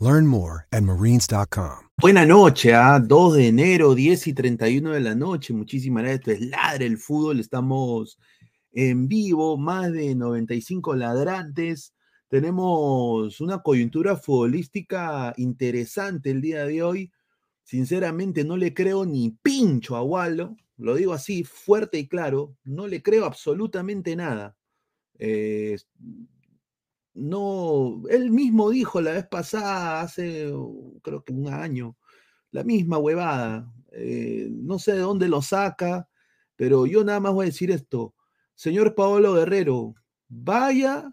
Learn more at marines.com. Buena noche, ¿ah? 2 de enero, 10 y 31 de la noche. Muchísimas gracias. Esto es Ladre el Fútbol. Estamos en vivo, más de 95 ladrantes. Tenemos una coyuntura futbolística interesante el día de hoy. Sinceramente, no le creo ni pincho a Wallo. Lo digo así, fuerte y claro. No le creo absolutamente nada. Eh, no, él mismo dijo la vez pasada, hace uh, creo que un año, la misma huevada. Eh, no sé de dónde lo saca, pero yo nada más voy a decir esto. Señor Paolo Guerrero, vaya,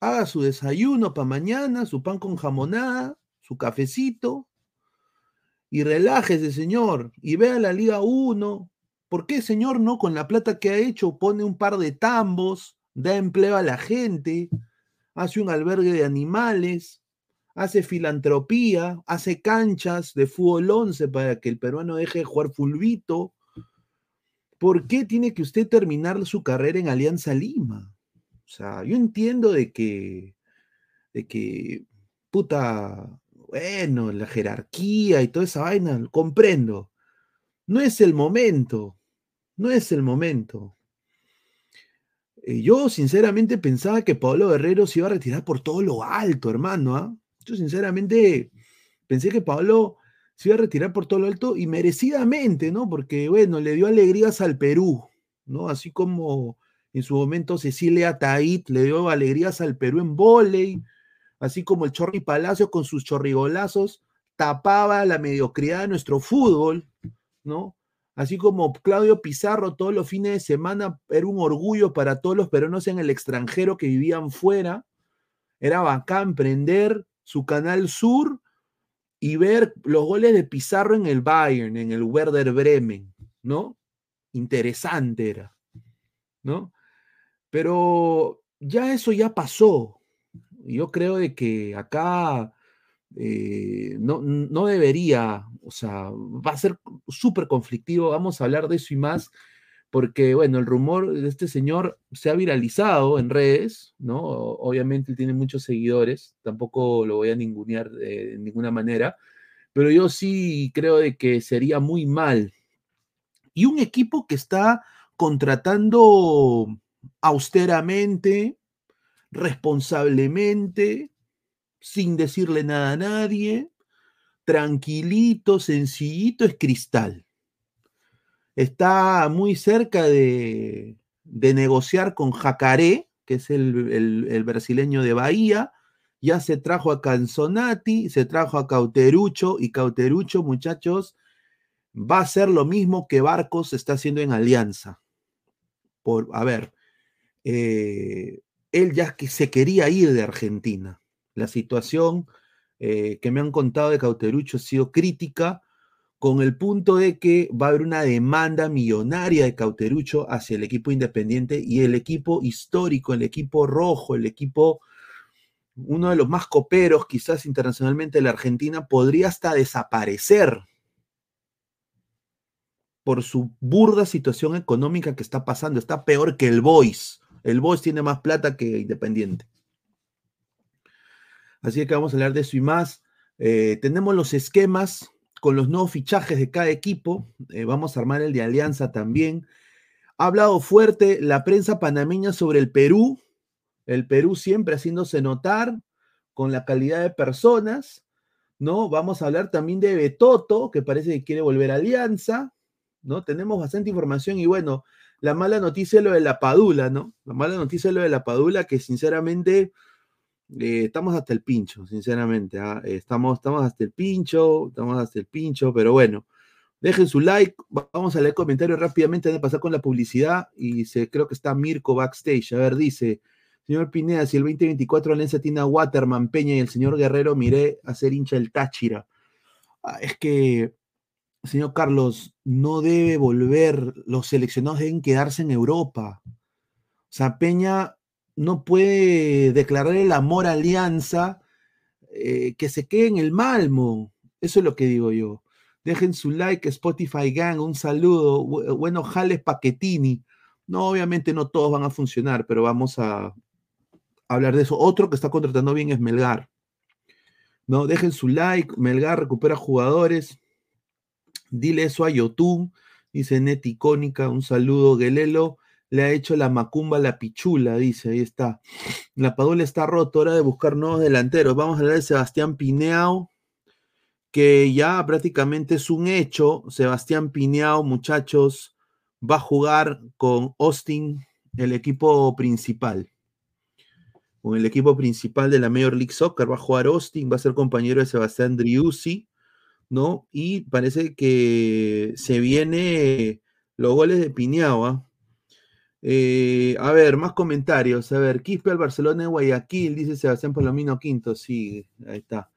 haga su desayuno para mañana, su pan con jamonada, su cafecito, y relájese, señor, y vea la Liga 1. ¿Por qué, señor, no con la plata que ha hecho pone un par de tambos, da empleo a la gente? Hace un albergue de animales, hace filantropía, hace canchas de fútbol 11 para que el peruano deje de jugar fulbito. ¿Por qué tiene que usted terminar su carrera en Alianza Lima? O sea, yo entiendo de que, de que, puta, bueno, la jerarquía y toda esa vaina, comprendo. No es el momento, no es el momento. Eh, yo sinceramente pensaba que Pablo Guerrero se iba a retirar por todo lo alto, hermano. ¿ah? Yo sinceramente pensé que Pablo se iba a retirar por todo lo alto y merecidamente, ¿no? Porque, bueno, le dio alegrías al Perú, ¿no? Así como en su momento Cecilia Tait le dio alegrías al Perú en volei, así como el Chorri Palacio con sus chorrigolazos tapaba la mediocridad de nuestro fútbol, ¿no? Así como Claudio Pizarro todos los fines de semana era un orgullo para todos los peruanos en el extranjero que vivían fuera. Era bacán prender su canal sur y ver los goles de Pizarro en el Bayern, en el Werder Bremen, ¿no? Interesante era, ¿no? Pero ya eso ya pasó. Yo creo de que acá eh, no, no debería, o sea, va a ser súper conflictivo, vamos a hablar de eso y más, porque, bueno, el rumor de este señor se ha viralizado en redes, ¿no? Obviamente tiene muchos seguidores, tampoco lo voy a ningunear de, ninguna manera, pero yo sí creo de que sería muy mal. Y un equipo que está contratando austeramente, responsablemente, sin decirle nada a nadie, tranquilito, sencillito, es Cristal. Está muy cerca de, negociar con Jacaré, que es el, brasileño de Bahía. Ya se trajo a Canzonati, se trajo a Cauterucho, y Cauterucho, muchachos, va a ser lo mismo que Barcos está haciendo en Alianza. Por, a ver, eh, él ya que se quería ir de Argentina la situación eh, que me han contado de Cauterucho ha sido crítica, con el punto de que va a haber una demanda millonaria de Cauterucho hacia el equipo independiente y el equipo histórico, el equipo rojo, el equipo, uno de los más coperos quizás internacionalmente de la Argentina, podría hasta desaparecer por su burda situación económica que está pasando. Está peor que el Boys. El Boys tiene más plata que Independiente. Así que vamos a hablar de eso y más. Eh, tenemos los esquemas con los nuevos fichajes de cada equipo. Eh, vamos a armar el de Alianza también. Ha hablado fuerte la prensa panameña sobre el Perú. El Perú siempre haciéndose notar con la calidad de personas. ¿no? Vamos a hablar también de Betoto, que parece que quiere volver a Alianza. ¿no? Tenemos bastante información y bueno, la mala noticia es lo de la Padula, ¿no? La mala noticia es lo de la Padula, que sinceramente eh, estamos hasta el pincho, sinceramente. ¿ah? Estamos, estamos hasta el pincho, estamos hasta el pincho, pero bueno. Dejen su like, vamos a leer comentarios rápidamente antes de pasar con la publicidad. Y se, creo que está Mirko backstage. A ver, dice: Señor Pineda, si el 2024 Alianza tiene a Waterman, Peña y el señor Guerrero, miré a ser hincha del Táchira. Ah, es que, señor Carlos, no debe volver, los seleccionados deben quedarse en Europa. O sea, Peña no puede declarar el amor Alianza eh, que se quede en el Malmo. Eso es lo que digo yo. Dejen su like, Spotify Gang, un saludo. Bueno, Jales Paquetini. No, obviamente no todos van a funcionar, pero vamos a, hablar de eso. Otro que está contratando bien es Melgar. ¿no? Dejen su like, Melgar recupera jugadores. Dile eso a Yotun, dice Net Icónica, un saludo, Gelelo. Le ha hecho la macumba la pichula, dice, ahí está. La Padula está roto, hora de buscar nuevos delanteros. Vamos a hablar de Sebastián Pineao, que ya prácticamente es un hecho. Sebastián Pineao, muchachos, va a jugar con Austin, el equipo principal con el equipo principal de la Major League Soccer. Va a jugar Austin, va a ser compañero de Sebastián Driussi, ¿no? Y parece que se viene los goles de Piñao. ¿ah? A ver, más comentarios. A ver, Quispe al Barcelona de Guayaquil, dice Sebastián Palomino Quinto. Sí, ahí está.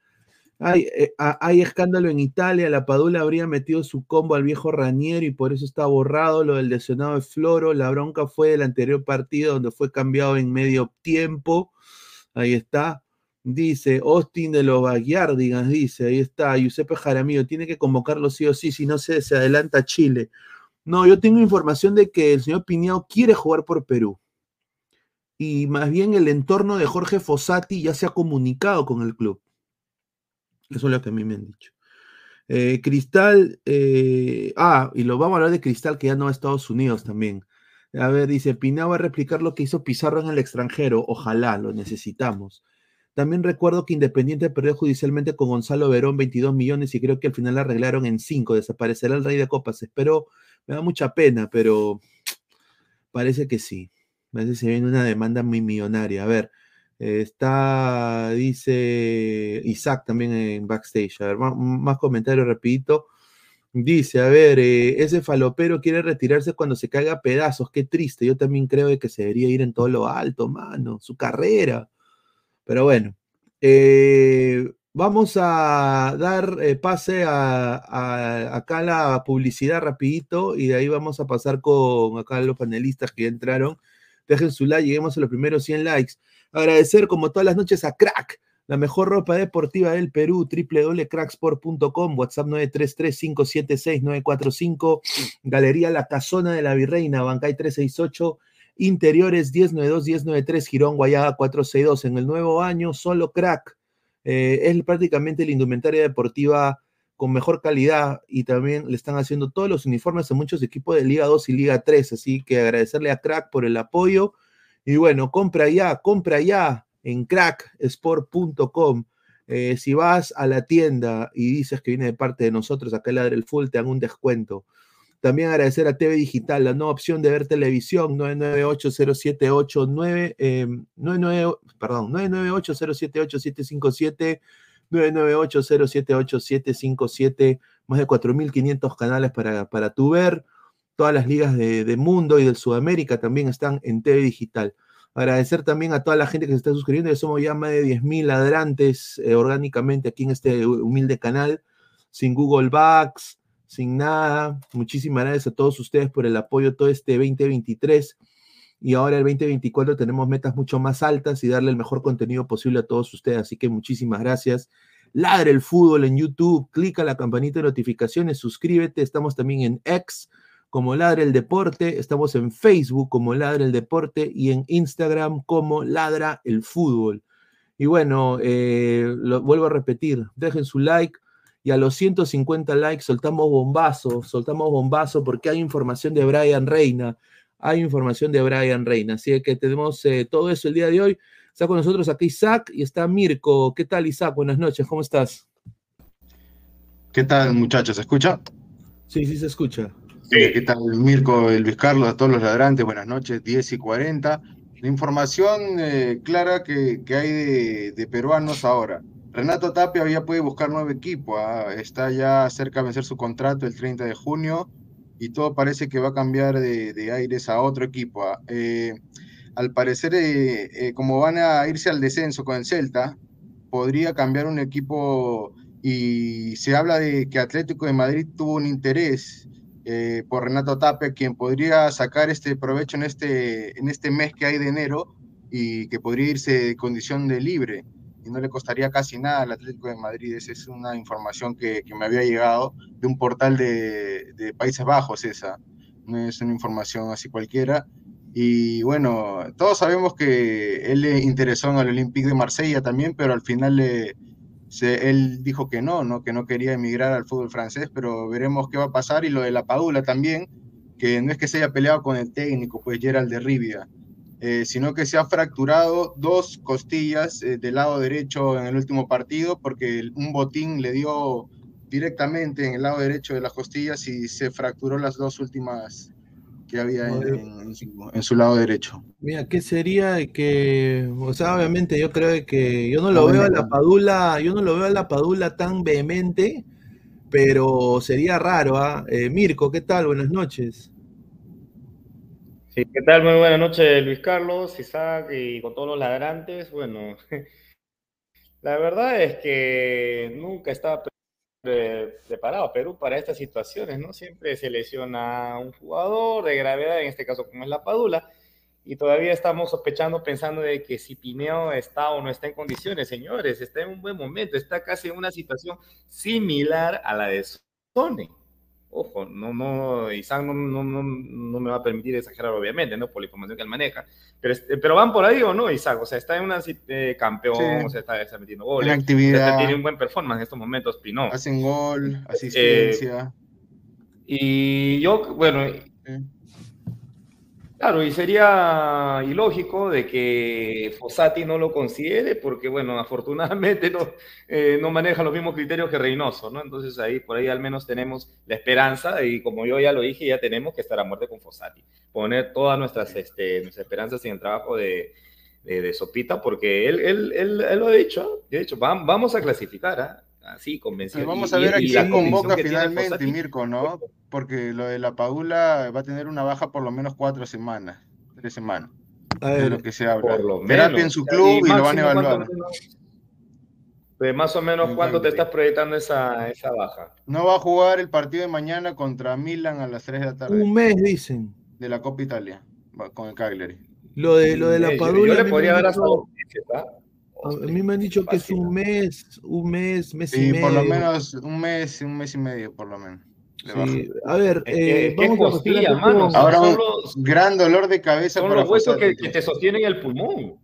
Hay, eh, hay, escándalo en Italia, la Padula habría metido su combo al viejo Raniero y por eso está borrado lo del lesionado de Floro. La bronca fue del anterior partido donde fue cambiado en medio tiempo. Ahí está. Dice Austin de los Baguiardigans, dice, ahí está. Giuseppe Jaramillo, tiene que convocarlo sí o sí, si no se, se adelanta Chile. No, yo tengo información de que el señor Piñao quiere jugar por Perú. Y más bien el entorno de Jorge Fossati ya se ha comunicado con el club. Eso es lo que a mí me han dicho. Eh, Cristal, eh, ah, y lo vamos a hablar de Cristal, que ya no va a Estados Unidos también. A ver, dice, Pinao va a replicar lo que hizo Pizarro en el extranjero. Ojalá, lo necesitamos. También recuerdo que Independiente perdió judicialmente con Gonzalo Verón 22 millones y creo que al final arreglaron en 5. Desaparecerá el Rey de Copas. Espero, me da mucha pena, pero parece que sí. Parece que se viene una demanda muy millonaria. A ver, está, dice Isaac también en backstage. A ver, más, comentarios rapidito. Dice, a ver, eh, ese falopero quiere retirarse cuando se caiga a pedazos. Qué triste. Yo también creo que se debería ir en todo lo alto, mano. Su carrera. Pero bueno. Eh, vamos a dar eh, pase a, acá la publicidad rapidito y de ahí vamos a pasar con acá los panelistas que entraron. Dejen su like, lleguemos a los primeros 100 likes. Agradecer como todas las noches a Crack, la mejor ropa deportiva del Perú, www.cracksport.com, WhatsApp 933-576-945, Galería La Casona de la Virreina, Bancay 368, Interiores 1092-1093, Girón Guayaba 462. En el nuevo año, solo Crack. Eh, es prácticamente la indumentaria deportiva con mejor calidad y también le están haciendo todos los uniformes a muchos equipos de Liga 2 y Liga 3. Así que agradecerle a Crack por el apoyo y bueno, compra ya, compra ya en cracksport.com. Eh, si vas a la tienda y dices que viene de parte de nosotros, acá Ladre el Full, te dan un descuento. También agradecer a TV Digital, la nueva opción de ver televisión, 998-078-9, eh, 99, perdón, 998-078-757, 998-078-757, más de 4.500 canales para, para tu ver todas las ligas de, mundo y de Sudamérica también están en TV Digital. Agradecer también a toda la gente que se está suscribiendo, somos ya más de 10.000 ladrantes eh, orgánicamente aquí en este humilde canal, sin Google Bugs, sin nada. Muchísimas gracias a todos ustedes por el apoyo todo este 2023 y ahora el 2024 tenemos metas mucho más altas y darle el mejor contenido posible a todos ustedes. Así que muchísimas gracias. Ladre el fútbol en YouTube, clica la campanita de notificaciones, suscríbete. Estamos también en X como Ladra el Deporte, estamos en Facebook como Ladra el Deporte y en Instagram como Ladra el Fútbol. Y bueno, eh, lo vuelvo a repetir, dejen su like y a los 150 likes soltamos bombazo, soltamos bombazo porque hay información de Brian Reina, hay información de Brian Reina, así que tenemos eh, todo eso el día de hoy. Está con nosotros aquí Isaac y está Mirko. ¿Qué tal Isaac? Buenas noches, ¿cómo estás? ¿Qué tal muchachos? ¿Se escucha? Sí, sí se escucha. ¿Qué tal, Mirko, Luis Carlos, a todos los ladrantes? Buenas noches, 10 y 40. La información eh, clara que, hay de, peruanos ahora. Renato Tapia ya puede buscar nuevo equipo, ¿ah? está ya cerca de vencer su contrato el 30 de junio y todo parece que va a cambiar de, aires a otro equipo. ¿ah? Eh, al parecer, eh, eh, como van a irse al descenso con el Celta, podría cambiar un equipo y se habla de que Atlético de Madrid tuvo un interés por Renato Tape, quien podría sacar este provecho en este, en este mes que hay de enero y que podría irse de condición de libre y no le costaría casi nada al Atlético de Madrid. Esa es una información que, que me había llegado de un portal de, de, Países Bajos, esa. No es una información así cualquiera. Y bueno, todos sabemos que él le interesó en el Olympique de Marsella también, pero al final le, se, él dijo que no, no, que no quería emigrar al fútbol francés, pero veremos qué va a pasar. Y lo de la Padula también, que no es que se haya peleado con el técnico, pues Gerald de Rivia eh, sino que se ha fracturado dos costillas eh, del lado derecho en el último partido, porque un botín le dio directamente en el lado derecho de las costillas y se fracturó las dos últimas que había en, su, lado derecho. Mira, ¿qué sería que, o sea, obviamente yo creo que yo no lo veo a la Padula, yo no lo veo a la Padula tan vehemente, pero sería raro, ¿ah? Eh, Mirko, ¿qué tal? Buenas noches. Sí, ¿qué tal? Muy buenas noches, Luis Carlos, Isaac y con todos los ladrantes. Bueno, la verdad es que nunca estaba preparado Perú para estas situaciones, ¿no? Siempre se lesiona un jugador de gravedad, en este caso como es la Padula, y todavía estamos sospechando, pensando de que si Pineo está o no está en condiciones, señores, está en un buen momento, está casi en una situación similar a la de Sone. Ojo, no, no, Isaac no, no, no, no, me va a permitir exagerar, obviamente, ¿no? Por la información que él maneja. Pero, este, pero van por ahí o no, Isaac. O sea, está en una eh, campeón, o sea, está, está, metiendo goles. actividad. tiene un buen performance en estos momentos, Pino. Hacen gol, asistencia. Eh, y yo, bueno, Claro, y sería ilógico de que Fossati no lo considere, porque, bueno, afortunadamente no, eh, no maneja los mismos criterios que Reynoso, ¿no? Entonces ahí, por ahí al menos tenemos la esperanza, y como yo ya lo dije, ya tenemos que estar a muerte con Fossati. Poner todas nuestras, este, nuestras esperanzas en el trabajo de, de, Sopita, porque él, él, él, lo ha dicho, de hecho, vamos a clasificar, ¿ah? Así convencido. vamos a ver a quién convoca finalmente, Mirko, ¿no? Porque lo de la Paula va a tener una baja por lo menos cuatro semanas, tres semanas. A ver, de lo que se habla. Terapia en su club y, lo van a evaluar. Pues más o menos, ¿cuánto te estás proyectando esa, esa baja? No va a jugar el partido de mañana contra Milan a las 3 de la tarde. Un mes, dicen. De la Copa Italia, con el Cagliari. Lo de, lo de la Padula. Yo, le podría dar hasta A mí me han dicho que es un mes, un mes, mes y medio. por lo menos un mes, un mes y medio, por lo menos. Sí. A ver, eh, vamos a costilla, mano. Ahora un gran dolor de cabeza. Son los huesos que, que, te sostienen el pulmón.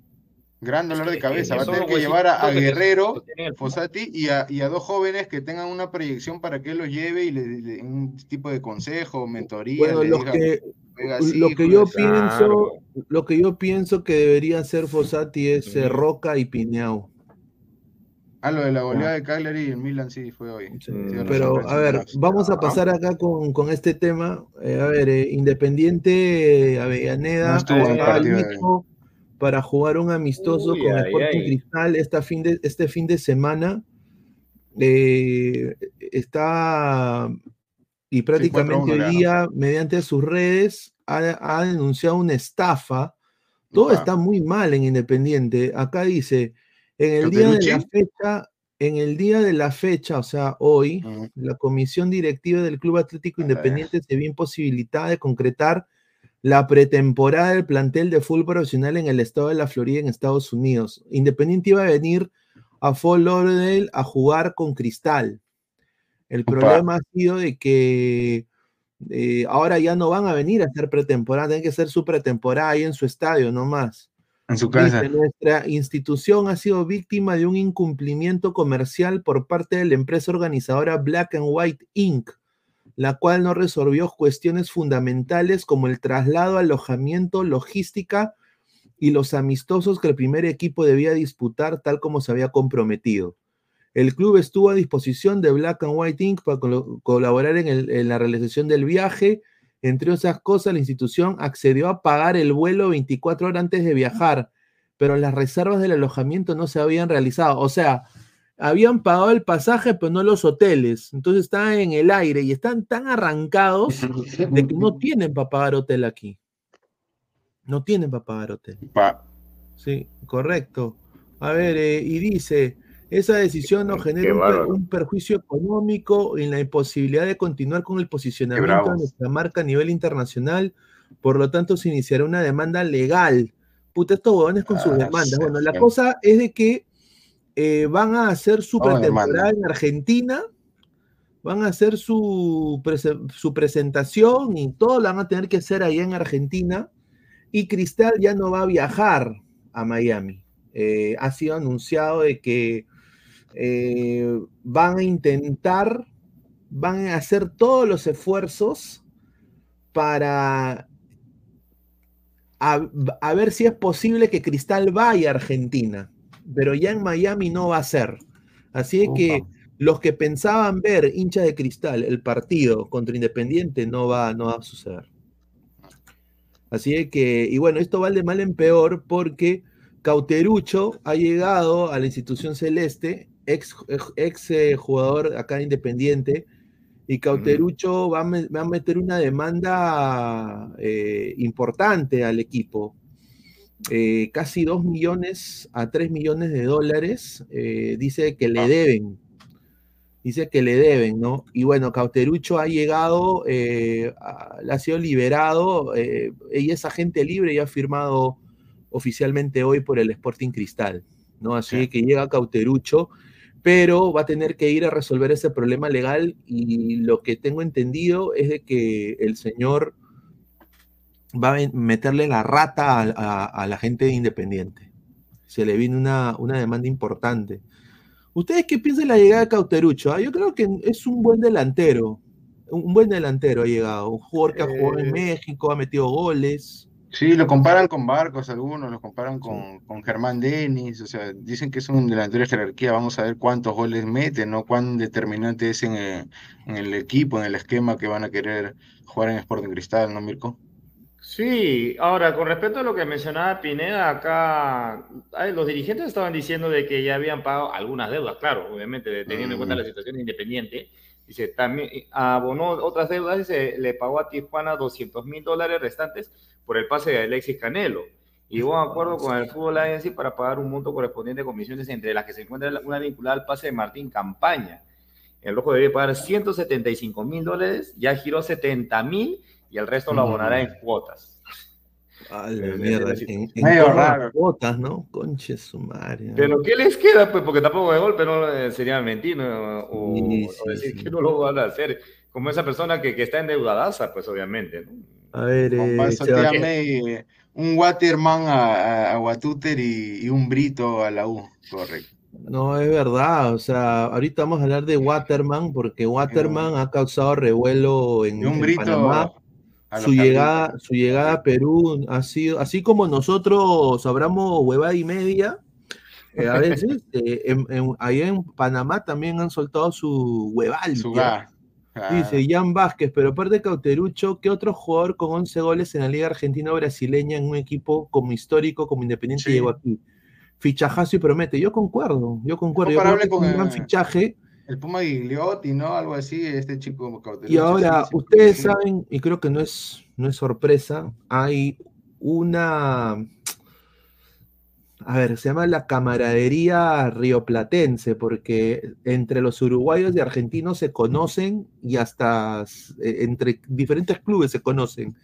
Gran dolor de cabeza. Va a tener que llevar a, Guerrero, Fosati y a, y a, dos jóvenes que tengan una proyección para que él los lleve y le, un tipo de consejo, mentoría. Bueno, los que, lo que yo pienso, lo que yo pienso que debería ser Fossati es eh, Roca y Piñao. Ah, lo de la goleada de Cagliari y el Milan sí fue hoy. pero, a ver, vamos a pasar acá con, con este tema. Eh, a ver, eh, Independiente Avellaneda para jugar un amistoso con Sporting Cristal esta fin de, este fin de semana. está y prácticamente hoy día, mediante sus redes, ha, denunciado una estafa. Todo está muy mal en Independiente. Acá dice, en el día de la fecha, en el día de la fecha, o sea, hoy, la comisión directiva del Club Atlético Independiente se vio imposibilitada de concretar la pretemporada del plantel de fútbol profesional en el estado de la Florida, en Estados Unidos. Independiente iba a venir a Fort Lauderdale a jugar con Cristal. El problema ha sido de que eh, ahora ya no van a venir a hacer pretemporada, tienen que hacer su pretemporada ahí en su estadio nomás. En su casa. nuestra institución ha sido víctima de un incumplimiento comercial por parte de la empresa organizadora Black and White Inc., la cual no resolvió cuestiones fundamentales como el traslado, alojamiento, logística y los amistosos que el primer equipo debía disputar tal como se había comprometido. El club estuvo a disposición de Black and White Inc. para colaborar en, la realización del viaje. Entre otras cosas, la institución accedió a pagar el vuelo 24 horas antes de viajar, pero las reservas del alojamiento no se habían realizado. O sea, habían pagado el pasaje, pero no los hoteles. Entonces están en el aire y están tan arrancados de que no tienen para pagar hotel aquí. No tienen para pagar hotel. Sí, correcto. A ver, eh, y dice, esa decisión nos genera un, perjuicio económico en la imposibilidad de continuar con el posicionamiento de nuestra marca a nivel internacional. Por lo tanto, se iniciará una demanda legal. Puta, estos huevones con sus ah, demandas. Bueno, la cosa es de que eh, van a hacer su pretemporada en Argentina, van a hacer su, su presentación y todo lo van a tener que hacer allá en Argentina. Y Cristal ya no va a viajar a Miami. Eh, ha sido anunciado de que eh, van a intentar, van a hacer todos los esfuerzos para a, ver si es posible que Cristal vaya a Argentina, pero ya en Miami no va a ser. Así que los que pensaban ver hincha de Cristal el partido contra Independiente no va, no va a suceder. Así que, y bueno, esto va de mal en peor porque Cauterucho ha llegado a la institución celeste ex, ex eh, jugador acá independiente, y Cauterucho va, a, meter una demanda eh, importante al equipo. Eh, casi 2 millones a 3 millones de dólares, dice que le ah. deben. Dice que le deben, ¿no? Y bueno, Cauterucho ha llegado, ha sido liberado, ella es agente libre y ha firmado oficialmente hoy por el Sporting Cristal, ¿no? Así que llega Cauterucho pero va a tener que ir a resolver ese problema legal y lo que tengo entendido es de que el señor va a meterle la rata a, la gente independiente. Se le viene una, una, demanda importante. ¿Ustedes qué piensan de la llegada de Cauterucho? Ah, yo creo que es un buen delantero. Un buen delantero ha llegado. Un jugador que ha jugado en eh, México, ha metido goles. Sí, lo comparan con Barcos algunos, lo comparan con, con Germán Denis, o sea, dicen que es un delantero de jerarquía, vamos a ver cuántos goles mete, ¿no? Cuán determinante es en el, en el equipo, en el esquema que van a querer jugar en Sporting Cristal, ¿no, Mirko? Sí, ahora con respecto a lo que mencionaba Pineda, acá los dirigentes estaban diciendo de que ya habían pagado algunas deudas, claro, obviamente teniendo en cuenta la mm. situación independiente, Dice, también abonó otras deudas y se le pagó a Tijuana 200 mil dólares restantes por el pase de Alexis Canelo. Y hubo un acuerdo con el Fútbol Agency para pagar un monto correspondiente a comisiones entre las que se encuentra una vinculada al pase de Martín Campaña. El Rojo debe pagar 175 mil dólares, ya giró 70 mil y el resto lo abonará en cuotas. Ay, mierda, en, medio raro. Botas, ¿no? Conche sumaria. Pero ¿qué les queda? Pues porque tampoco de golpe no eh, sería mentir o, decir que no lo van a hacer. Como esa persona que, que está endeudadaza, pues obviamente. ¿no? A ver, eh, un Waterman a, a, Watuter y, un Brito a la U, correcto. No, es verdad, o sea, ahorita vamos a hablar de Waterman porque Waterman ha causado revuelo en, un Brito, Panamá su llegada, su llegada a Perú ha sido, así como nosotros hablamos huevada y media, eh, a veces, eh, en, allá en Panamá también han soltado su hueval. Dice Jan Vázquez, pero aparte de Cauterucho, ¿qué otro jugador con 11 goles en la Liga Argentina Brasileña en un equipo como histórico, como Independiente llegó aquí? Fichajazo y promete. Yo concuerdo, yo concuerdo. Yo creo que con un gran fichaje el Puma Gigliotti, ¿no? Algo así, este chico cauteloso. Y ahora, ustedes saben, y creo que no es, no es sorpresa, hay una. A ver, se llama la camaradería rioplatense, porque entre los uruguayos y argentinos se conocen y hasta eh, entre diferentes clubes se conocen.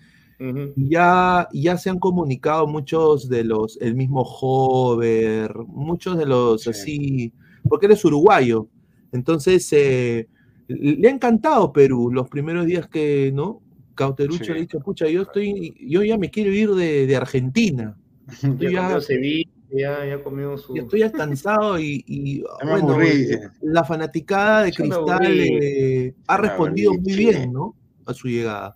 ya, ya se han comunicado muchos de los, el mismo Hover, muchos de los así, porque eres uruguayo. Entonces, eh, le ha encantado Perú los primeros días que, ¿no? Cauterucho ha dicho, pucha, yo estoy, yo ya me quiero ir de, Argentina. ya, ya, ya, comió su... estoy ya cansado y, bueno, la fanaticada de Cristal eh, ha respondido muy bien, ¿no? A su llegada.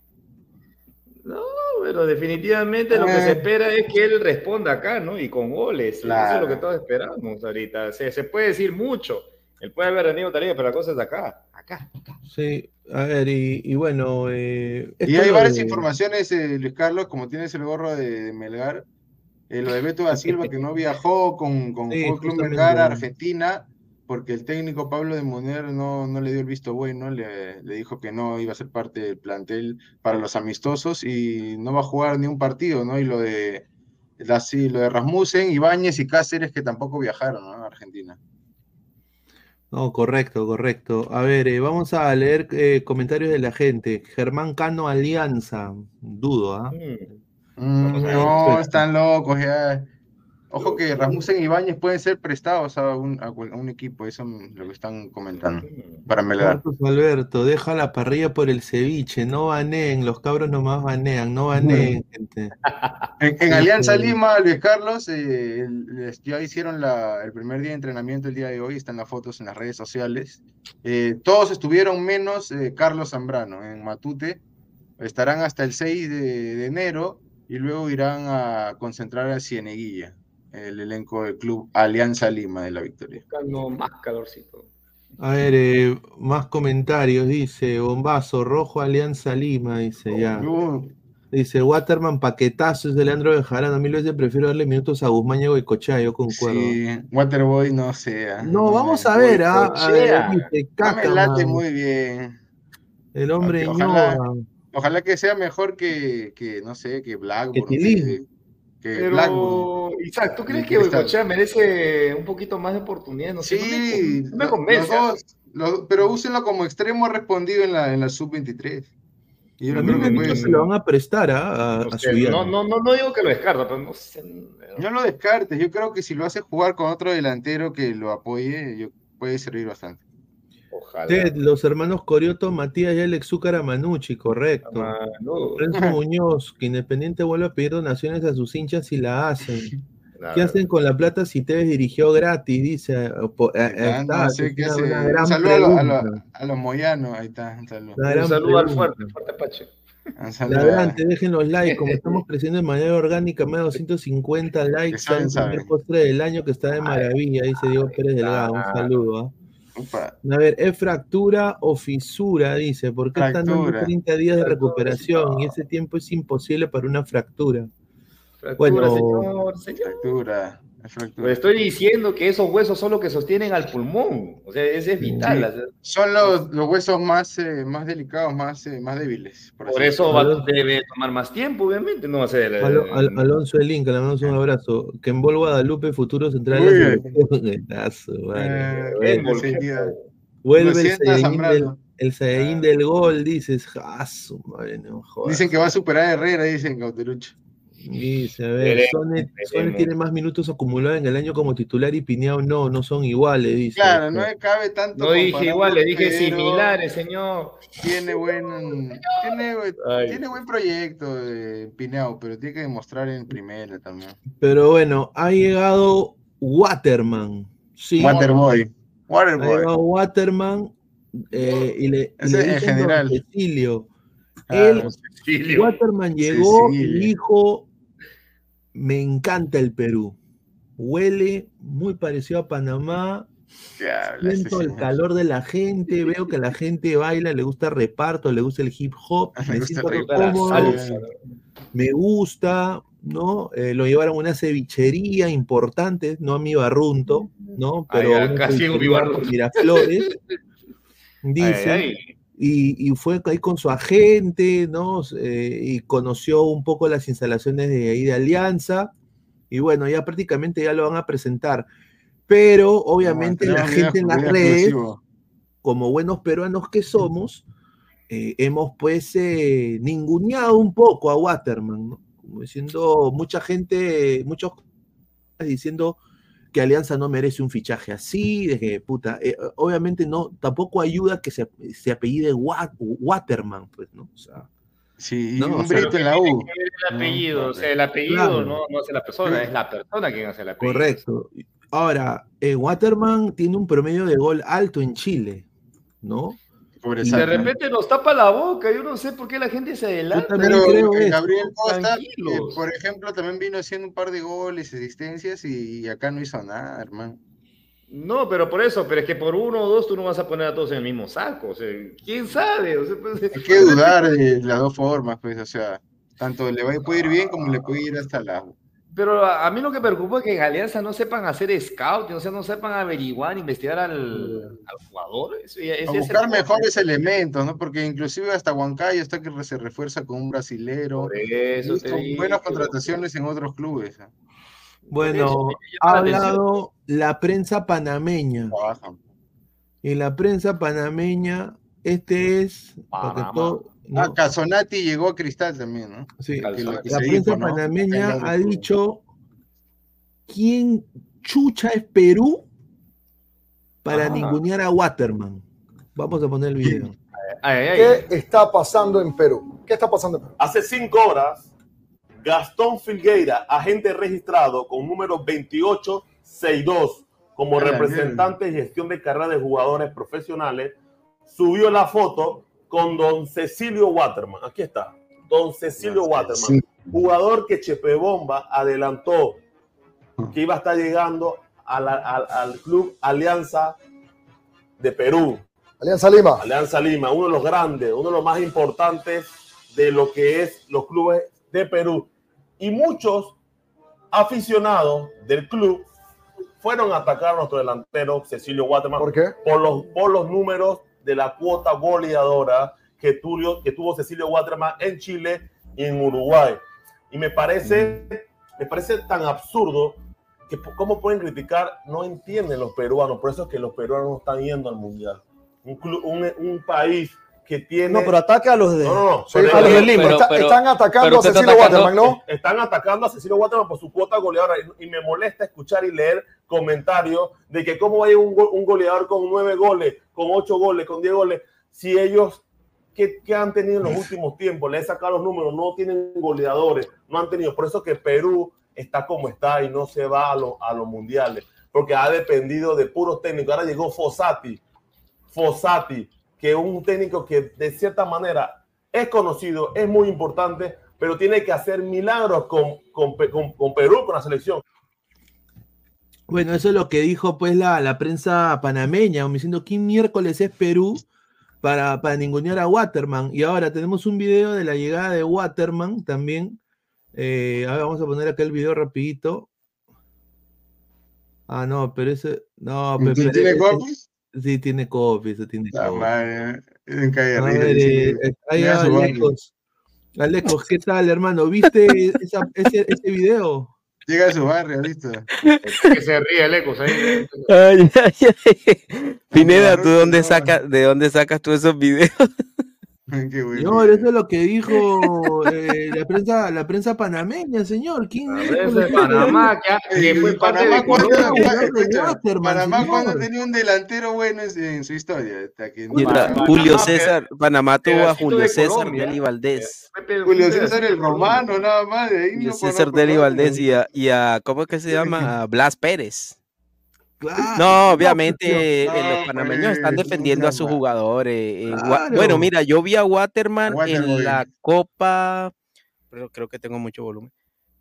No, pero definitivamente lo que se eh. espera es que él responda acá, ¿no? Y con goles. Eso es lo que todos esperamos ahorita. Se, se puede decir mucho él puede haber venido también, pero la cosa es acá, acá, acá. Sí, a ver, y, bueno. Eh, y hay varias informaciones, eh, Luis Carlos, como tienes el gorro de, Melgar, eh, lo de Beto da Silva, que no viajó con, con Club Melgar a Argentina, porque el técnico Pablo de Muner no, no le dio el visto bueno, le, le, dijo que no iba a ser parte del plantel para los amistosos y no va a jugar ni un partido, ¿no? Y lo de, así, lo de Rasmussen, Ibáñez y Cáceres que tampoco viajaron ¿no? a Argentina. No, correcto, correcto. A ver, eh, vamos a leer eh, comentarios de la gente. Germán Cano Alianza, dudo, ¿ah? Mm, no, están locos ya. Ojo que Rasmussen y Ibáñez pueden ser prestados a un, a un, equipo, eso es lo que están comentando. Para Melgar. Alberto, deja la parrilla por el ceviche, no baneen, los cabros nomás banean, no baneen, gente. En, Alianza Lima, Luis Carlos, eh, ya hicieron la, el primer día de entrenamiento el día de hoy, están las fotos en las redes sociales. Eh, todos estuvieron menos eh, Carlos Zambrano en Matute, estarán hasta el 6 de, de enero y luego irán a concentrar a Cieneguilla el elenco del club Alianza Lima de la Victoria. Buscando más calorcito. A ver, eh, más comentarios, dice Bombazo, Rojo Alianza Lima, dice ya. Dice Waterman, paquetazo es de Leandro Bejarano. A mí veces prefiero darle minutos a Guzmán y Cochá, yo concuerdo. Sí, Waterboy no sea. No, vamos a ver, ¿ah? A ver, me late muy bien. El hombre ojalá, ojalá, que sea mejor que, que no sé, que Blackburn. Que pero, Isaac, ¿tú crees que Goicochea merece un poquito más de oportunidad? No sé, sí, no me, convence. pero úsenlo como extremo respondido en la, en la sub-23. Y yo creo que se lo van a prestar a, a, su no, no, no, no digo que lo descarta, pero no sé. No lo descartes. Yo creo que si lo hace jugar con otro delantero que lo apoye, yo, puede servir bastante. Ted, los hermanos Corioto, Matías y Alex Zúcar Manucci, correcto. Lorenzo Muñoz, que Independiente vuelve a pedir donaciones a sus hinchas y la hacen. ¿Qué hacen con la plata si Tevez dirigió gratis? Dice. Eh, eh, está, un saludo a, los moyanos, ahí está. Un saludo, al fuerte, fuerte Pache. Adelante, dejen los likes, como estamos creciendo de manera orgánica, más de 250 likes, el el postre del año que está de maravilla, dice Diego Pérez Delgado, un saludo. A ver, ¿es fractura o fisura? Dice, porque están dando 30 días de recuperación y ese tiempo es imposible para una fractura. Fractura, señor, Fractura. Pues estoy diciendo que esos huesos son los que sostienen al pulmón. O sea, ese es vital. Son los, los, huesos más, eh, más delicados, más, eh, más débiles. Por, eso debe tomar más tiempo, obviamente. No va a ser. Alonso el Inca, le mandamos un abrazo. Que en Bol Guadalupe, futuro central. Eh, Vuelve el Saiyajin del, gol, dices. dicen que va a superar a Herrera, dicen Cauterucho. Dice, a ver, Sone, tiene más minutos acumulados en el año como titular y Pineao no, no son iguales, dice. Claro, no cabe tanto. No dije iguales, dije similares, señor. Tiene buen, tiene, tiene buen proyecto de Pineao, pero tiene que demostrar en primera también. Pero bueno, ha llegado Waterman. Sí, Waterboy. Waterboy. Waterman eh, y le, y le en general. Cecilio. Waterman llegó y dijo me encanta el Perú. Huele muy parecido a Panamá. Siento el calor de la gente, veo que la gente baila, le gusta el reparto, le gusta el hip hop, me siento cómodo, me gusta, ¿no? Eh, lo llevaron a una cevichería importante, no a mi barrunto, ¿no? Pero Ay, casi un Miraflores. Dice, y, fue ahí con su agente, ¿no? Eh, y conoció un poco las instalaciones de ahí de Alianza, y bueno, ya prácticamente ya lo van a presentar. Pero obviamente la gente en las redes, como buenos peruanos que somos, eh, hemos pues eh, ninguneado un poco a Waterman, ¿no? Como diciendo, mucha gente, muchos diciendo, que Alianza no merece un fichaje así, de que, puta, eh, obviamente no, tampoco ayuda que se, se apellide Waterman, pues, ¿no? O sea, sí, no, un brito en la U. El apellido, o sea, el apellido no, no hace la persona, es la persona quien hace el apellido. Correcto. Ahora, eh, Waterman tiene un promedio de gol alto en Chile, ¿no? Y de repente nos tapa la boca, yo no sé por qué la gente se adelanta. Pero creo Gabriel Costa, eh, por ejemplo, también vino haciendo un par de goles, asistencias y acá no hizo nada, hermano. No, pero por eso, pero es que por uno o dos tú no vas a poner a todos en el mismo saco, o sea, quién sabe. O sea, pues, Hay que dudar de las dos formas, pues, o sea, tanto le va a puede ir bien como le puede ir hasta la Pero a, mí lo que preocupa es que en Alianza no sepan hacer scout, o sea, no sepan averiguar, investigar al, jugador. buscar mejores elementos, ¿no? Porque inclusive hasta Huancayo está que se refuerza con un brasilero. Son buenas contrataciones en otros clubes. ¿eh? Bueno, ha hablado la prensa panameña. Y la prensa panameña, este es... Ah, Casonati llegó a Cristal también, ¿no? Sí, la prensa panameña ha dicho quién chucha es Perú para ningunear a Waterman. Vamos a poner el video. ¿Qué está pasando en Perú? ¿Qué está pasando en Perú? Hace cinco horas, Gastón Filgueira, agente registrado con número 2862 como representante de gestión de carrera de jugadores profesionales, subió la foto con don Cecilio Waterman. Aquí está, don Cecilio Waterman, jugador que Chepe Bomba adelantó que iba a estar llegando al club Alianza de Perú. Alianza Lima. Alianza Lima, uno de los grandes, uno de los más importantes de lo que es los clubes de Perú. Y muchos aficionados del club fueron a atacar a nuestro delantero Cecilio Waterman. ¿Por qué? Por los, por los números de la cuota goleadora que que tuvo Cecilio Waterman en Chile y en Uruguay. Y me parece, me parece tan absurdo que cómo pueden criticar, no entienden los peruanos, por eso es que los peruanos no están yendo al Mundial. Un, un, país que tiene... No, pero ataca a los de, no, no, a los de Lima. están atacando a Cecilio Waterman, ¿no? Están atacando a Cecilio Waterman por su cuota goleadora y, me molesta escuchar y leer comentarios de que cómo hay un, un goleador con nueve goles, con ocho goles, con diez goles, si ellos que, han tenido en los últimos tiempos, le he sacado los números, no tienen goleadores, no han tenido. Por eso que Perú está como está y no se va a, a los mundiales, porque ha dependido de puros técnicos. Ahora llegó Fossati, Fossati, que un técnico que de cierta manera es conocido, es muy importante, pero tiene que hacer milagros con, con, con Perú, con la selección. Bueno, eso es lo que dijo pues la, la prensa panameña, diciendo que miércoles es Perú para, para ningunear a Waterman. Y ahora tenemos un video de la llegada de Waterman también. Eh, vamos a poner acá el video rapidito. Ah, no, pero ese... No, pero, ¿Tiene? Sí, tiene copies, tiene La madre, en calle Alecos, Alecos, ¿qué tal, hermano? ¿Viste esa, ese, ese video? Llega a su barrio, listo. que se ríe el eco, ¿sabes? Ay, ay, ay. Pineda, ¿tú dónde sacas, de dónde sacas tú esos videos? Señor, eso es lo que dijo eh, la prensa, la prensa panameña, señor. ¿Quién la prensa de Panamá, que, fue Panamá, cuando, tenía un delantero bueno en, su historia. Julio César, Panamá tuvo a Julio César Deli Valdés. Julio César el romano, nada más. De ahí Julio César Deli Valdés y a, y a, ¿cómo es que se llama? Blas Pérez no, obviamente eh, los panameños están defendiendo a sus jugadores. Bueno, mira, yo vi a Waterman en la Copa, pero creo que tengo mucho volumen.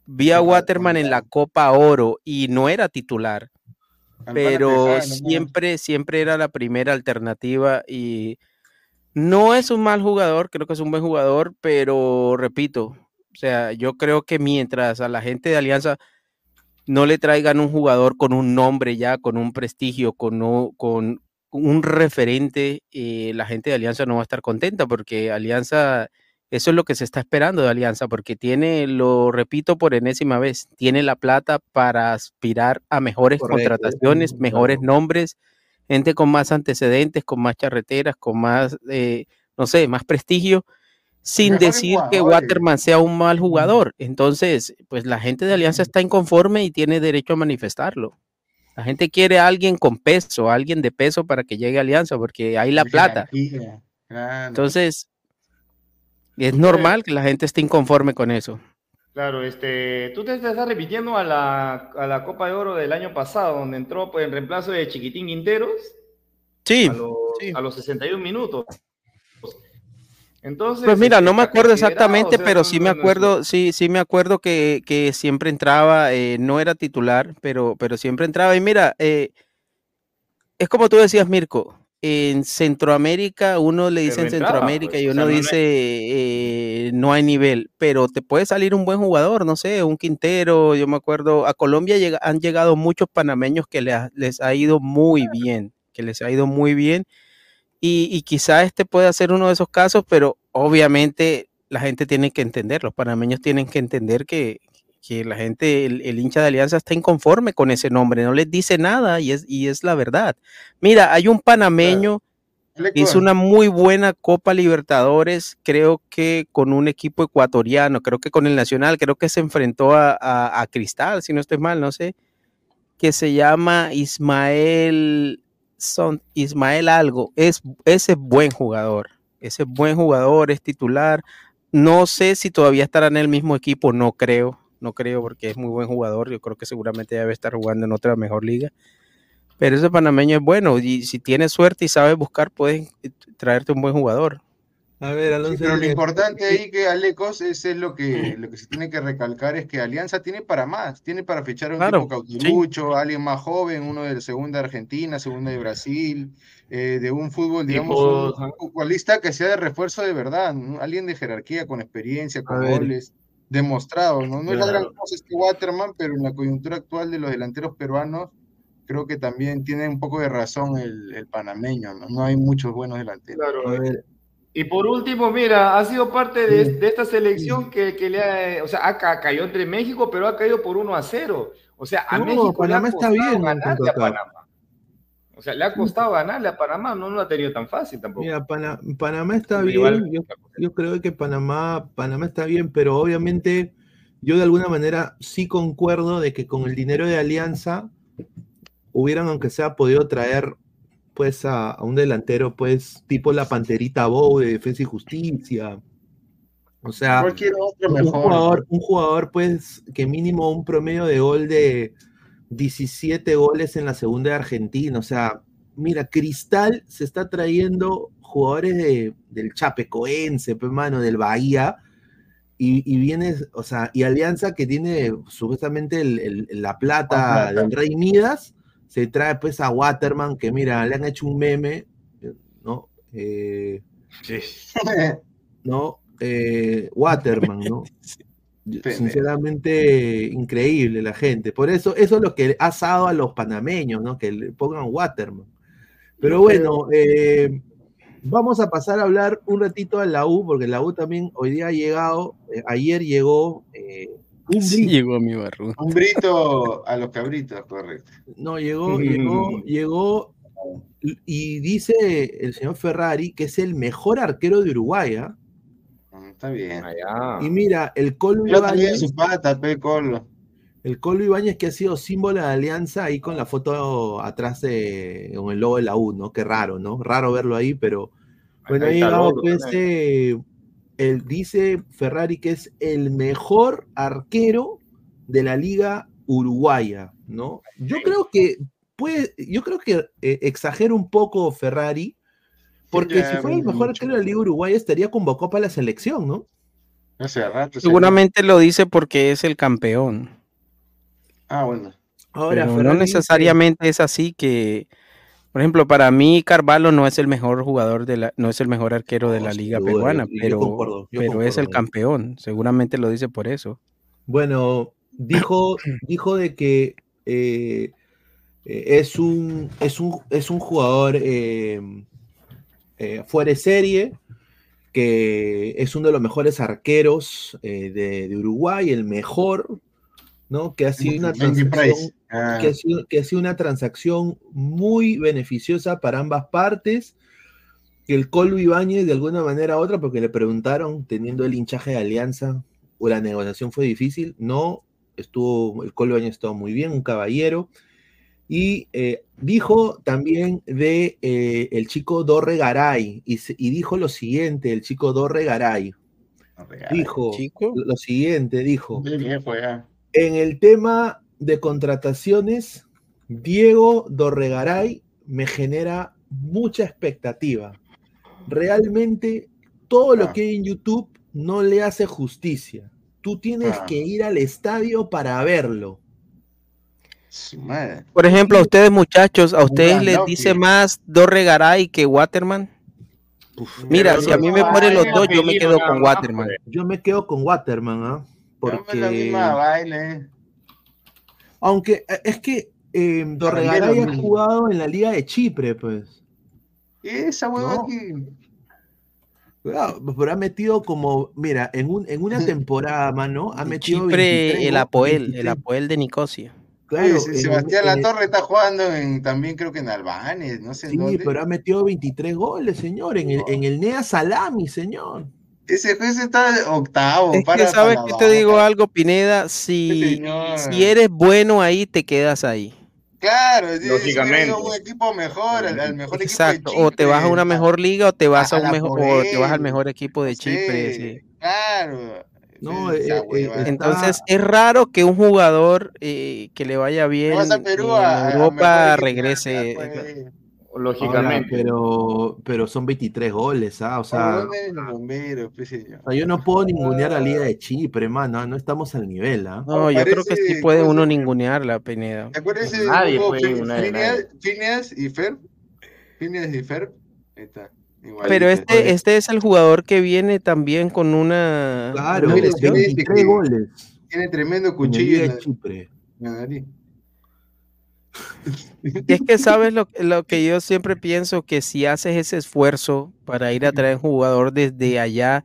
Vi a Waterman en la Copa Oro y no era titular, pero siempre, siempre era la primera alternativa y no es un mal jugador, creo que es un buen jugador, pero repito, o sea, yo creo que mientras a la gente de Alianza no le traigan un jugador con un nombre ya, con un prestigio, con, con un referente, eh, la gente de Alianza no va a estar contenta porque Alianza, eso es lo que se está esperando de Alianza, porque tiene, lo repito por enésima vez, tiene la plata para aspirar a mejores contrataciones, mejores nombres, gente con más antecedentes, con más charreteras, con más, eh, no sé, más prestigio sin decir que Waterman sea un mal jugador. Entonces, pues la gente de Alianza está inconforme y tiene derecho a manifestarlo. La gente quiere a alguien con peso, alguien de peso para que llegue a Alianza, porque hay la plata. Entonces, es normal que la gente esté inconforme con eso. Claro, este, tú te estás repitiendo a la, a la Copa de Oro del año pasado, donde entró pues, en reemplazo de Chiquitín Quinteros. Sí, a los, sí. a los 61 minutos pues mira, no me acuerdo exactamente, pero sí me acuerdo, sí, sí me acuerdo que, siempre entraba, eh, no era titular, pero, pero siempre entraba. Y mira, eh, es como tú decías, Mirko, en Centroamérica, uno le dice en Centroamérica pues, y uno dice eh, no hay nivel, pero te puede salir un buen jugador, no sé, un Quintero, yo me acuerdo, a Colombia han llegado muchos panameños que les ha, ido muy bien, que les ha ido muy bien, y, y quizá este pueda ser uno de esos casos, pero obviamente la gente tiene que entender, los panameños tienen que entender que, que la gente, el, hincha de Alianza está inconforme con ese nombre, no les dice nada y es, y es la verdad. Mira, hay un panameño que hizo una muy buena Copa Libertadores, creo que con un equipo ecuatoriano, creo que con el Nacional, creo que se enfrentó a, Cristal, si no estoy mal, no sé, que se llama Ismael, son, Ismael algo, es, ese buen jugador, ese buen jugador, es titular. No sé si todavía estará en el mismo equipo, no creo no creo porque es muy buen jugador, yo creo que seguramente debe estar jugando en otra mejor liga. Pero ese panameño es bueno y si tienes suerte y sabes buscar, puedes traerte un buen jugador. A ver, Alonso. pero lo importante ahí que Alecos es, es lo que lo que se tiene que recalcar es que Alianza tiene para más, tiene para fichar a un tipo cautilucho, alguien más joven, uno de segunda de Argentina, segunda de Brasil, eh, de un fútbol, digamos, un futbolista que sea de refuerzo de verdad, alguien de jerarquía, con experiencia, con goles demostrado, ¿no? No es la gran cosa este Waterman, pero en la coyuntura actual de los delanteros peruanos, creo que también tiene un poco de razón el, panameño, ¿no? No hay muchos buenos delanteros. Y por último, mira, ha sido parte de, esta selección que, le ha, o sea, acá cayó entre México, pero ha caído por 1 a 0. O sea, a México Panamá está bien ganarle a Panamá. O sea, le ha costado ganarle a Panamá, no lo ha tenido tan fácil tampoco. Mira, Panamá está bien, yo, creo que Panamá, Panamá está bien, pero obviamente yo de alguna manera sí concuerdo de que con el dinero de Alianza hubieran, aunque sea, podido traer pues a, un delantero, pues, tipo la Panterita Bow de Defensa y Justicia. O sea, un, jugador, un jugador, pues, que mínimo un promedio de gol de 17 goles en la segunda de Argentina. O sea, mira, Cristal se está trayendo jugadores de, del Chapecoense, pues, mano, del Bahía. Y, y, viene, o sea, y Alianza que tiene supuestamente la plata del Rey Midas, se trae pues a Waterman, que mira, le han hecho un meme, ¿no? Eh, sí. ¿No? Eh, Waterman, ¿no? Sinceramente, increíble la gente. Por eso, eso es lo que ha asado a los panameños, ¿no? Que le pongan Waterman. Pero bueno, eh, vamos a pasar a hablar un ratito de la U, porque la U también hoy día ha llegado, eh, ayer llegó eh, un brito. llegó mi barro. Un brito a los cabritos, correcto. No, llegó, llegó, llegó, y dice el señor Ferrari que es el mejor arquero de Uruguay, ¿ah? está bien. Y mira, el Colo Ibáñez. El Colo Ibáñez que ha sido símbolo de alianza ahí con la foto atrás de, con el logo de la U, ¿no? Qué raro, ¿no? Raro verlo ahí, pero bueno, ahí llegado pues, él dice Ferrari que es el mejor arquero de la liga uruguaya, ¿no? Yo creo que puede, yo creo que eh, exagera un poco Ferrari, porque si fuera el mejor arquero de la Liga Uruguay estaría convocado para la selección, ¿no? Seguramente lo dice porque es el campeón. Ah, bueno. Ahora, no necesariamente es así que, por ejemplo, para mí Carvalho no es el mejor jugador de la, no es el mejor arquero de la liga peruana, pero, pero es el campeón. Seguramente lo dice por eso. Bueno, dijo, dijo de que eh, eh, es un, es un, es un jugador eh, eh, fuera de serie, que es uno de los mejores arqueros eh, de, Uruguay, el mejor, ¿no? Que ha sido una transacción, ah. que, ha sido, que ha sido una transacción muy beneficiosa para ambas partes. Que el Colo Ibáñez, de alguna manera u otra, porque le preguntaron, teniendo el hinchaje de alianza, o la negociación fue difícil, no, estuvo, el Colo Ibáñez estuvo muy bien, un caballero. Y eh, dijo también de eh, el chico Dorre Garay, y, dijo lo siguiente, el chico Dorre Garay. Dijo lo siguiente, dijo. En el tema de contrataciones, Diego Dorregaray me genera mucha expectativa. Realmente todo lo ah. que hay en YouTube no le hace justicia. Tú tienes ah. que ir al estadio para verlo. Por ejemplo, a ustedes muchachos, ¿a ustedes les dice más Dorregaray que Waterman? Mira, si a mí me ponen los dos, yo me quedo con Waterman. Yo me quedo con Waterman, ¿ah? Porque... Aunque eh, es que eh, Dorregaray ha jugado en la Liga de Chipre, pues. Esa huevada pero ha metido como, mira, en, un, en una temporada, mano, ha metido. Chipre, el Apoel, el Apoel de Nicosia. Claro, Sebastián Latorre está jugando en, también creo que en Albania, no sé sí, pero ha metido 23 goles, señor, en el, en el Nea Salami, señor. Ese juez está octavo. Es que sabes que te digo algo, Pineda, si, si eres bueno ahí, te quedas ahí. Claro, lógicamente. un equipo mejor, al, mejor Exacto, o te vas a una mejor liga o te vas a, un mejor o te vas al mejor equipo de Chipre. Claro. No, eh, eh, entonces es raro que un jugador eh, que le vaya bien en Europa regrese. Lógicamente. pero, pero son 23 goles, ¿ah? O sea, pues, yo no puedo ningunear a la Liga de Chipre, mano. No estamos al nivel, ¿ah? No, yo creo que sí puede uno ningunear la Pineda. ¿Te acuerdas de nadie Phineas y Ferb? Phineas y Ferb. Ahí está. Pero este, este es el jugador que viene también con una. Claro, tiene, goles. Tiene tremendo cuchillo en Chipre. Es que sabes lo, lo, que yo siempre pienso, que si haces ese esfuerzo para ir a traer un jugador desde allá,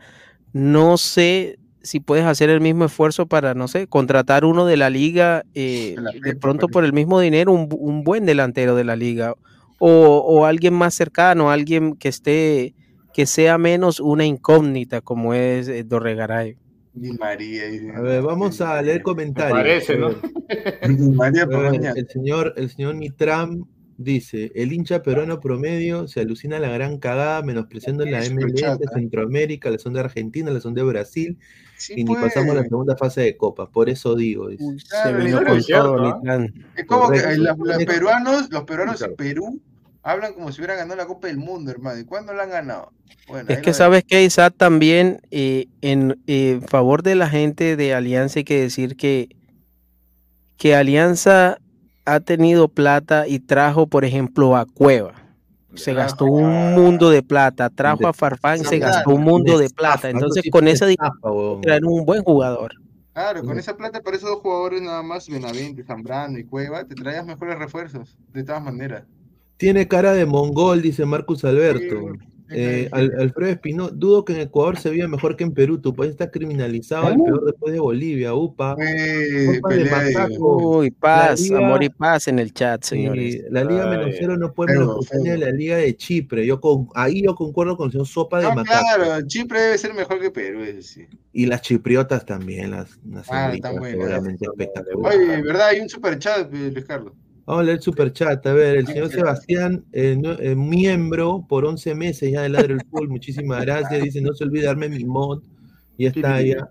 no sé si puedes hacer el mismo esfuerzo para, no sé, contratar uno de la liga, eh, de pronto por el mismo dinero, un, un buen delantero de la liga, o, o, alguien más cercano, alguien que esté, que sea menos una incógnita como es eh, Dorregaray. María. A ver, vamos a leer comentarios. parece, ¿no? María el señor, el señor Nitram dice: el hincha peruano promedio se alucina la gran cagada menospreciando la MLS, Centroamérica, la zona de Argentina, la zona de Brasil, y ni pasamos a la segunda fase de Copa. Por eso digo. se vino con todo, Es como que los, peruanos, los peruanos en Perú hablan como si hubieran ganado la Copa del Mundo, hermano. ¿Y cuándo la han ganado? es que sabes que Isaac también eh, en favor de la gente de Alianza hay que decir que, que Alianza ha tenido plata y trajo, por ejemplo, a Cueva. Se gastó un mundo de plata, trajo a Farfán, se gastó un mundo de plata. Entonces, con esa dinero, un buen jugador. Claro, con esa plata para esos dos jugadores nada más, Benavente, Zambrano y Cueva, te traías mejores refuerzos, de todas maneras. Tiene cara de mongol, dice Marcus Alberto. Eh, Alfredo Espino, dudo que en Ecuador se viva mejor que en Perú. Tu país está criminalizado, el peor después de Bolivia. Upa. Uy, paz, amor y paz en el chat, señores. la Liga menos cero no puede menospreciar la Liga de Chipre. Yo con, ahí yo concuerdo con el señor Sopa de no, Claro, Chipre debe ser mejor que Perú, sí. Y las chipriotas también, las, las ah, seguramente espectaculares. Oye, ¿verdad? Hay un super chat, Luis Carlos. Vamos a leer el super chat. A ver, el señor Sebastián, eh, eh, miembro por 11 meses ya de Ladre el Pool. Muchísimas gracias. Dice, no se olvide darme mi mod. Y está ya.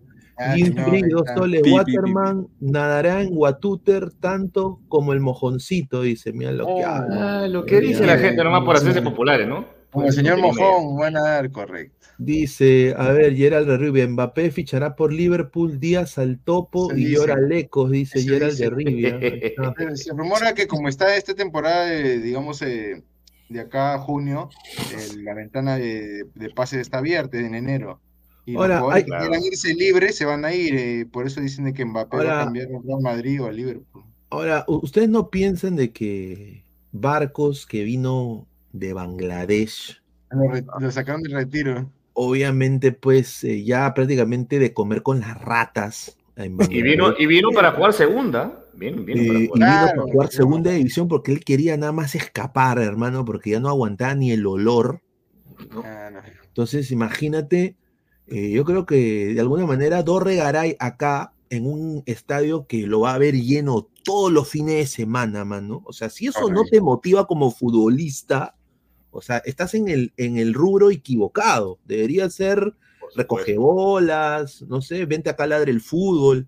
Gimfrey, dos soles. Waterman nadará en Watuter tanto como el mojoncito, dice. Mira lo que habla. Ah, lo que dice la gente, nomás por hacerse populares, ¿no? Como el señor Mojón, buena dar, correcto. Dice, a ver, Gerald de Rivia, Mbappé fichará por Liverpool, Díaz al topo y llora Lecos, dice Gerald de Rivia. Se rumora que como está esta temporada, de, digamos, eh, de acá a junio, la ventana de, pase está abierta en enero. Y Ahora, los que quieran irse libres se van a ir, eh, por eso dicen que Mbappé va a cambiar a Madrid o a Liverpool. Ahora, ustedes no piensan de que Barcos que vino de Bangladesh. Lo, sacaron de retiro. Obviamente, pues eh, ya prácticamente de comer con las ratas. Y vino, y vino para jugar segunda. Bien, para jugar. Y vino para jugar segunda división porque él quería nada más escapar, hermano, porque ya no aguantaba ni el olor. Entonces, imagínate, eh, yo creo que de alguna manera Dorre Garay acá en un estadio que lo va a ver lleno todos los fines de semana, mano. O sea, si eso no te motiva como futbolista, o sea, estás en el, en el rubro equivocado. Debería ser recoge bolas, no sé, vente acá a ladre el fútbol.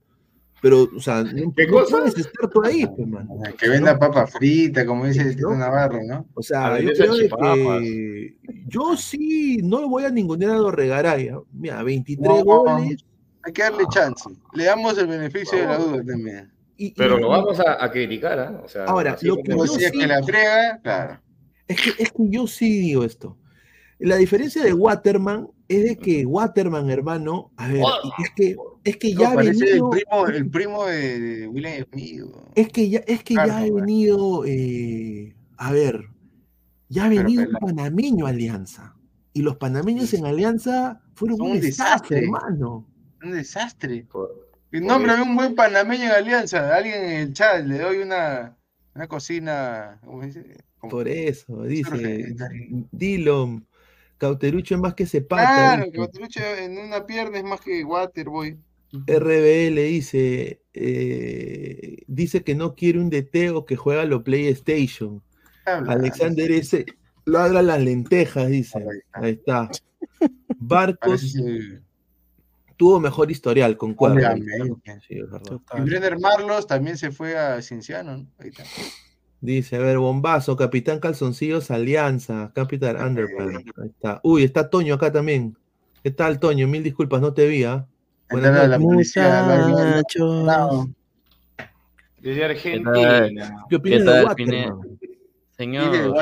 Pero, o sea, no, puedes estar tú ahí, pues, Que venda papa frita, como dice el Tito Navarro, ¿no? O sea, yo creo que yo sí no voy a ningunear a Dorregaray. Mira, 23 goles. Hay que darle chance. Le damos el beneficio de la duda también. Pero lo vamos a, criticar, ¿ah? ahora, lo que yo sí, que la frega, claro. Es que, es que yo sí digo esto. La diferencia de Waterman es de que Waterman, hermano, a ver, es que, es que ya ha venido. El primo, el primo de William Smith. Es que ya, es que ya ha venido, eh, a ver, ya ha venido un panameño Alianza. Y los panameños en Alianza fueron un, desastre, hermano. Un desastre. Nombre un buen panameño en Alianza. Alguien en el chat, le doy una, una cocina. Por eso, dice Dillon. Cauterucho es más que se Claro, Cauterucho en una pierna es más que Waterboy. RBL dice, eh, dice que no quiere un DT o que juega lo PlayStation. Alexander S. Ladra las lentejas, dice. Ahí está. Barcos tuvo mejor historial con cuatro. y Brenner Marlos también se fue a Cienciano. Ahí está. Dice, a ver, bombazo, Capitán Calzoncillos, Alianza, Capitán Underpants. Ahí está. Uy, está Toño acá también. ¿Qué tal, Toño? Mil disculpas, no te vi, ¿ah? Buenas. Desde Argentina. ¿Qué opinas de Waterman? Señor.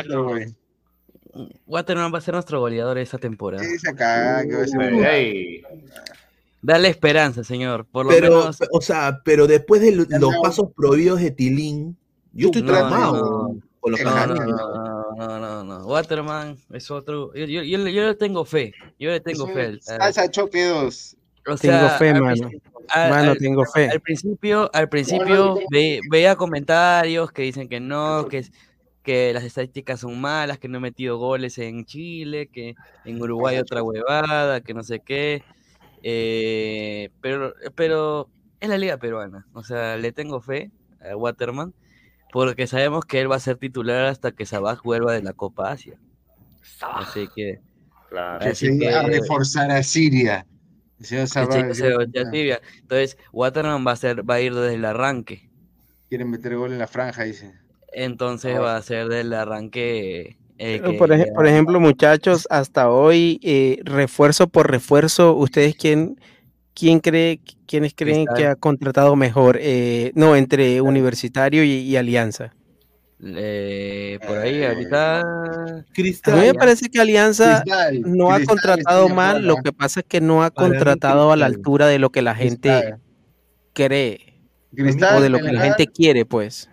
Waterman va a ser nuestro goleador esta temporada. Dale esperanza, señor. Por lo pero, menos... o sea, pero después de los pasos prohibidos de Tilín, yo estoy traumado con los no, no, no, no, Waterman es otro. Yo, yo, yo, le tengo fe. Yo le tengo fe. Salsa choque 2. tengo fe, mano. mano, tengo fe. Al principio, al principio veía comentarios que dicen que no, que que las estadísticas son malas, que no he metido goles en Chile, que en Uruguay otra huevada, que no sé qué. Eh, pero, pero es la liga peruana. O sea, le tengo fe a Waterman, porque sabemos que él va a ser titular hasta que Sabaj vuelva de la Copa Asia. Así que. Claro. a reforzar a Siria. Entonces, Waterman va a, ser, va a ir desde el arranque. Quieren meter gol en la franja, dice entonces va a ser del arranque. Eh, por, ejemplo, muchachos, hasta hoy, eh, refuerzo por refuerzo, ¿ustedes quién, quién cree, quiénes creen que ha contratado mejor? Eh, no, entre Universitario y, Alianza. por ahí, ahorita. A mí me parece que Alianza no ha contratado mal, lo que pasa es que no ha contratado a la altura de lo que la gente cree. o de lo que la gente quiere, pues.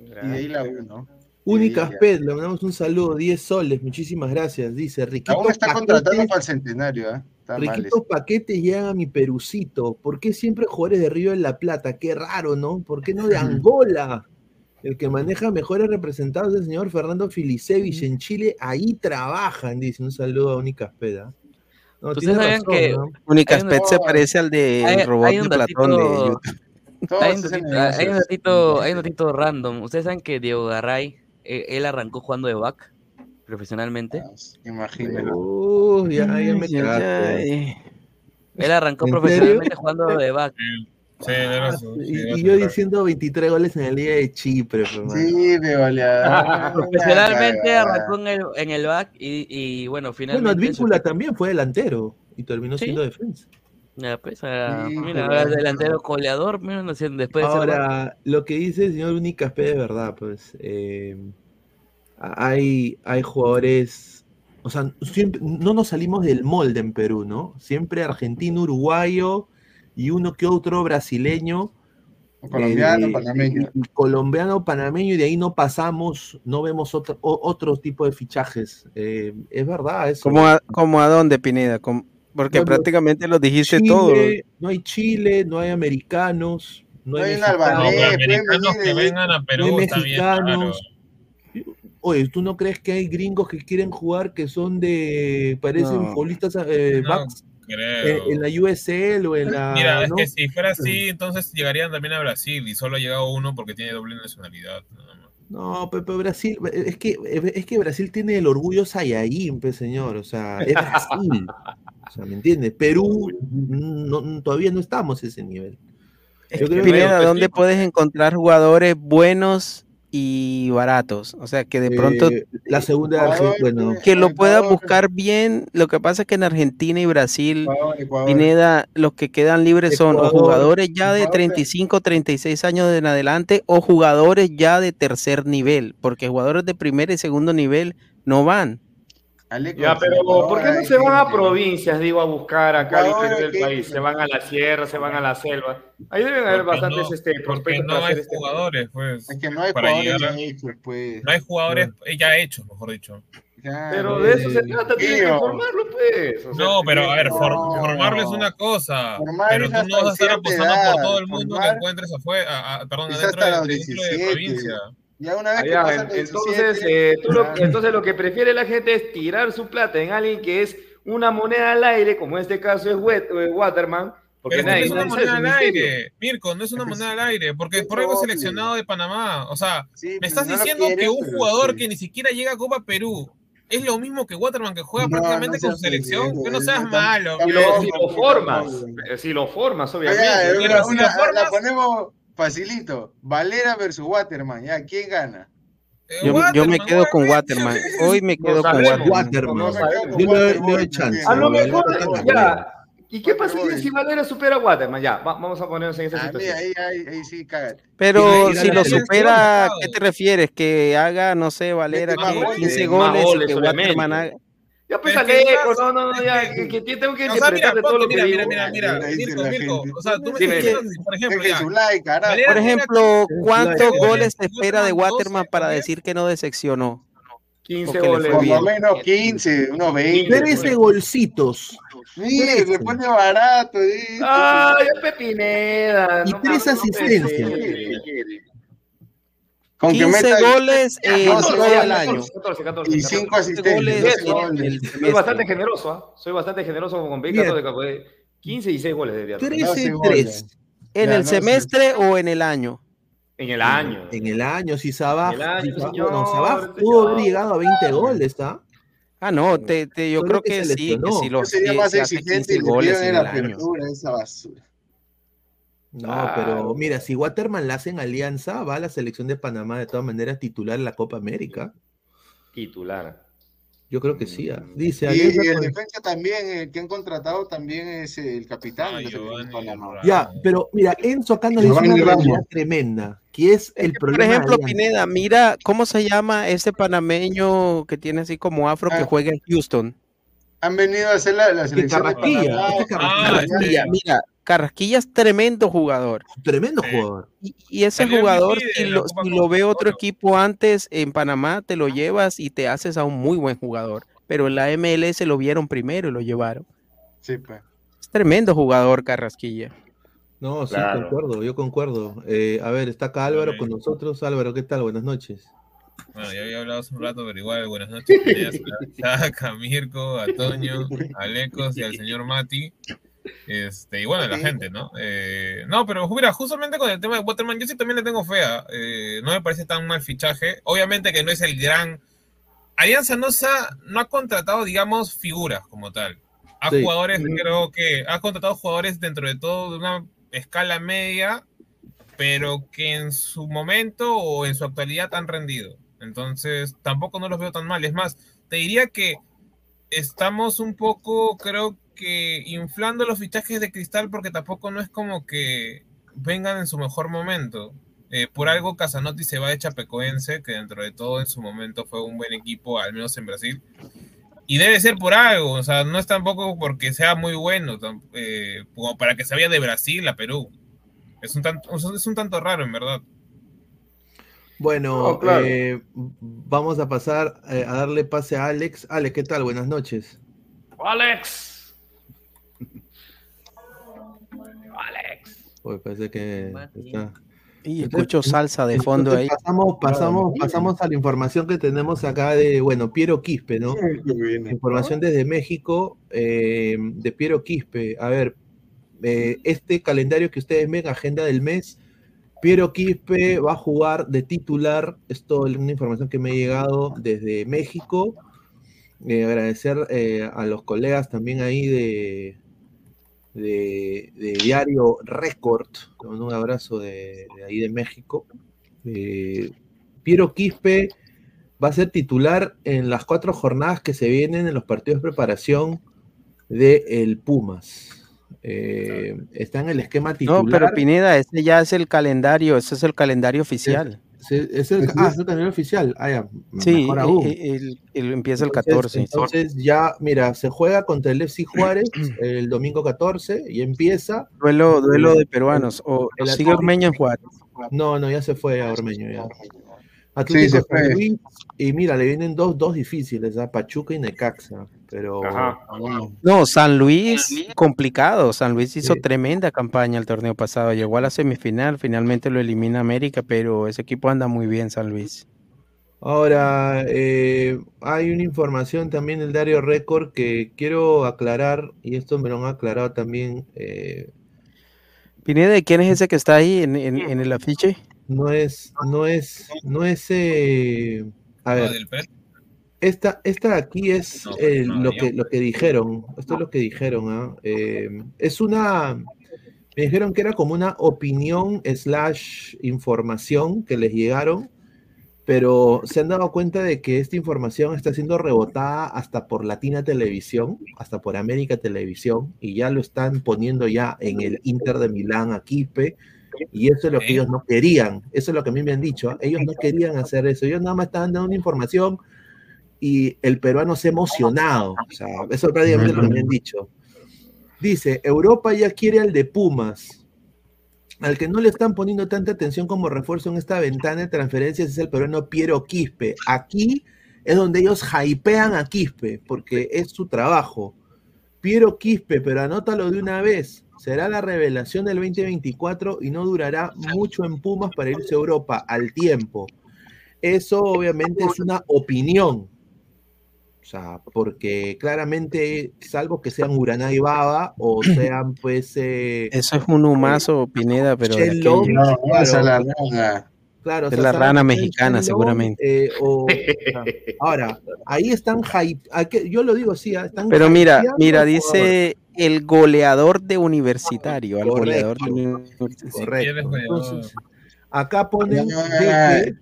Y de ahí la uno. Única Pet, le mandamos un saludo, 10 soles, muchísimas gracias. Dice Riquito. Aún está contratando para el centenario, ¿eh? Riquito Paquete llega a mi Perucito. ¿Por qué siempre jugadores de Río de la Plata? Qué raro, ¿no? ¿Por qué no de Angola? El que maneja mejores representados es el señor Fernando Filisevich en Chile. Ahí trabajan, dice. Un saludo a Única Peda. No, ¿Ustedes saben que ¿no? Única se parece al de robot de Platón de YouTube. Hay un, datito, hay, un random. Ustedes saben que Diego Garray, eh, él arrancó jugando de back profesionalmente. Ah, Imagínate. Él arrancó profesionalmente jugando de back. Sí, ah, y, yo diciendo 23 goles en el día de Chipre. Pues, sí, me vale. Profesionalmente arrancó en el, en el back y, y bueno, finalmente. Bueno, Advíncula también fue delantero y terminó siendo defensa. Ya, pues, mira, delantero goleador, mira, no sé, después Ahora, lo que dice el señor Únicas P de verdad, pues, eh, hay, hay jugadores, o sea, siempre, no nos salimos del molde en Perú, ¿no? Siempre argentino, uruguayo y uno que otro brasileño. Colombiano, eh, panameño. colombiano, panameño, y de ahí no pasamos, no vemos otro, otro tipo de fichajes. Eh, es verdad, eso. ¿Cómo a, como a dónde, Pineda? Porque prácticamente lo dijiste todo. No hay Chile, no hay americanos, no, hay, americanos que vengan a Perú. No hay mexicanos. Oye, ¿tú no crees que hay gringos que quieren jugar que son de, parecen futbolistas eh, eh, en la USL o en la... Mira, es que si fuera así, entonces llegarían también a Brasil y solo ha llegado uno porque tiene doble nacionalidad. No, pero, Brasil, es que, es que Brasil tiene el orgullo Saiyajin, señor, o sea, es Brasil. O sea, ¿me entiendes? Perú todavía no estamos a ese nivel. Yo ¿dónde puedes encontrar jugadores buenos y baratos. O sea, que de pronto... Eh, la segunda, bueno. Que lo pueda buscar bien. Lo que pasa es que en Argentina y Brasil, Pineda, los que quedan libres son o jugadores ya de 35, 36 años en adelante o jugadores ya de tercer nivel, porque jugadores de primer y segundo nivel no van ya, pero ¿por qué no se van a provincias, digo, a buscar acá al interior del país? Se van a la sierra, se van a la selva. Ahí deben haber bastantes este, prospectos. No hay este jugadores, pues. Es que no hay jugadores ya hechos, pues. No hay jugadores ya hechos, mejor dicho. pero de eso se trata, tienen que formarlo, pues. no, pero a ver, formarlo es una cosa. pero tú no vas a estar apostando por todo el mundo que encuentres afuera, perdón, dentro de, de la provincia. Ya una vez que pasan entonces, eh, lo, entonces lo que prefiere la gente es tirar su plata en alguien que es una moneda al aire, como en este caso es eh, Waterman. Porque no es una moneda al aire, Mirko, no es una moneda al aire, porque por algo seleccionado de Panamá. O sea, me estás diciendo que un jugador que ni siquiera llega a Copa Perú es lo mismo que Waterman que juega prácticamente con su selección. Que no seas malo. Si lo, formas, si lo formas, obviamente. la ponemos Facilito. Valera versus Waterman. ¿Ya? ¿Quién gana? Eh, yo, yo, me quedo con Waterman. Hoy me quedo con Waterman. yo le doy chance. A lo mejor, ya. ¿Y qué pasa si Valera supera a Waterman? Ya, vamos a ponernos en esa situación. Ahí, ahí, ahí, sí, cágate. Pero si lo supera, ¿qué te refieres? Que haga, no sé, Valera, que 15 goles, goles, que Waterman haga. Ya pues Alejo, no, no, no, ya, que, que tengo que interpretar de todo lo que mira, mira, mira, mira, Mirko, Mirko, o sea, tú me estás por ejemplo, ya, por ejemplo, ¿cuántos goles se espera de Waterman para decir que no decepcionó? 15 goles. Por lo menos 15, unos 20. 13 golcitos. Mire, se pone barato. Ay, Pepineda. Y tres asistencias. Con 15 goles eh, al año. 14, 14, y 5 asistencias. Soy bastante generoso, ¿ah? Soy bastante generoso con Beca de 15 y 6 goles debería 13 3. ¿En el semestre o en el año? En el año. En el año, si Sabaj, si Sabaj pudo haber llegado a 20 goles, ¿está? Ah, no, te, te, yo creo que, que sí, que si los sería más exigente y goles en la apertura, esa basura. No, pero mira, si Waterman la hace en alianza, va a la selección de Panamá de todas maneras titular en la Copa América. Titular. Yo creo que sí. Ah. Mm. Dice, y, el defensa también, el que han contratado también es el capitán. ya, pero mira, Enzo acá nos dice una realidad tremenda, que es el problema. Por ejemplo, Pineda, mira cómo se llama ese panameño que tiene así como afro que ah. juega en Houston. Han venido a hacer la, selección de Carraquilla. Mira, Carrasquilla es tremendo jugador. Tremendo jugador. Y, ese jugador, si lo, ve otro equipo antes en Panamá, te lo llevas y te haces a un muy buen jugador. Pero en la MLS lo vieron primero y lo llevaron. Sí, pues. Es tremendo jugador Carrasquilla. No, sí, concuerdo, yo concuerdo. Eh, a ver, está acá Álvaro con nosotros. Álvaro, ¿qué tal? Buenas noches. Bueno, ya había hablado hace un rato, pero igual, buenas noches. A Camirco, a Toño, a Alecos y al señor Mati. Este, y bueno, la gente, ¿no? Eh, no, pero mira, justamente con el tema de Waterman, yo sí también le tengo fea. Eh, no me parece tan mal fichaje. Obviamente que no es el gran. Alianza no, ha, no ha contratado, digamos, figuras como tal. Ha jugadores, creo que ha contratado jugadores dentro de todo de una escala media, pero que en su momento o en su actualidad han rendido. Entonces, tampoco no los veo tan mal. Es más, te diría que estamos un poco, creo que inflando los fichajes de Cristal porque tampoco no es como que vengan en su mejor momento. Eh, por algo Casanotti se va de Chapecoense, que dentro de todo en su momento fue un buen equipo, al menos en Brasil. Y debe ser por algo, o sea, no es tampoco porque sea muy bueno, eh, como para que se vaya de Brasil a Perú. Es un tanto, es un tanto raro, en verdad. Bueno, eh, vamos a pasar a darle pase a Alex. Alex, ¿qué tal? Buenas noches. Alex. Pues parece que está. Y escucho salsa de fondo ahí. Pasamos, pasamos, pasamos a la información que tenemos acá de, bueno, Piero Quispe, ¿no? Información desde México eh, de Piero Quispe. A ver, eh, este calendario que ustedes ven, agenda del mes, Piero Quispe va a jugar de titular. Esto es una información que me ha llegado desde México. Eh, agradecer a los colegas también ahí de, de, Diario Record, con un abrazo de, ahí de México. Eh, Piero Quispe va a ser titular en las cuatro jornadas que se vienen en los partidos de preparación de el Pumas. Eh, está en el esquema titular. No, pero Pineda, ese ya es el calendario, ese es el calendario oficial. Es, el, ah, es el calendario oficial. Ah, ya. Sí, el, empieza el 14. Entonces ya, mira, se juega contra el FC Juárez el domingo 14 y empieza. Duelo, duelo de peruanos. O sigue Ormeño en Juárez. No, no, ya se fue a Ormeño. Ya. Atlético sí, y mira, le vienen dos, dos difíciles, a Pachuca y Necaxa. Pero no, San Luis complicado. San Luis hizo tremenda campaña el torneo pasado. Llegó a la semifinal, finalmente lo elimina América, pero ese equipo anda muy bien, San Luis. Ahora, eh, hay una información también del Diario Récord que quiero aclarar, y esto me lo han aclarado también. Eh, Pineda, ¿quién es ese que está ahí en el afiche? no es, no es, no es, eh, a ver, esta, esta aquí es eh, lo, que, lo que dijeron, esto es lo que dijeron, ¿ah? eh, es una, me dijeron que era como una opinión slash información que les llegaron, pero se han dado cuenta de que esta información está siendo rebotada hasta por Latina Televisión, hasta por América Televisión, y ya lo están poniendo ya en el Inter de Milán, Aquipe, y eso es lo que ellos no querían. Eso es lo que a mí me han dicho. ¿ah? Ellos no querían hacer eso. Ellos nada más estaban dando una información y el peruano se ha emocionado. O sea, eso es prácticamente lo que han dicho. Dice, Europa ya quiere al de Pumas. Al que no le están poniendo tanta atención como refuerzo en esta ventana de transferencias es el peruano Piero Quispe. Aquí es donde ellos hypean a Quispe, porque es su trabajo. Piero Quispe, pero anótalo de una vez será la revelación del 2024 y no durará mucho en Pumas para irse a Europa al tiempo. Eso obviamente es una opinión. O sea, porque claramente, salvo que sean Uraná y Baba, o sean pues... Eh, Eso es un humazo, Pineda, pero... la Claro, es la rana mexicana, seguramente. Eh, ahora, ahí están yo lo digo así, ah, están Pero mira, mira, dice el goleador de universitario, al goleador de universitario. Correcto. acá ponen de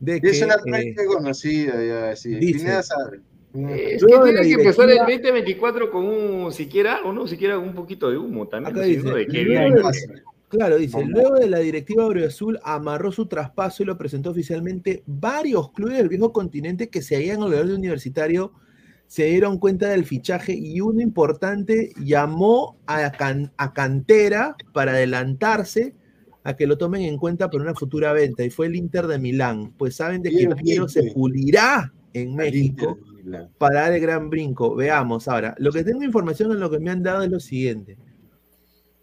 de que, es una práctica eh, conocida ya, sí. Dice, sabe. Eh, es que tiene que empezar el 2024 con un siquiera o no siquiera un poquito de humo también. Acá dice, de que Claro, dice, luego de la directiva Azul amarró su traspaso y lo presentó oficialmente, varios clubes del viejo continente que se hallan alrededor de universitario se dieron cuenta del fichaje y uno importante llamó a, a Cantera para adelantarse a que lo tomen en cuenta para una futura venta y fue el Inter de Milán, pues saben de que Piero se pulirá en México para dar el gran brinco. Veamos ahora, lo que tengo información en lo que me han dado es lo siguiente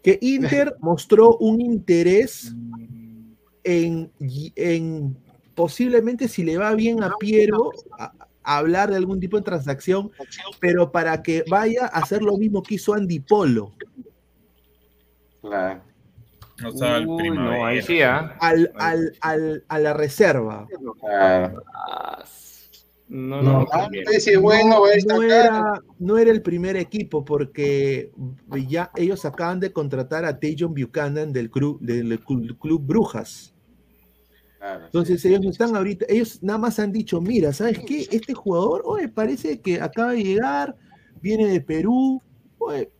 que Inter mostró un interés en, en, posiblemente si le va bien a Piero a, hablar de algún tipo de transacción, pero para que vaya a hacer lo mismo que hizo Andy Polo. Claro. No, ahí sí, ¿ah? al, al, al, a la reserva. Claro. Ah, no, no, bueno, no, era, el primer equipo porque ya ellos acaban de contratar a Tajon Buchanan del club, del club, Brujas. Entonces ellos no están ahorita, ellos nada más han dicho, mira, ¿sabes qué? Este jugador, oye, parece que acaba de llegar, viene de Perú, oye,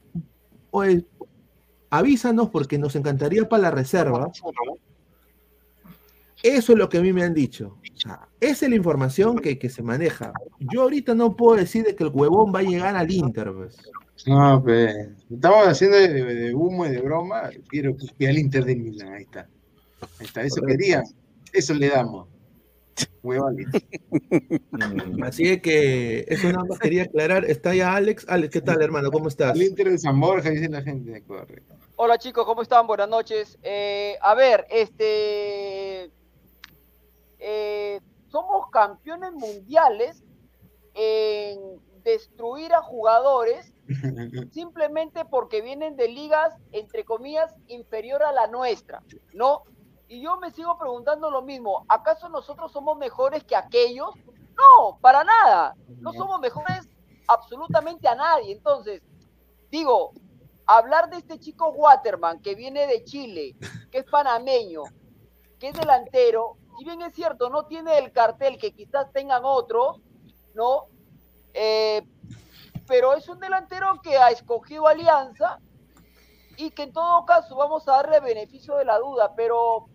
oye avísanos porque nos encantaría para la reserva. Eso es lo que a mí me han dicho. esa es la información que, se maneja. Yo ahorita no puedo decir de que el huevón va a llegar al Inter. Pues. No, pues, estamos haciendo de, humo y de broma. Quiero que al Inter de Milán. Ahí está. Ahí está. Eso quería. Eso le damos. Huevón. Así que eso nada más quería aclarar. Está ya Alex. Alex, ¿qué tal, hermano? ¿Cómo estás? El Inter de San Borja, dice la gente. Correcto. Hola chicos, ¿cómo están? Buenas noches. Eh, a ver, este eh, somos campeones mundiales en destruir a jugadores simplemente porque vienen de ligas, entre comillas, inferior a la nuestra, ¿no? Y yo me sigo preguntando lo mismo, ¿acaso nosotros somos mejores que aquellos? No, para nada, no somos mejores absolutamente a nadie. Entonces, digo, hablar de este chico Waterman que viene de Chile, que es panameño, que es delantero, si bien es cierto, no tiene el cartel que quizás tengan otros, ¿no? Eh, pero es un delantero que ha escogido Alianza y que en todo caso vamos a darle beneficio de la duda, pero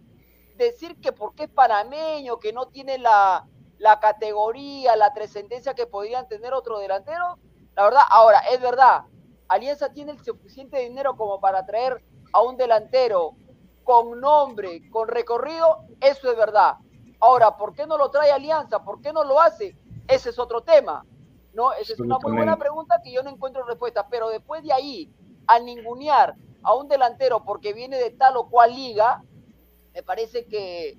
decir que porque es panameño, que no tiene la, la categoría, la trascendencia que podrían tener otros delanteros, la verdad, ahora, es verdad, Alianza tiene el suficiente dinero como para traer a un delantero con nombre, con recorrido, eso es verdad. Ahora, ¿por qué no lo trae Alianza? ¿Por qué no lo hace? Ese es otro tema. ¿no? Esa es una muy buena pregunta que yo no encuentro respuesta, pero después de ahí, al ningunear a un delantero porque viene de tal o cual liga, me parece que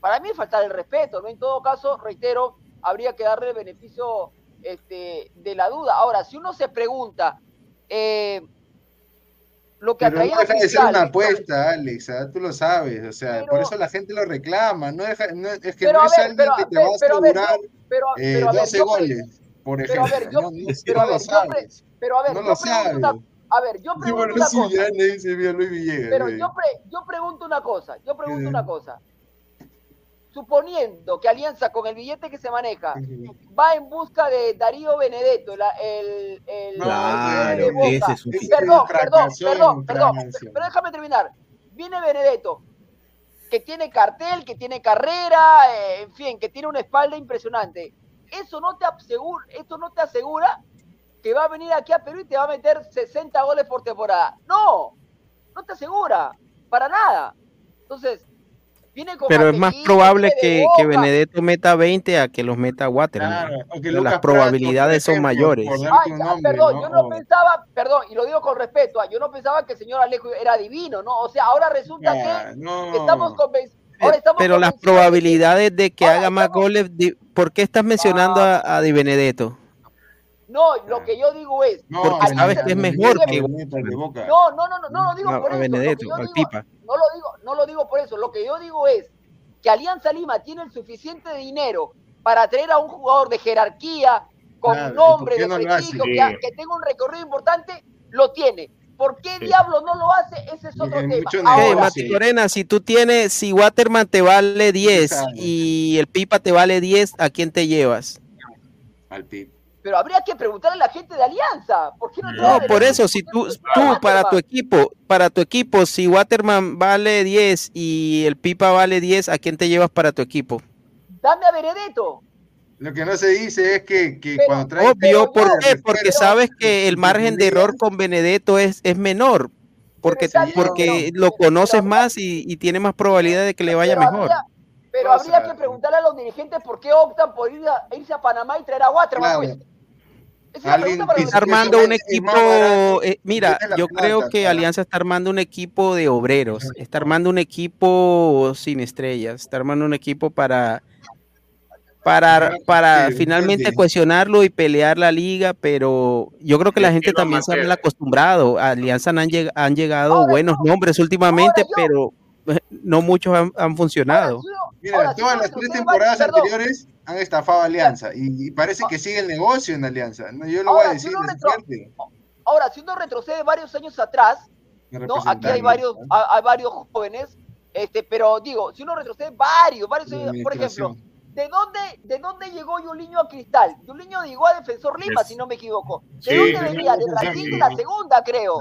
para mí es faltar el respeto, ¿no? En todo caso, reitero, habría que darle el beneficio este, de la duda. Ahora, si uno se pregunta, eh, lo que Pero no deja de ser una apuesta, Alex, ¿ah? tú lo sabes, o sea, por eso la gente lo reclama, no, deja, no es que no es alguien que te va a asegurar eh, 12 goles, por ejemplo. Pero a ver, yo, no, pero, pero a ver, no lo sabes. A ver, yo pregunto una cosa. Pero pre, yo pregunto una cosa, yo pregunto una cosa suponiendo que Alianza con el billete que se maneja va en busca de Darío Benedetto, el, el, claro, ese es un perdón, perdón, perdón, perdón, pero déjame terminar. Viene Benedetto, que tiene cartel, que tiene carrera, eh, en fin, que tiene una espalda impresionante. Eso no te asegura, esto no te asegura que va a venir aquí a Perú y te va a meter 60 goles por temporada. No, no te asegura, para nada. Entonces, pero es más probable que, que, Benedetto meta 20 a que los meta Waterman. las probabilidades son mayores. perdón, yo no pensaba, perdón, y lo digo con respeto, ah, yo no pensaba que el señor Alejo era divino, ¿no? O sea, ahora resulta que estamos convencidos. pero las probabilidades de que haga más goles, ¿por qué estás mencionando ah. a, Di Benedetto? No, lo que yo digo es. porque sabes que es mejor que. No, no, no, no, no lo digo por eso. Benedetto, al Pipa. No lo digo, no lo digo por eso. Lo que yo digo es que Alianza Lima tiene el suficiente dinero para traer a un jugador de jerarquía, con nombre, de prestigio, que, tenga un recorrido importante, lo tiene. ¿Por qué diablo no lo hace? Ese es otro tema. Ahora, Mati Corena, si tú tienes, si Waterman te vale 10 y el Pipa te vale 10, ¿a quién te llevas? Al Pipa pero habría que preguntarle a la gente de Alianza. ¿por qué no, no por eso, si tú, tú para tu equipo, para tu equipo, si Waterman vale 10 y el Pipa vale 10, ¿a quién te llevas para tu equipo? Dame a Benedetto. Lo que no se dice es que, que cuando traes... Obvio, ¿por qué? Porque sabes que el margen de error con Benedetto es, es menor, porque, porque lo conoces más y, y, tiene más probabilidad de que le vaya mejor. pero habría que preguntarle a los dirigentes por qué optan por ir a, irse a Panamá y traer a Waterman. Pues está armando un equipo, eh, mira, yo creo que Alianza está armando un equipo de obreros, está armando un equipo sin estrellas, está armando un equipo para para, para finalmente cuestionarlo y pelear la liga, pero yo creo que la gente también se ha acostumbrado. A Alianza han, han llegado buenos nombres últimamente, pero no muchos han, funcionado. Mira, todas las tres temporadas anteriores han estafado a Alianza y, parece que sigue el negocio en Alianza. yo lo voy a decir. ahora, si uno retrocede varios años atrás, ¿no? aquí hay varios, hay varios jóvenes, este, pero digo, si uno retrocede varios, varios años, por ejemplo, ¿de dónde, ¿de dónde llegó Yuliño a Cristal? Yuliño llegó a Defensor Lima, si no me equivoco. ¿De dónde venía? De Brasil de la segunda, creo.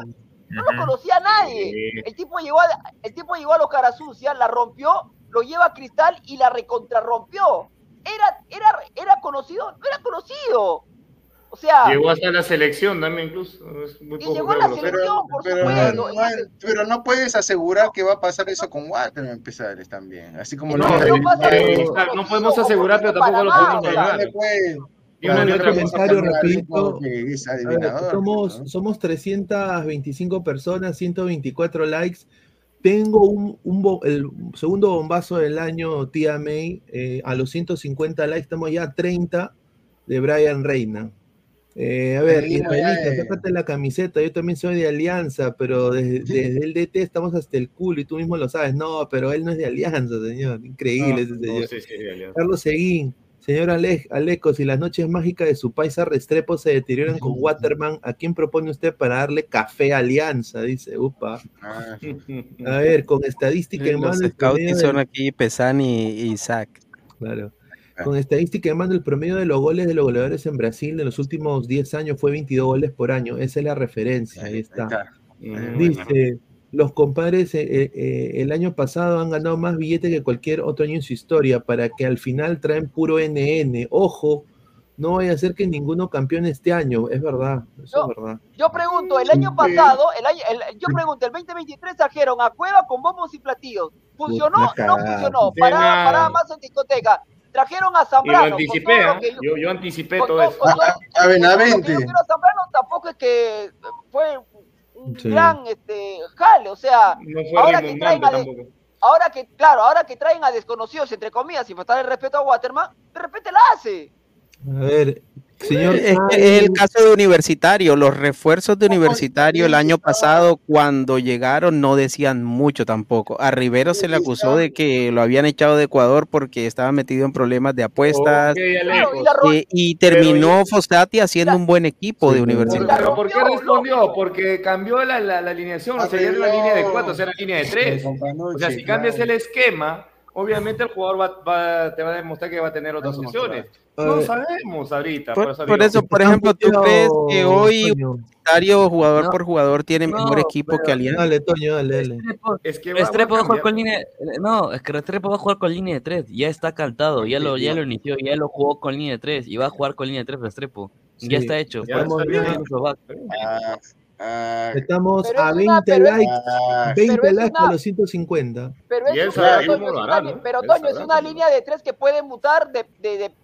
No lo conocía nadie. El tipo llegó a, el tipo llegó a los Carasucias, la rompió, lo lleva a Cristal y la recontrarrompió era, era, era conocido, no era conocido. O sea. Llegó hasta la selección también, incluso. y llegó a la selección, por supuesto. Pero, no puedes asegurar que va a pasar eso con Walter Empezares también. Así como no, no, podemos asegurar, pero tampoco lo podemos negar. Comentario repito. somos, somos 325 personas, 124 likes. Tengo un, el segundo bombazo del año, tía May, eh, a los 150 likes, estamos ya a 30 de Brian Reina. Eh, a ver, sácate la camiseta, yo también soy de Alianza, pero desde, el DT estamos hasta el culo y tú mismo lo sabes. No, pero él no es de Alianza, señor. Increíble ese señor. Carlos Seguín, Señor Aleco, si las noches mágicas de su paisa Restrepo se deterioran con Waterman, ¿a quién propone usted para darle café alianza? Dice, upa. Ah. A ver, con estadística en mano. Los son aquí Pesani y Isaac. Claro. Ah. Con estadística en mano, el promedio de los goles de los goleadores en Brasil en los últimos 10 años fue 22 goles por año. Esa es la referencia. Ahí está. Dice, los compadres eh, eh, eh, el año pasado han ganado más billetes que cualquier otro año en su historia, para que al final traen puro NN. Ojo, no vaya a ser que ninguno campeón este año, es verdad, eso yo, es verdad. Yo pregunto, el año pasado, el año, yo pregunto, el 2023 trajeron a Cueva con bombos y platillos. ¿Funcionó? No funcionó. Para, para más en discoteca. Trajeron a Zambrano. Yo anticipé, yo, yo, anticipé todo eso. a, Benavente. Zambrano tampoco es que fue un gran este, jale, o sea, ahora que traen a ahora que, claro, ahora que traen a desconocidos, entre comillas, sin faltar el respeto a Waterman, de repente la hace. A ver, Señor, es, el caso de Universitario. Los refuerzos de Universitario el año pasado, cuando llegaron, no decían mucho tampoco. A Rivero se le acusó de que lo habían echado de Ecuador porque estaba metido en problemas de apuestas. Eh, y terminó Fostati haciendo un buen equipo de Universitario. ¿Por qué respondió? Porque cambió la, la, alineación. O sea, ya la línea de cuatro, o sea, la línea de tres. O sea, si cambias el esquema obviamente el jugador va, te va a demostrar que va a tener otras opciones. No sabemos ahorita. Por, eso, por, ejemplo, ¿tú crees que hoy Dario, jugador por jugador, tiene mejor equipo que Alianza? Dale, Toño, dale, dale. Es que Restrepo va a jugar con línea. No, es que Restrepo va a jugar con línea de 3. Ya está cantado, ya lo, ya lo inició, ya lo jugó con línea de 3 y va a jugar con línea de 3 Restrepo. Ya está hecho. Ya está Ah, Estamos a 20 likes, 20 likes a los 150. Pero, es pero Toño, es una línea de tres que puede mutar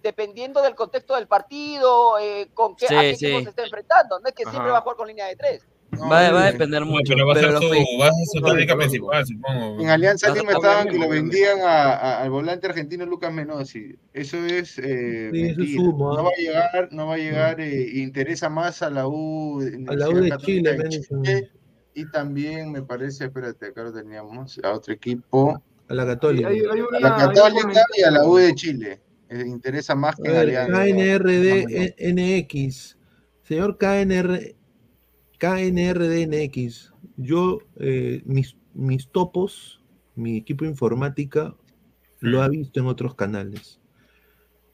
dependiendo del contexto del partido, eh, con qué, a se está enfrentando. No es que siempre va a jugar con línea de tres va, va, a depender mucho. Pero va a ser su, va a ser su táctica principal, supongo. En Alianza Lima estaban que lo vendían a, al volante argentino Lucas Menosi. Eso es. Eh, sí, sumo, no va a llegar, no va a llegar, eh, interesa más a la U. A la U de Chile, Chile y también me parece, espérate, acá lo teníamos, a otro equipo. A la Católica. Hay, hay una, a la Católica y a la U de Chile. Eh, interesa más que Alianza. KNRD NX. Señor KNR, KNRDNX. Yo, eh, mis, mis topos, mi equipo informática, lo ha visto en otros canales.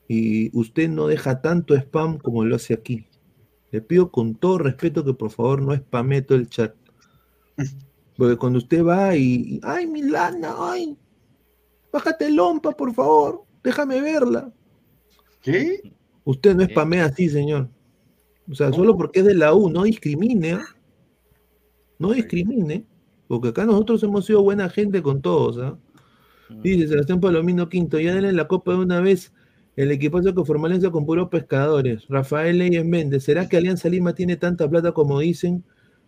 Y usted no deja tanto spam como lo hace aquí. Le pido con todo respeto que por favor no spame todo el chat. Porque cuando usted va y, ay, mi lana, ay, bájate el lompa, por favor, déjame verla. ¿Qué? Usted no spamea así, señor. O sea, solo porque es de la U, no discrimine. ¿ah? No discrimine. Porque acá nosotros hemos sido buena gente con todos. ¿ah? Dice Sebastián Palomino Quinto, ya denle la copa de una vez el equipazo que formó Alianza con puros pescadores. Rafael Leyes Méndez, ¿será que Alianza Lima tiene tanta plata como dicen?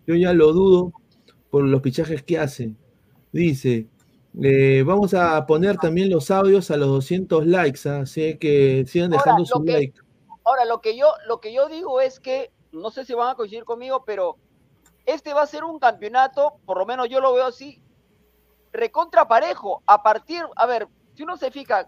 Yo ya lo dudo por los pichajes que hace. Dice, eh, vamos a poner también los audios a los 200 likes, ¿ah? así que sigan dejando su like. Ahora, lo que, yo, lo que yo digo es que, no sé si van a coincidir conmigo, pero este va a ser un campeonato, por lo menos yo lo veo así, recontra parejo. A partir, a ver, si uno se fija,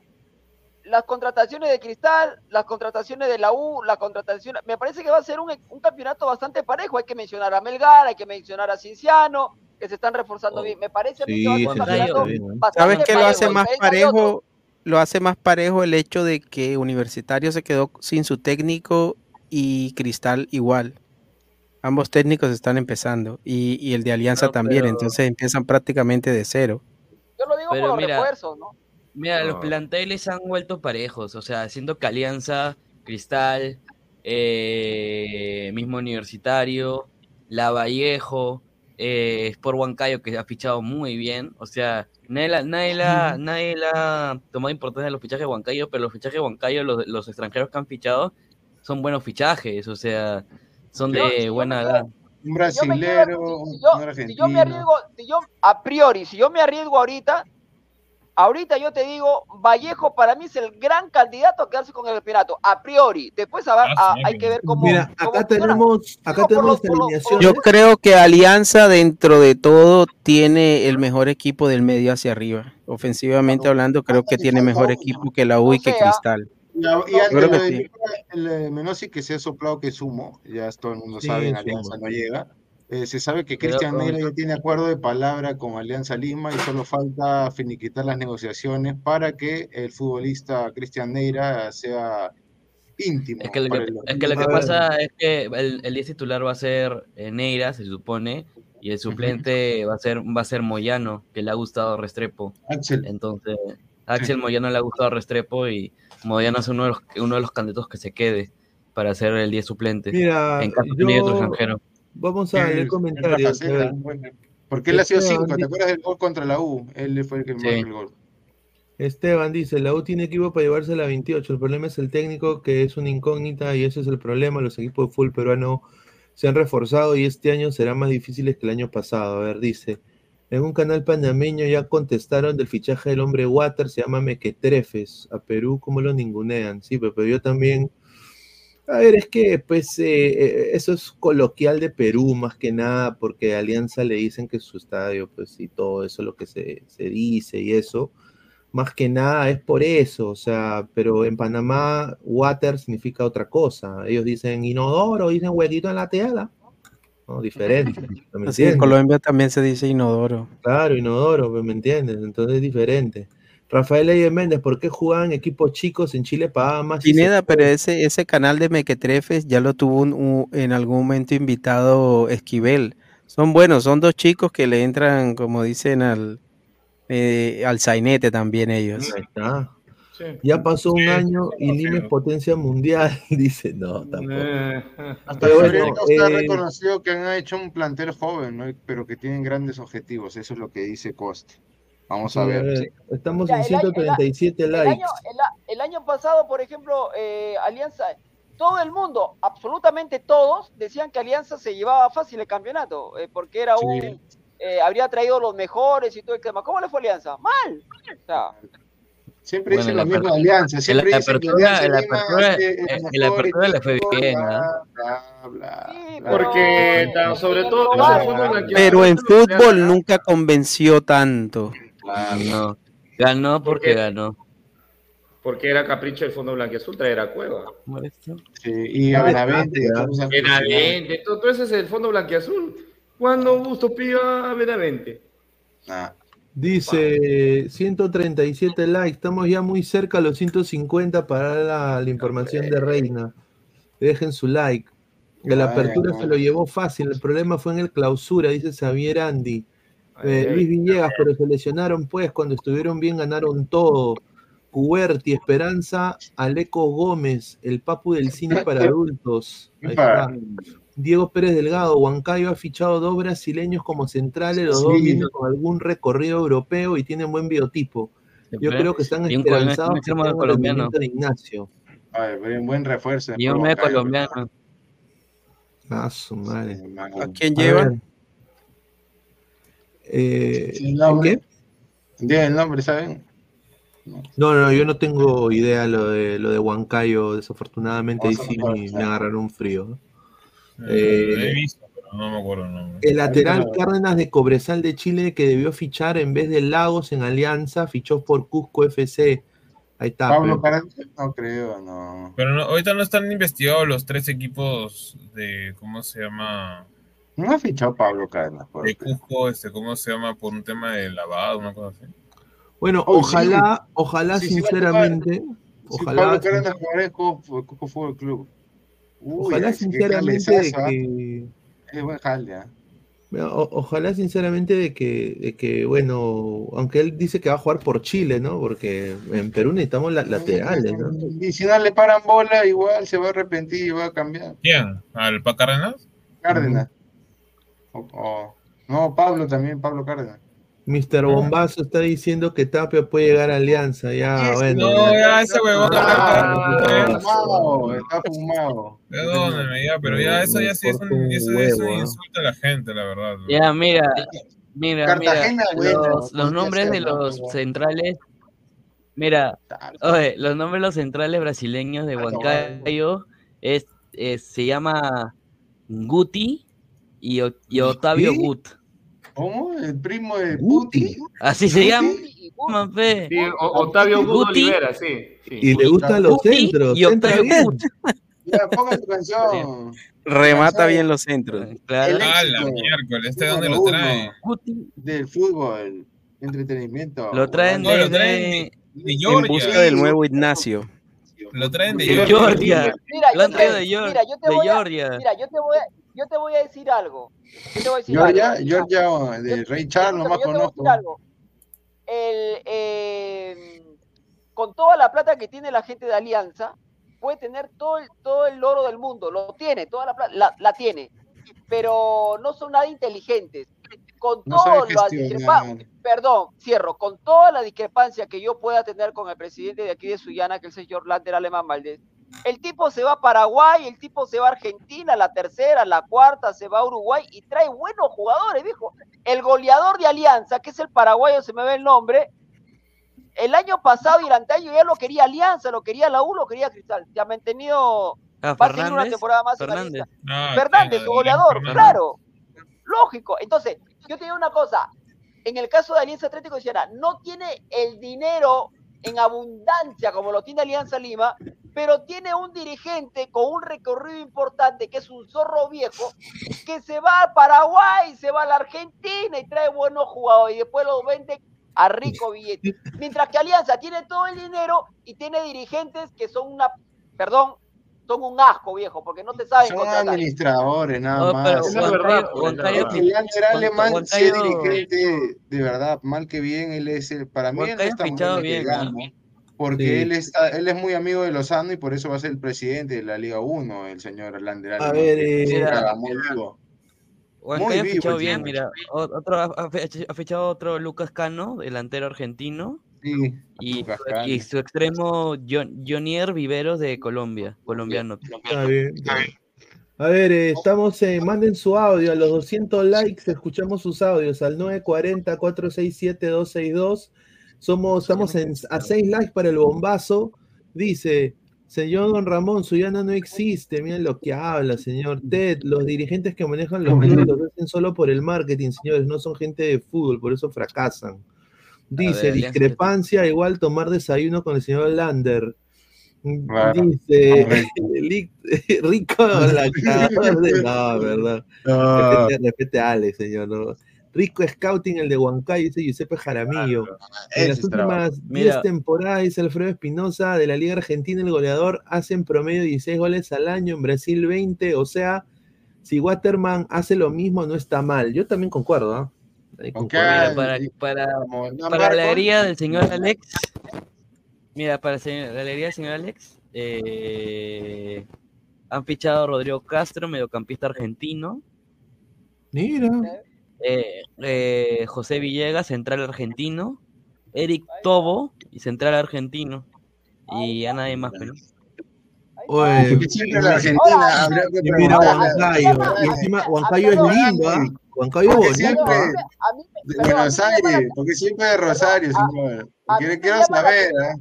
las contrataciones de Cristal, las contrataciones de la U, la contratación, me parece que va a ser un, campeonato bastante parejo. Hay que mencionar a Melgar, hay que mencionar a Cinciano, que se están reforzando bien. Me parece que va a ser un campeonato ¿Sabes qué lo hace más parejo? Lo hace más parejo el hecho de que Universitario se quedó sin su técnico y Cristal igual. Ambos técnicos están empezando y, el de Alianza también, entonces empiezan prácticamente de cero. Yo lo digo por los refuerzos, ¿no? Mira, los planteles han vuelto parejos, o sea, siendo que Alianza, Cristal, eh, mismo Universitario, La Vallejo, eh, Sport Huancayo que ha fichado muy bien, o sea, nadie la, nadie la, tomado importancia en los fichajes de Huancayo, pero los fichajes de Huancayo, los, los extranjeros que han fichado, son buenos fichajes, o sea, son de buena edad. Un brasilero, si yo me arriesgo, si yo a priori, si yo me arriesgo ahorita, Ahorita yo te digo, Vallejo para mí es el gran candidato a quedarse con el campeonato, a priori. Después ah, hay que ver cómo. Mira, acá tenemos, acá tenemos alineación. Yo creo que Alianza, dentro de todo, tiene el mejor equipo del medio hacia arriba. Ofensivamente hablando, creo que tiene mejor equipo que la U y que Cristal. Y, antes el, el Menossi que se ha soplado que sumo, ya todo el mundo sabe, en Alianza no llega. Eh, se sabe que Cristian Neira ya tiene acuerdo de palabra con Alianza Lima y solo falta finiquitar las negociaciones para que el futbolista Cristian Neira sea íntimo. Es que lo que, pasa es que el, el 10 titular va a ser eh, Neira, se supone, y el suplente va a ser va a ser Moyano, que le ha gustado Restrepo. Axel. Entonces, Axel Moyano le ha gustado Restrepo y Moyano es uno de los, uno de los candidatos que se quede para ser el 10 suplente Mira, en caso de otro extranjero. Vamos a ver comentarios. Porque él ha sido 5, ¿te acuerdas del gol contra la U? Él fue el que marcó el gol. Esteban dice, la U tiene equipo para llevarse la 28, el problema es el técnico que es una incógnita y ese es el problema, los equipos de full peruano se han reforzado y este año serán más difíciles que el año pasado. A ver, dice, en un canal panameño ya contestaron del fichaje del hombre Water, se llama Mequetrefes, a Perú como lo ningunean, sí, pero yo también a ver, es que pues eh, eh, eso es coloquial de Perú más que nada, porque Alianza le dicen que su estadio, pues y todo eso lo que se, dice y eso, más que nada es por eso, o sea, pero en Panamá water significa otra cosa. Ellos dicen inodoro, dicen huequito en la tela. No, diferente. en Colombia también se dice inodoro. Claro, inodoro, ¿me entiendes? Entonces es diferente. Rafael Eide Méndez, ¿por qué jugaban equipos chicos en Chile pagaban más? Pineda, pero ese, ese canal de Mequetrefes ya lo tuvo en algún momento invitado Esquivel. Son buenos, son dos chicos que le entran, como dicen, al, eh, al sainete también ellos. Ya pasó un año y Lima es potencia mundial, dice, no, tampoco. Eh, pero bueno, está eh, reconocido que han hecho un plantel joven, pero que tienen grandes objetivos, eso es lo que dice Coste. Vamos a ver. Estamos en 137 likes. El año, pasado, por ejemplo, eh, Alianza, todo el mundo, absolutamente todos, decían que Alianza se llevaba fácil el campeonato, eh, porque era un. Eh, habría traído los mejores y todo el tema. ¿Cómo le fue Alianza? Mal. Siempre dicen lo mismo de Alianza. Siempre la apertura, la apertura, la apertura le fue bien. porque sobre todo. Pero en fútbol nunca convenció tanto. Ganó. Ganó porque ganó. Porque era capricho del Fondo Blanquiazul traer a Cueva. Sí, y a Benavente. Benavente, todo, eso es el Fondo Blanquiazul. ¿Cuándo Gusto pidió a Benavente? Ah. Dice 137 likes, estamos ya muy cerca a los 150 para la, información de Reina. Dejen su like. La apertura se lo llevó fácil, el problema fue en el clausura, dice Xavier Andy. Eh, Luis Villegas, pero se lesionaron pues, cuando estuvieron bien ganaron todo. Cuberti, Esperanza, Aleco Gómez, el papu del cine para adultos. Diego Pérez Delgado, Huancayo ha fichado dos brasileños como centrales, los dos vienen con algún recorrido europeo y tienen buen biotipo. Yo creo que están esperanzados con el colombiano de Ignacio. buen refuerzo. Y un colombiano. Ah, su madre. ¿A quién llevan? Eh, el nombre? el nombre, ¿saben? No. no, yo no tengo idea lo de lo de Huancayo, desafortunadamente ahí sí me, agarraron un frío. Eh, he visto, pero no me acuerdo el nombre. El lateral Cárdenas de Cobresal de Chile que debió fichar en vez de Lagos en Alianza, fichó por Cusco FC. Ahí está. Pablo no creo, no. Pero ahorita no están investigados los tres equipos de, ¿cómo se llama? No ha fichado Pablo Cadena. De Cusco, este, ¿cómo se llama? Por un tema de lavado, una cosa así. Bueno, oh, ojalá, ojalá sinceramente. ojalá, Pablo Cadena jugará en Cusco Fútbol Club. ojalá sinceramente de que. Es buen jalde, ¿eh? ojalá sinceramente de que, de que, bueno, aunque él dice que va a jugar por Chile, ¿no? Porque en Perú necesitamos laterales, ¿no? Y si no le paran bola, igual se va a arrepentir y va a cambiar. ¿Quién? ¿Al Cárdenas? Cárdenas no, Pablo también, Pablo Cárdenas. Mr. Bombazo está diciendo que Tapia puede llegar a Alianza. Ya, bueno. No, ya ese huevón está fumado. Está fumado. Perdóname, ya, pero ya eso ya sí es un, eso, eso insulta a la gente, la verdad. Ya, mira. Mira, mira, los, los nombres de los centrales, mira, oye, los nombres de los centrales brasileños de Huancayo es, es, se llama Guti, y, Octavio Gut. ¿Cómo? ¿El primo de Guti? Así se llama. Octavio Guti Olivera, sí, Y le gustan los centros. Y Octavio Ya, ponga tu canción. Remata bien los centros. Claro. Ah, la miércoles, ¿este dónde lo trae? Del fútbol, entretenimiento. Lo traen no, de, lo traen de Georgia. En busca del nuevo Ignacio. Lo traen de, de Georgia. Mira, lo han traído de, Georgia. Mira, yo te voy a, mira, yo te voy a, yo te voy a decir algo. Yo te voy a decir Georgia, algo. Georgia, de Rey Charles, nomás conozco. El, eh, con toda la plata que tiene la gente de Alianza, puede tener todo el, todo el oro del mundo, lo tiene, toda la, la, la tiene, pero no son nada inteligentes. Con no todo la discrepancia, perdón, cierro, con toda la discrepancia que yo pueda tener con el presidente de aquí de Suyana, que es el señor Lander Alemán Valdés, el tipo se va a Paraguay, el tipo se va a Argentina, la tercera, la cuarta, se va a Uruguay y trae buenos jugadores, viejo. El goleador de Alianza, que es el paraguayo, se me ve el nombre, el año pasado y el anteaño ya lo quería Alianza, lo quería la U, lo quería Cristal. Ya ha mantenido ah, va a seguir una temporada más. Fernández, Fernández su goleador, claro. Lógico. Entonces, yo te digo una cosa. En el caso de Alianza Atlético de no tiene el dinero en abundancia como lo tiene Alianza Lima, pero tiene un dirigente con un recorrido importante que es un zorro viejo que se va a Paraguay, se va a la Argentina y trae buenos jugadores y después los vende a rico billete. Mientras que Alianza tiene todo el dinero y tiene dirigentes que son una, perdón, son un asco, viejo, porque no te saben Son administradores, nada más. es verdad. Alemán, si es dirigente, de verdad, mal que bien, él es el, para mí él está muy bien, porque él, está, él es muy amigo de Lozano y por eso va a ser el presidente de la Liga 1, el señor Lander A ver, eh, muy vivo. Muy ha fichado bien, mira, otro, ha fichado otro Lucas Cano, delantero argentino. Sí, y, y, su extremo Jonier Viveros de Colombia, colombiano. Está bien. A ver, eh, estamos, eh, manden su audio a los 200 likes, escuchamos sus audios al 940-467-262. Somos, estamos en, a 6 likes para el bombazo. Dice, Señor Don Ramón, Suyana no existe, miren lo que habla, señor Ted. Los dirigentes que manejan los medios lo hacen solo por el marketing, señores, no son gente de fútbol, por eso fracasan. Dice, discrepancia igual tomar desayuno con el señor Lander. Dice, rico la de... No, verdad. Respete, respete a Alex, señor. ¿no? Rico Scouting, el de Huancayo, dice Giuseppe Jaramillo. en las últimas 10 temporadas, dice Alfredo Espinosa, de la Liga Argentina, el goleador hace en promedio 16 goles al año, en Brasil 20, o sea, si Waterman hace lo mismo, no está mal. Yo también concuerdo, ¿ah? Para, para, para la alegría del señor Alex, mira, para la alegría del señor Alex, eh, han fichado a Rodrigo Castro, mediocampista argentino. Mira. Eh, eh, José Villegas, central argentino, Eric Tobo, y central argentino, y a nadie más, pero. Oye, siempre la Argentina habría que mira Huancayo, y encima Huancayo es lindo, Huancayo bonito. De Buenos Aires, porque siempre de Rosario, señor. Quiero saber, ¿eh?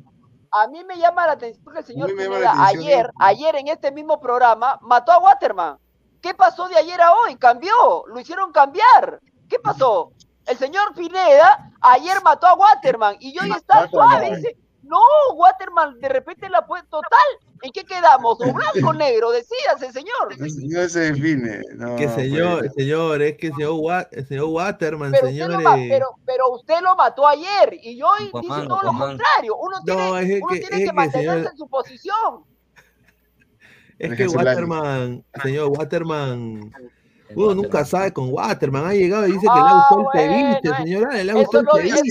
A mí me llama la atención que el señor Pineda, ayer, ayer en este mismo programa mató a Waterman. ¿Qué pasó de ayer a hoy? Cambió, lo hicieron cambiar. ¿Qué pasó? El señor Pineda ayer mató a Waterman y hoy está suave. Dice, no, Waterman de repente la puede total. ¿En qué quedamos? ¿O blanco o negro? Decídase, señor. No se define. No, que señor, señor, es que señor, el señor Waterman, pero señor. Usted pero, pero, usted lo mató ayer y hoy dice todo lo contrario. Uno tiene, no, es uno que, tiene que, mantenerse señor... en su posición. Es que Waterman, señor Waterman, uno nunca sabe con Waterman. Ha llegado y dice que le ha gustado el ceviche, señora. Le ha gustado el ceviche.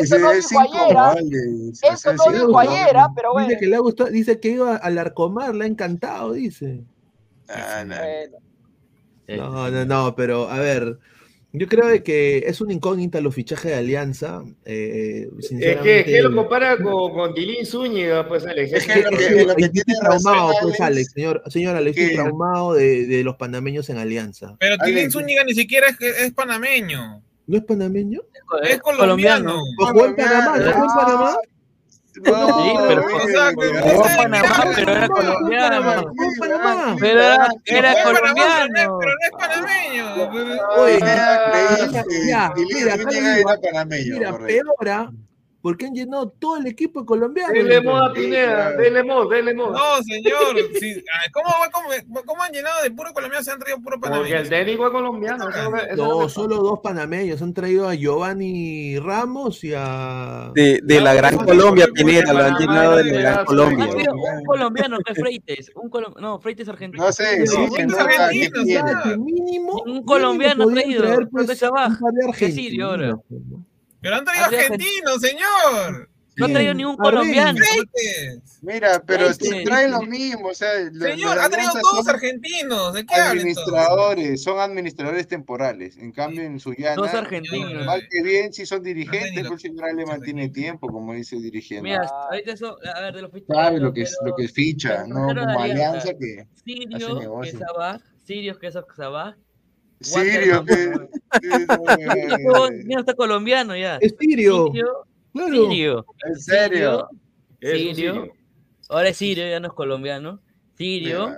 Eso no dijo ayer. Eso no dijo ayer, pero bueno. Dice que le ha gustado, dice que iba al arcomar, le ha encantado, dice. Ah, no, no, no, pero a ver. Yo creo que es una incógnita los fichajes de Alianza. Eh, es que, que lo compara con, con Tilín Zúñiga, pues Alex. Es que, que, tiene traumado, pues Alex, señor, señor Alex, estoy traumado de, de, los panameños en Alianza. Pero Tilín Zúñiga ni siquiera es, es panameño. ¿No es panameño? Es colombiano. ¿Jugó en Panamá? ¿Jugó en Panamá? No, pero Panamá, pero era colombiano. Pero era, era colombiano. Pero no es panameño. Oye, mira, mira, peor, ¿ah? Porque han llenado todo el equipo colombiano. Dele moda, Pineda, dele moda, dele moda. No, señor. Sí. ¿Cómo, cómo, ¿Cómo, han llenado de puro colombiano? Se han traído puro panameño. Porque el técnico es colombiano. no, solo dos panameños. Han traído a Giovanni Ramos y a. De, de la Gran Colombia, Pineda, lo han llenado de la Gran Colombia. Un colombiano que es Freites. Un colo... No, Freites argentino. No sé, sí, que no mínimo. Un colombiano traído. Pues, ¿Qué sirio ahora? Pero han traído argentinos, señor. No han traído ningún colombiano. Mira, pero si traen lo mismo, o sea, señor, ha traído todos argentinos. ¿De qué administradores, son administradores temporales. En cambio, en Suyana, dos argentinos. Mal que bien, si son dirigentes, pues el le mantiene tiempo, como dice el dirigente. Mira, ahorita eso, a ver, de los fichajes. Sabe lo que, es, lo que ficha, no como alianza que. Sirio, que Sabaj, Sirio, que es Sirio, que. Ya está colombiano ya. Es Sirio. Sirio. ¿En serio? Sirio. Ahora es Sirio, ya no es colombiano. Sirio.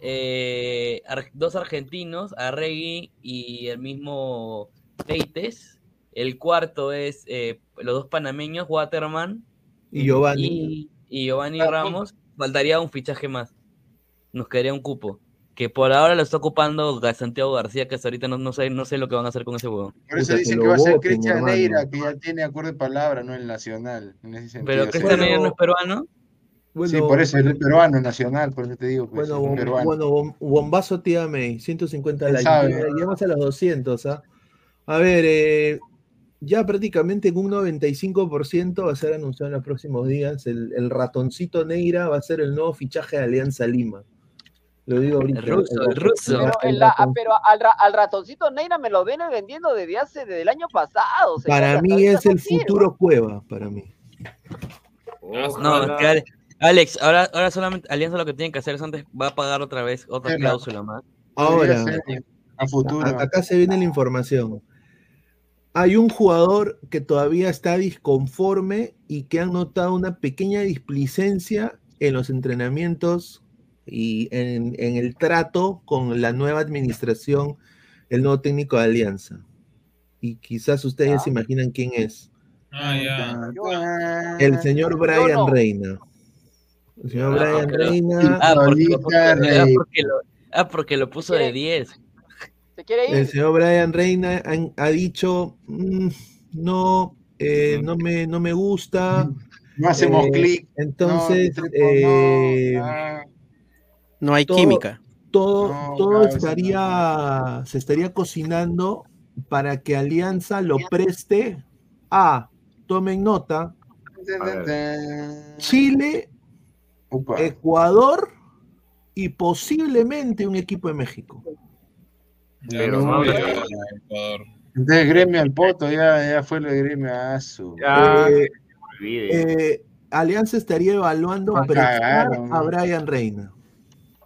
Eh, dos argentinos, Arregui y el mismo Peites. El cuarto es eh, los dos panameños, Waterman y Giovanni. Y, y Giovanni Ramos. Faltaría un fichaje más. Nos quedaría un cupo que por ahora lo está ocupando Santiago García, que hasta ahorita no, no, sé, no sé lo que van a hacer con ese huevón. Por eso dicen que va a ser Cristian Neira, que ya tiene acuerdo de palabra, no el nacional. En ese sentido. Pero Cristian Neira no es peruano. sí, por eso es el peruano nacional, por eso te digo. Pues, bueno, bueno, bombazo tía May, 150 likes. Llegamos a los 200. ¿ah? A ver, eh, ya prácticamente en un 95% va a ser anunciado en los próximos días. El, el ratoncito Neira va a ser el nuevo fichaje de Alianza Lima. Lo digo ahorita. El ruso, el ruso. Pero, al, ratoncito Neira me lo viene vendiendo desde hace, desde el año pasado. Para mí es el futuro Cueva, para mí. no, Alex, ahora, ahora solamente Alianza lo que tiene que hacer es antes va a pagar otra vez otra cláusula más. Ahora, a futuro. acá se viene la información. Hay un jugador que todavía está disconforme y que ha notado una pequeña displicencia en los entrenamientos y en, el trato con la nueva administración, el nuevo técnico de Alianza. Y quizás ustedes se imaginan quién es. Ah, ya. El señor Brian Reina. El señor ah, Brian Reina. Ah porque, lo, ah, porque lo puso de 10. El señor Brian Reina ha, dicho, mm, no, eh, no, me, no me gusta. No hacemos eh, clic. Entonces, eh, no hay química. Todo, todo estaría, se estaría cocinando para que Alianza lo preste a, tomen nota, Chile, Ecuador y posiblemente un equipo de México. Pero no, Entonces gremio al poto, ya, ya fue lo de gremio a su. Eh, eh, Alianza estaría evaluando a a Brian Reina.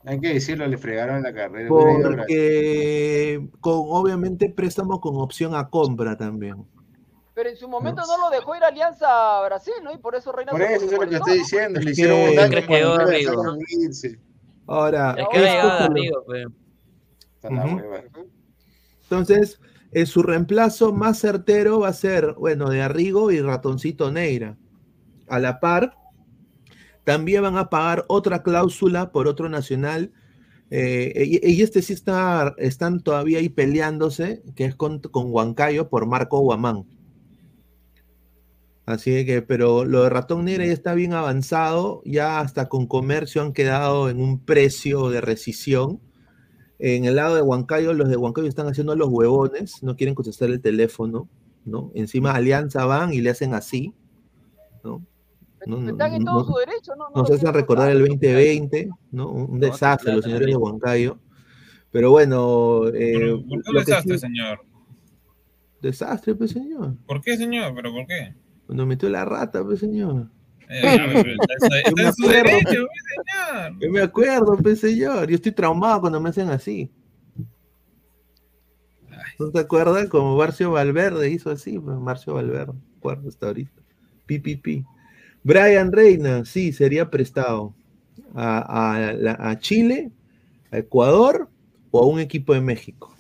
Hay que decirlo, le fregaron la carrera. Porque con, obviamente préstamo con opción a compra también. Pero en su momento no, lo dejó ir a Alianza Brasil, ¿no? Y por eso Reina. Por eso, es lo que estoy diciendo. Le hicieron un daño. Ahora, es que amigo, pues. Entonces, en su reemplazo más certero va a ser, bueno, de Arrigo y Ratoncito Neira. A la par, también van a pagar otra cláusula por otro nacional. Eh, y, este sí está, están todavía ahí peleándose, que es con, con Huancayo por Marco Guamán. Así que, pero lo de ratón negro ya está bien avanzado, ya hasta con comercio han quedado en un precio de rescisión. En el lado de Huancayo, los de Huancayo están haciendo los huevones, no quieren contestar el teléfono, ¿no? Encima Alianza van y le hacen así, ¿no? No, están en todo su derecho, ¿no? Nos hacen recordar el 2020, ¿no? Un desastre, los señores de Huancayo. Pero bueno. Eh, ¿Por qué desastre, señor? Desastre, pues, señor. ¿Por qué, señor? ¿Pero por qué? Cuando metió la rata, pues, señor. Eh, está en su derecho, pues, señor. Yo me acuerdo, pues, señor. Yo estoy traumado cuando me hacen así. ¿No te acuerdas? Como Marcio Valverde hizo así, pues, Marcio Valverde, acuerdo hasta ahorita. Pi, pi, pi. Brian Reina, sí, sería prestado a, Chile, a Ecuador o a un equipo de México,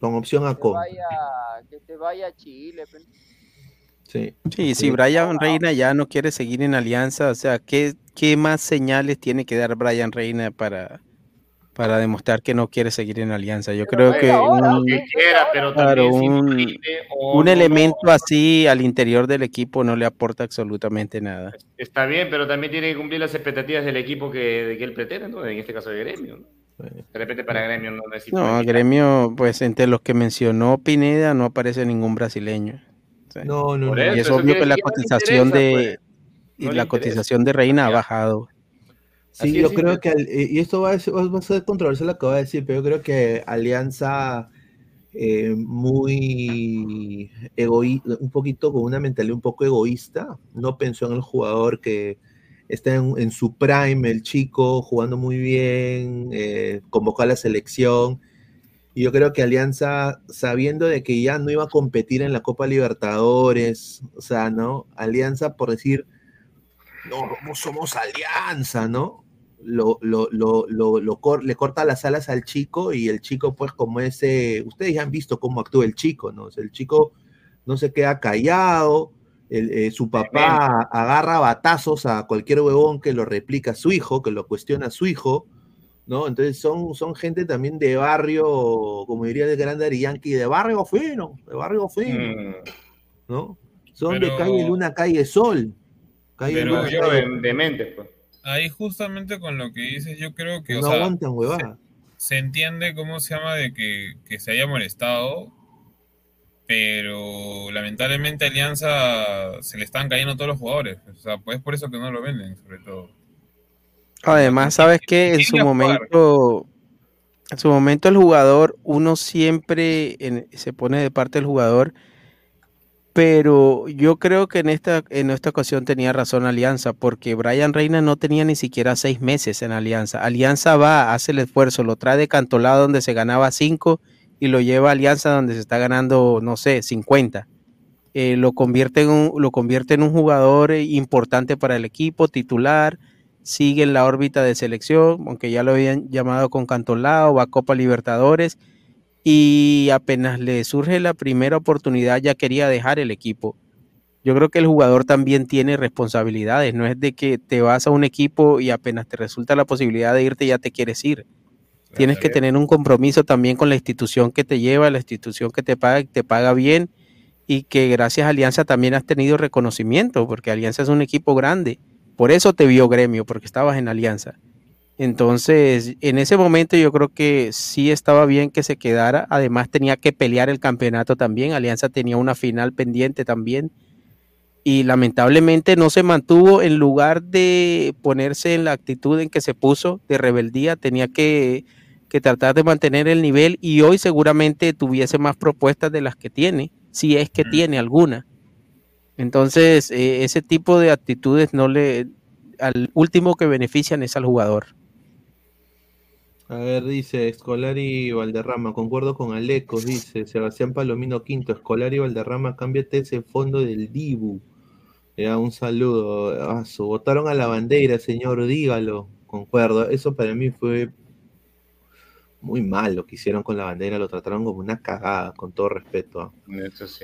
con opción a compra. Que te vaya a Chile. Sí, sí, sí, Brian Reina ya no quiere seguir en Alianza, o sea, ¿qué, ¿qué más señales tiene que dar Brian Reina para, para demostrar que no quiere seguir en alianza. Yo creo que, un, elemento así al interior del equipo no le aporta absolutamente nada. Está bien, pero también tiene que cumplir las expectativas del equipo que, que él pretende, en este caso de Gremio. De repente para Gremio no necesita. No, Gremio, pues entre los que mencionó Pineda no aparece ningún brasileño. No, no, no. y es obvio que la cotización de pues. la cotización de Reina ha bajado. Sí, yo creo que, eh, y esto va a, ser, va a ser controversial lo que voy a decir, pero yo creo que Alianza eh, muy egoísta, un poquito con una mentalidad un poco egoísta, no pensó en el jugador que está en, su prime, el chico, jugando muy bien, eh, convocó a la selección, y yo creo que Alianza, sabiendo de que ya no iba a competir en la Copa Libertadores, o sea, ¿no? Alianza por decir, no, somos Alianza, ¿no? Lo, lo, lo, lo, le corta las alas al chico y el chico, pues, como ese, ustedes ya han visto cómo actúa el chico, ¿no? el chico no se queda callado, eh, su papá agarra batazos a cualquier huevón que lo replica a su hijo, que lo cuestiona a su hijo, ¿no? Entonces son, son gente también de barrio, como diría el gran Yankee, de barrio fino, de barrio fino, mm. ¿no? Son de calle Luna, calle Sol. Calle Luna, calle... de mente, pues ahí justamente con lo que dices, yo creo que. No aguantan, Se, entiende cómo se llama de que, se haya molestado, pero lamentablemente Alianza se le están cayendo todos los jugadores. O sea, pues por eso que no lo venden, sobre todo. Además, ¿sabes qué? En su momento. En su momento el jugador, uno siempre se pone de parte del jugador pero yo creo que en esta, en esta ocasión tenía razón Alianza, porque Brian Reina no tenía ni siquiera seis meses en Alianza. Alianza va, hace el esfuerzo, lo trae de Cantolado donde se ganaba cinco y lo lleva a Alianza donde se está ganando, no sé, 50. Eh, lo, convierte en un, lo convierte en un jugador importante para el equipo, titular, sigue en la órbita de selección, aunque ya lo habían llamado con Cantolao, va a Copa Libertadores y apenas le surge la primera oportunidad ya quería dejar el equipo. Yo creo que el jugador también tiene responsabilidades, no es de que te vas a un equipo y apenas te resulta la posibilidad de irte ya te quieres ir. Tienes que tener un compromiso también con la institución que te lleva, la institución que te paga, te paga bien y que gracias a Alianza también has tenido reconocimiento, porque Alianza es un equipo grande. Por eso te vio gremio, porque estabas en Alianza. Entonces, en ese momento yo creo que sí estaba bien que se quedara. Además, tenía que pelear el campeonato también. Alianza tenía una final pendiente también. Y lamentablemente no se mantuvo en lugar de ponerse en la actitud en que se puso de rebeldía. Tenía que, tratar de mantener el nivel y hoy seguramente tuviese más propuestas de las que tiene, si es que tiene alguna. Entonces, eh, ese tipo de actitudes no le, al último que benefician es al jugador. A ver, dice Escolari Valderrama, concuerdo con Alecos, dice Sebastián Palomino Quinto, Escolari Valderrama, cámbiate ese fondo del Dibu. Ya, un saludo. Ah, votaron a la bandera, señor, dígalo. Concuerdo, eso para mí fue muy mal lo que hicieron con la bandera, lo trataron como una cagada, con todo respeto.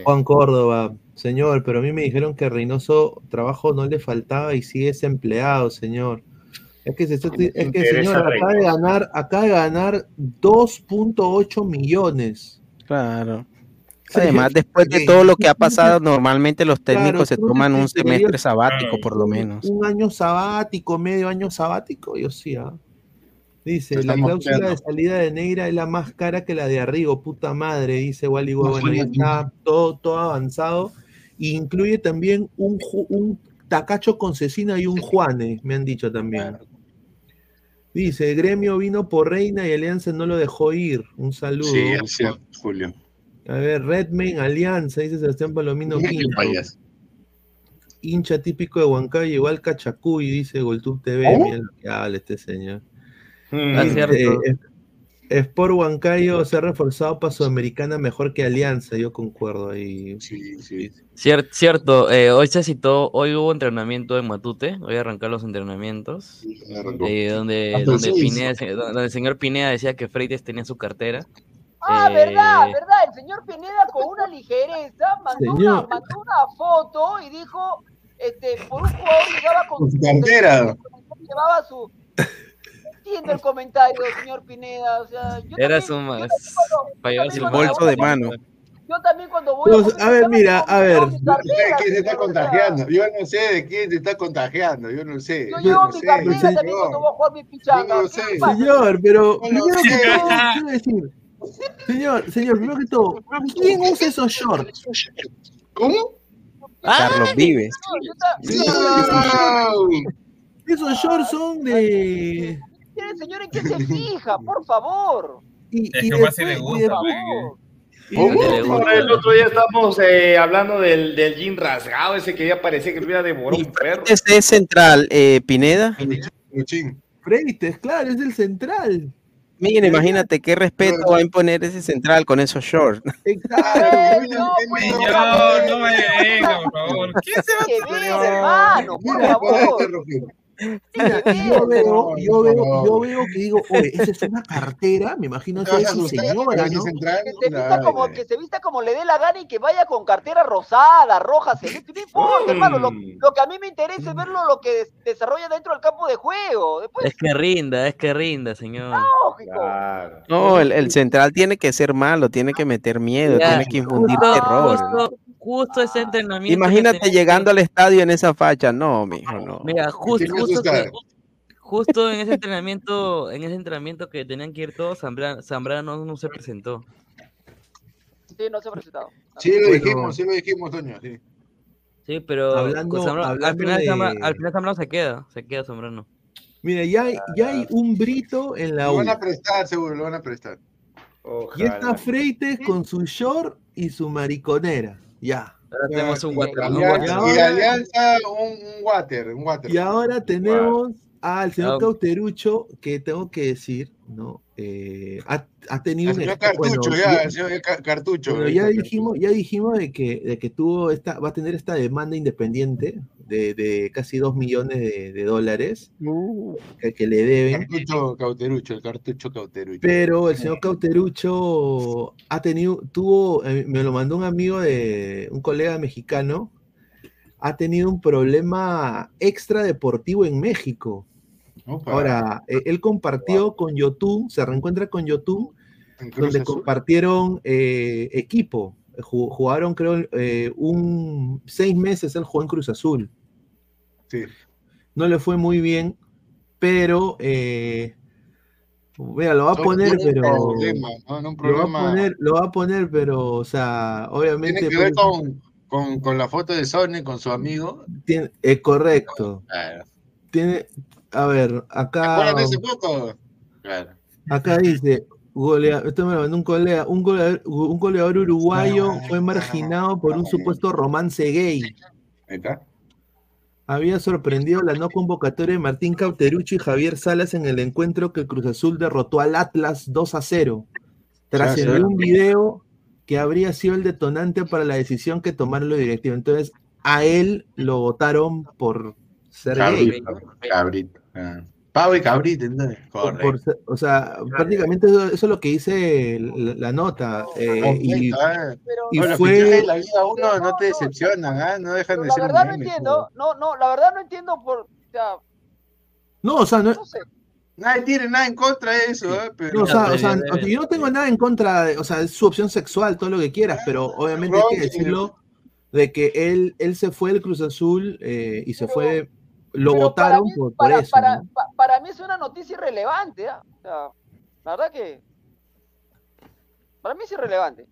Juan Córdoba, señor, pero a mí me dijeron que Reynoso trabajo no le faltaba y sigue ese empleado, señor. Es que, señor, acaba de ganar, acaba de ganar 2.8 millones. Claro. Además, después de todo lo que ha pasado, normalmente los técnicos se toman un semestre sabático, por lo menos. Un año sabático, medio año sabático, yo sí. ¿ah? Dice, la cláusula de salida de Negra es la más cara que la de Arrigo, puta madre, dice Wally Bueno, ya está todo, todo avanzado. E incluye también un, un tacacho con cecina y un Juane, me han dicho también. Dice, gremio vino por Reina y Alianza no lo dejó ir. Un saludo. Sí, Julio. A ver, Redman Alianza, dice Sebastián Palomino Quinto. Hincha típico de Huancayo, igual Cachacuy, dice Goltub TV. ¿Oh? Mira lo que habla este señor. Mm, este, Sport Huancayo se ha reforzado para Sudamericana mejor que Alianza, yo concuerdo ahí. Sí, sí. cierto, eh, hoy se citó, hoy hubo entrenamiento en Matute, voy a arrancar los entrenamientos, eh, donde, donde, el señor Pineda decía que Freites tenía su cartera. Ah, verdad, eh, verdad, el señor Pineda con una ligereza mandó, una, mandó una, foto y dijo, este, por un jugador llegaba con su cartera. Llevaba su, entiendo el comentario, señor Pineda. O sea, yo Era su más. Para llevar su bolso de mano. Yo también cuando voy a. a ver, mira, a ver. Yo no sé de quién se está contagiando. Yo no sé de quién se está contagiando. Yo no sé. Yo llevo mi cartera también cuando voy a jugar mi pichanga. Yo no sé. Señor, pero. Señor, señor, primero que todo, ¿quién usa esos shorts? ¿Cómo? Carlos Vives. Esos shorts son de señor en qué se fija? Por favor. Y, es que más le gusta. El otro día estamos eh, hablando del, del jean rasgado, ese que ya parecía que hubiera devorado un perro. Este es central, eh, Pineda. Freites, claro, es del central. Miren, imagínate qué respeto va a imponer ese central con esos shorts. Exacto. No, no me venga, por favor. ¿Quién se va a poner? hermano, por favor yo, veo, yo, veo, yo veo que digo, oye, esa es una cartera, me imagino que es su señora, ¿no? Que se, vista como, que se vista como le dé la gana y que vaya con cartera rosada, roja, celeste, no importa, hermano, lo, mm. lo, que a mí me interesa es verlo lo que desarrolla dentro del campo de juego. Después... Es que rinda, es que rinda, señor. No, el, el, central tiene que ser malo, tiene que meter miedo, tiene que infundir terror justo ese entrenamiento. Imagínate llegando al estadio en esa facha, no, mijo, no. Mira, justo, justo, en ese entrenamiento, en ese entrenamiento que tenían que ir todos, Zambrano, no, se presentó. Sí, no se ha presentado. Sí, lo dijimos, sí lo dijimos, Toño, sí. Sí, pero hablando, al, final Zambrano, se queda, se queda Zambrano. Mira, ya hay, ya hay un brito en la U. Lo van a prestar, seguro, lo van a prestar. Y está Freites con su short y su mariconera. Ya. Ahora tenemos un water. Y Alianza, un, water, un water. Y ahora tenemos al señor Cauterucho, que tengo que decir, ¿no? Eh, ha, ha, tenido el señor Cartucho, ya, el señor Cartucho. Pero ya dijimos, ya dijimos de que, de que tuvo esta, va a tener esta demanda independiente de, de casi 2 millones de, de dólares uh. que, que, le deben. Cartucho Cauterucho, el cartucho Cauterucho. Pero el señor Cauterucho ha tenido, tuvo, eh, me lo mandó un amigo de un colega mexicano, ha tenido un problema extra deportivo en México Ahora, e, él compartió con Yotun, se reencuentra con Yotun, donde compartieron eh, equipo. Jugaron, creo, eh, un seis meses él jugó en Cruz Azul. Sí. No le fue muy bien, pero eh, vea, lo va a poner, pero lo va a poner, lo va a poner, pero, o sea, obviamente. Tiene que ver con, con, la foto de Sony con su amigo. Tiene, es correcto. Tiene, a ver, acá. Acá dice, esto me lo mandó un colega, un goleador, uruguayo fue marginado por un supuesto romance gay. Había sorprendido la no convocatoria de Martín Cauterucho y Javier Salas en el encuentro que Cruz Azul derrotó al Atlas 2 a 0. Tras un video que habría sido el detonante para la decisión que tomaron los directivos. Entonces, a él lo votaron por ser gay. Ah. Pavo y cabrito, o sea, prácticamente eso, es lo que dice la, nota. Eh, y, fue. La Liga 1 no te decepcionan, ¿ah? no dejan de ser. La verdad no entiendo, no, no, la verdad no entiendo por. no, o sea, no. Nadie tiene nada en contra de eso, ¿eh? Pero... o sea, o sea, yo no tengo nada en contra de, o sea, es su opción sexual, todo lo que quieras, pero obviamente hay que decirlo de que él, él se fue del Cruz Azul eh, y se fue lo votaron por, para, eso. Para, para, mí es una noticia irrelevante. ¿eh? O sea, la verdad que. Para mí es irrelevante.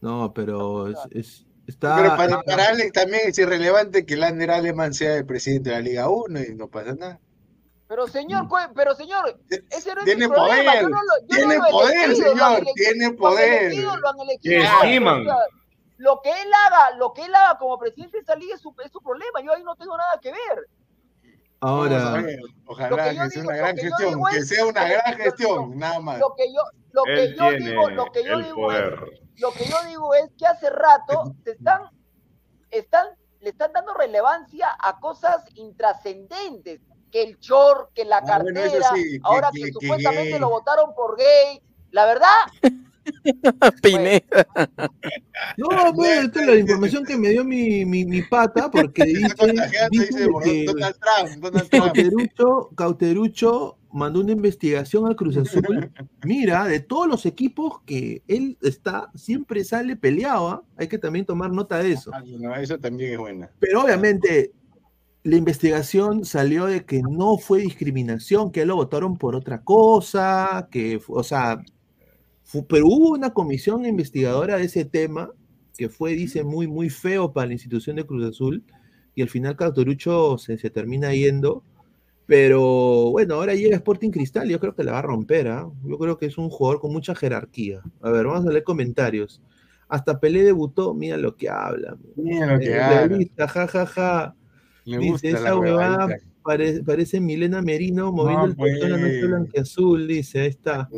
No, pero es, está. Pero para, para, Alex también es irrelevante que Lander Aleman sea el presidente de la Liga 1 y no pasa nada. Pero señor, pero señor, ese no es tiene poder, tiene poder, señor, tiene poder. Lo que él haga, lo que él haga como presidente de esa liga es su, es su problema. Yo ahí no tengo nada que ver. Ahora, ojalá que, sea una gran gestión, que sea una gran gestión, nada más. Lo que yo, lo que yo digo, lo que yo digo es, lo que yo digo es que hace rato se están, están, le están dando relevancia a cosas intrascendentes, que el chor, que la ah, cartera, ahora que, supuestamente lo votaron por gay. La verdad, Pineda. No, pues, esta es la información que me dio mi, mi, mi pata, porque dice, dice que Cauterucho, Cauterucho mandó una investigación al Cruz Azul. Mira, de todos los equipos que él está, siempre sale peleado. ¿ah? Hay que también tomar nota de eso. Ah, no, eso también es buena. Pero obviamente la investigación salió de que no fue discriminación, que lo votaron por otra cosa, que, o sea, pero hubo una comisión investigadora de ese tema que fue, dice, muy, muy feo para la institución de Cruz Azul y al final Cauterucho se, se termina yendo. Pero bueno, ahora llega Sporting Cristal y yo creo que la va a romper. ¿ah? Yo creo que es un jugador con mucha jerarquía. A ver, vamos a leer comentarios. Hasta Pelé debutó, mira lo que habla. Mira lo que habla. Ja, ja, ja. Dice, esa huevada parece Milena Merino moviendo el puesto en la noche blanqueazul, dice, ahí está.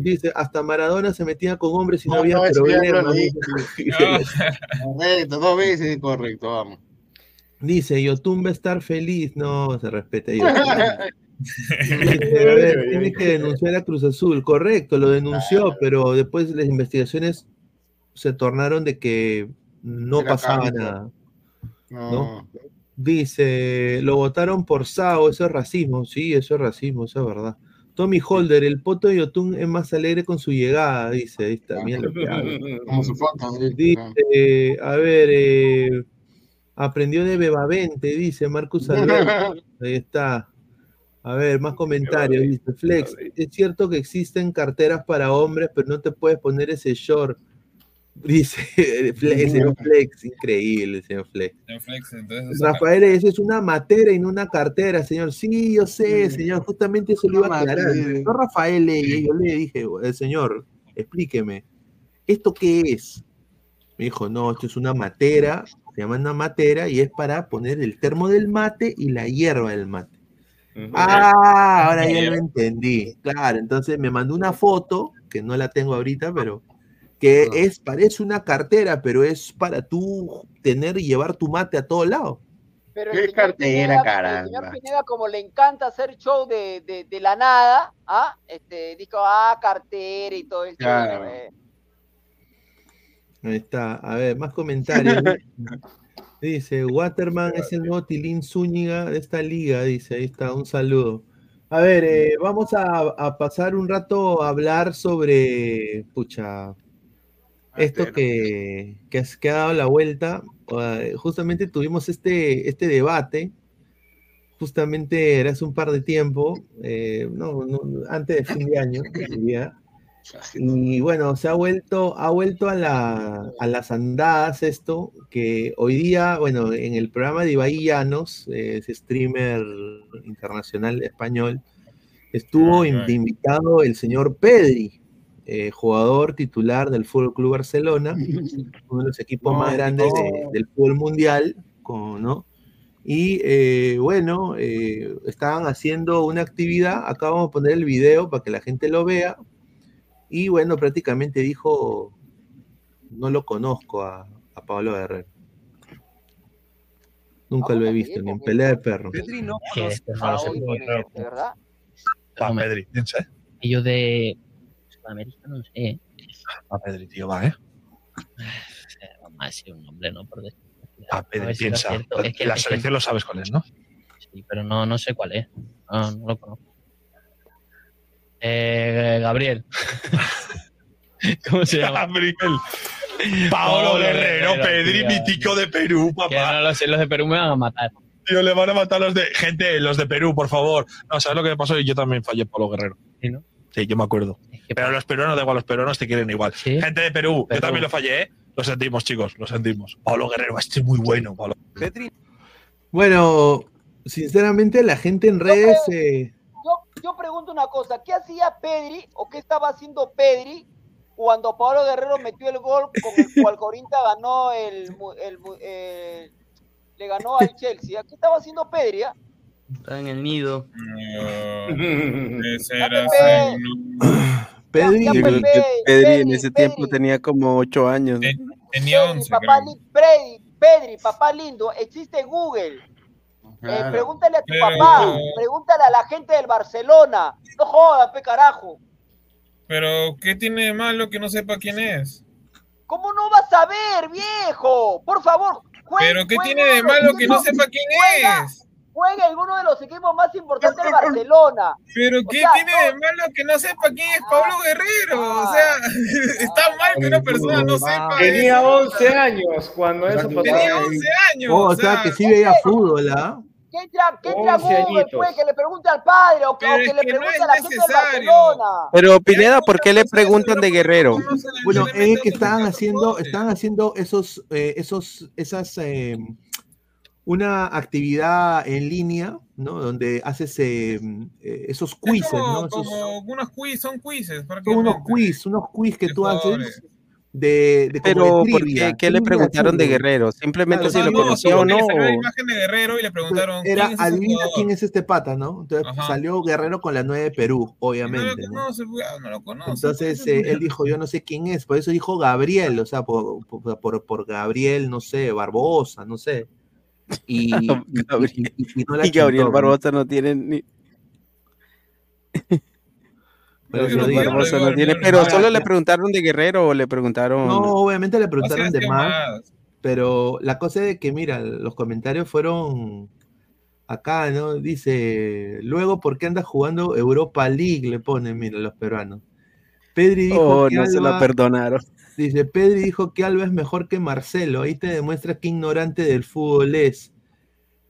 Dice, hasta Maradona se metía con hombres y no, había problema. correcto, dos veces correcto, vamos. Dice, Yotun va a estar feliz. No, se respeta. tiene que denunciar a Cruz Azul. Correcto, lo denunció, pero después las investigaciones se tornaron de que no pasaba nada. ¿no? Dice, lo votaron por Sao, eso es racismo. Sí, eso es racismo, eso es verdad. Tommy Holder, el poto de Yotun es más alegre con su llegada, dice. Ahí está, lo que Dice, a ver, eh, aprendió de Bebavente, dice Marcus Alberto. Ahí está. A ver, más comentarios. Dice, Flex, es cierto que existen carteras para hombres, pero no te puedes poner ese short. Dice Flex, señor Flex, increíble, señor Flex. Rafael, eso es una matera y no una cartera, señor. Sí, yo sé, señor, justamente eso lo iba a aclarar. No, Rafael, yo le dije, el señor, explíqueme, ¿esto qué es? Me dijo, no, esto es una matera, se llama una matera y es para poner el termo del mate y la hierba del mate. Ah, ahora ya lo entendí. Claro, entonces me mandó una foto, que no la tengo ahorita, pero que es, parece una cartera, pero es para tú tener y llevar tu mate a todo lado. Pero ¿Qué cartera, cara? El señor Pineda, como le encanta hacer show de, de, de la nada, ¿ah? Este, dijo, ah, cartera y todo el claro. Eh. Ahí está. A ver, más comentarios. dice, Waterman es el nuevo Tilín Zúñiga de esta liga, dice. Ahí está, un saludo. A ver, eh, vamos a, a, pasar un rato a hablar sobre, pucha, esto que, que, ha dado la vuelta, justamente tuvimos este, este debate, justamente era hace un par de tiempo, eh, no, antes de fin de año, y bueno, se ha vuelto, ha vuelto a, la, a, las andadas esto, que hoy día, bueno, en el programa de Ibai Llanos, eh, ese streamer internacional español, estuvo invitado el señor Pedri, eh, jugador titular del Fútbol Club Barcelona, uno de los equipos más grandes del fútbol mundial, ¿no? Y eh, bueno, eh, estaban haciendo una actividad, acá vamos a poner el video para que la gente lo vea, y bueno, prácticamente dijo, no lo conozco a, Pablo Guerrero. Nunca lo he visto, ni en pelea de perro. Pedri no conoce ¿verdad? Ah, Pedri, Y yo de América, no sé. A Pedri, tío, va, ¿eh? Vamos a decir un nombre, ¿no? Por a Pedri, piensa. es que, la selección lo sabes cuál es, ¿no? Sí, pero no, no sé cuál es. No, no lo conozco. Eh, Gabriel. ¿Cómo se llama? Gabriel. Paolo Guerrero, Pedri, mítico de Perú, papá. Que no lo sé, los de Perú me van a matar. Tío, le van a matar los de. Gente, los de Perú, por favor. No, ¿sabes lo que me pasó? Yo también fallé Paolo Guerrero. ¿Sí, no? Sí, yo me acuerdo. Pero los peruanos, da igual, los peruanos te quieren igual. Gente de Perú, yo también lo fallé, ¿eh? Lo sentimos, chicos, lo sentimos. Pablo Guerrero, este es muy bueno, Pablo. Bueno, sinceramente, la gente en redes. Eh, yo, pregunto una cosa: ¿qué hacía Pedri o qué estaba haciendo Pedri cuando Pablo Guerrero metió el gol con el cual Corinta ganó el, eh, le ganó al Chelsea? ¿Qué estaba haciendo Pedri? Ah? Está en el nido. Pedri, Pedri, en ese tiempo tenía como ocho años. Tenía 11. Papá, Pedri, Pedri, papá lindo, existe Google. Eh, pregúntale a tu papá, pregúntale a la gente del Barcelona. No jodas, pe carajo. Pero, ¿qué tiene de malo que no sepa quién es? ¿Cómo no vas a ver, viejo? Por favor, ¿Pero qué tiene de malo que no sepa quién es? Juega en uno de los equipos más importantes de Barcelona. Pero ¿qué tiene de malo que no sepa quién es Pablo ah. Guerrero? O sea, está mal que una persona no sepa. Tenía 11 años cuando eso pasó. Tenía 11 años. Oh, o sea, que sí veía fútbol, ¿ah? ¿Qué entra, qué entra Google, pues, que le pregunte al padre o, que, o que le pregunte a la gente de Barcelona? Pero Pineda, ¿por qué le preguntan de Guerrero? Bueno, es que estaban haciendo, estaban haciendo esos, eh, esos, esas, eh, una actividad en línea, ¿no? Donde haces eh, esos quizzes, ¿no? Como unos quiz, son quizzes. Son unos quiz, unos quiz que tú haces de, de Pero, ¿por qué, ¿qué le preguntaron de Guerrero? Simplemente si lo conoció o no. la imagen de Guerrero y le preguntaron. Era, ¿quién es adivina quién es este pata, ¿no? Entonces salió Guerrero con la 9 de Perú, obviamente. No lo conoce, ¿no? no lo conoce. Entonces eh, él dijo, yo no sé quién es, por eso dijo Gabriel, o sea, por, por, por Gabriel, no sé, Barbosa, no sé. Y, Gabriel, y, no y Gabriel Barbosa no tiene ni. Pero, solo le preguntaron de Guerrero o le preguntaron. No, obviamente le preguntaron de más, Pero la cosa es que, mira, los comentarios fueron acá, ¿no? Dice, luego, ¿por qué andas jugando Europa League? Le ponen, mira, los peruanos. Pedri dijo oh, que no se lo perdonaron. Dice, Pedri dijo que Alba es mejor que Marcelo. Ahí te demuestra que ignorante del fútbol es.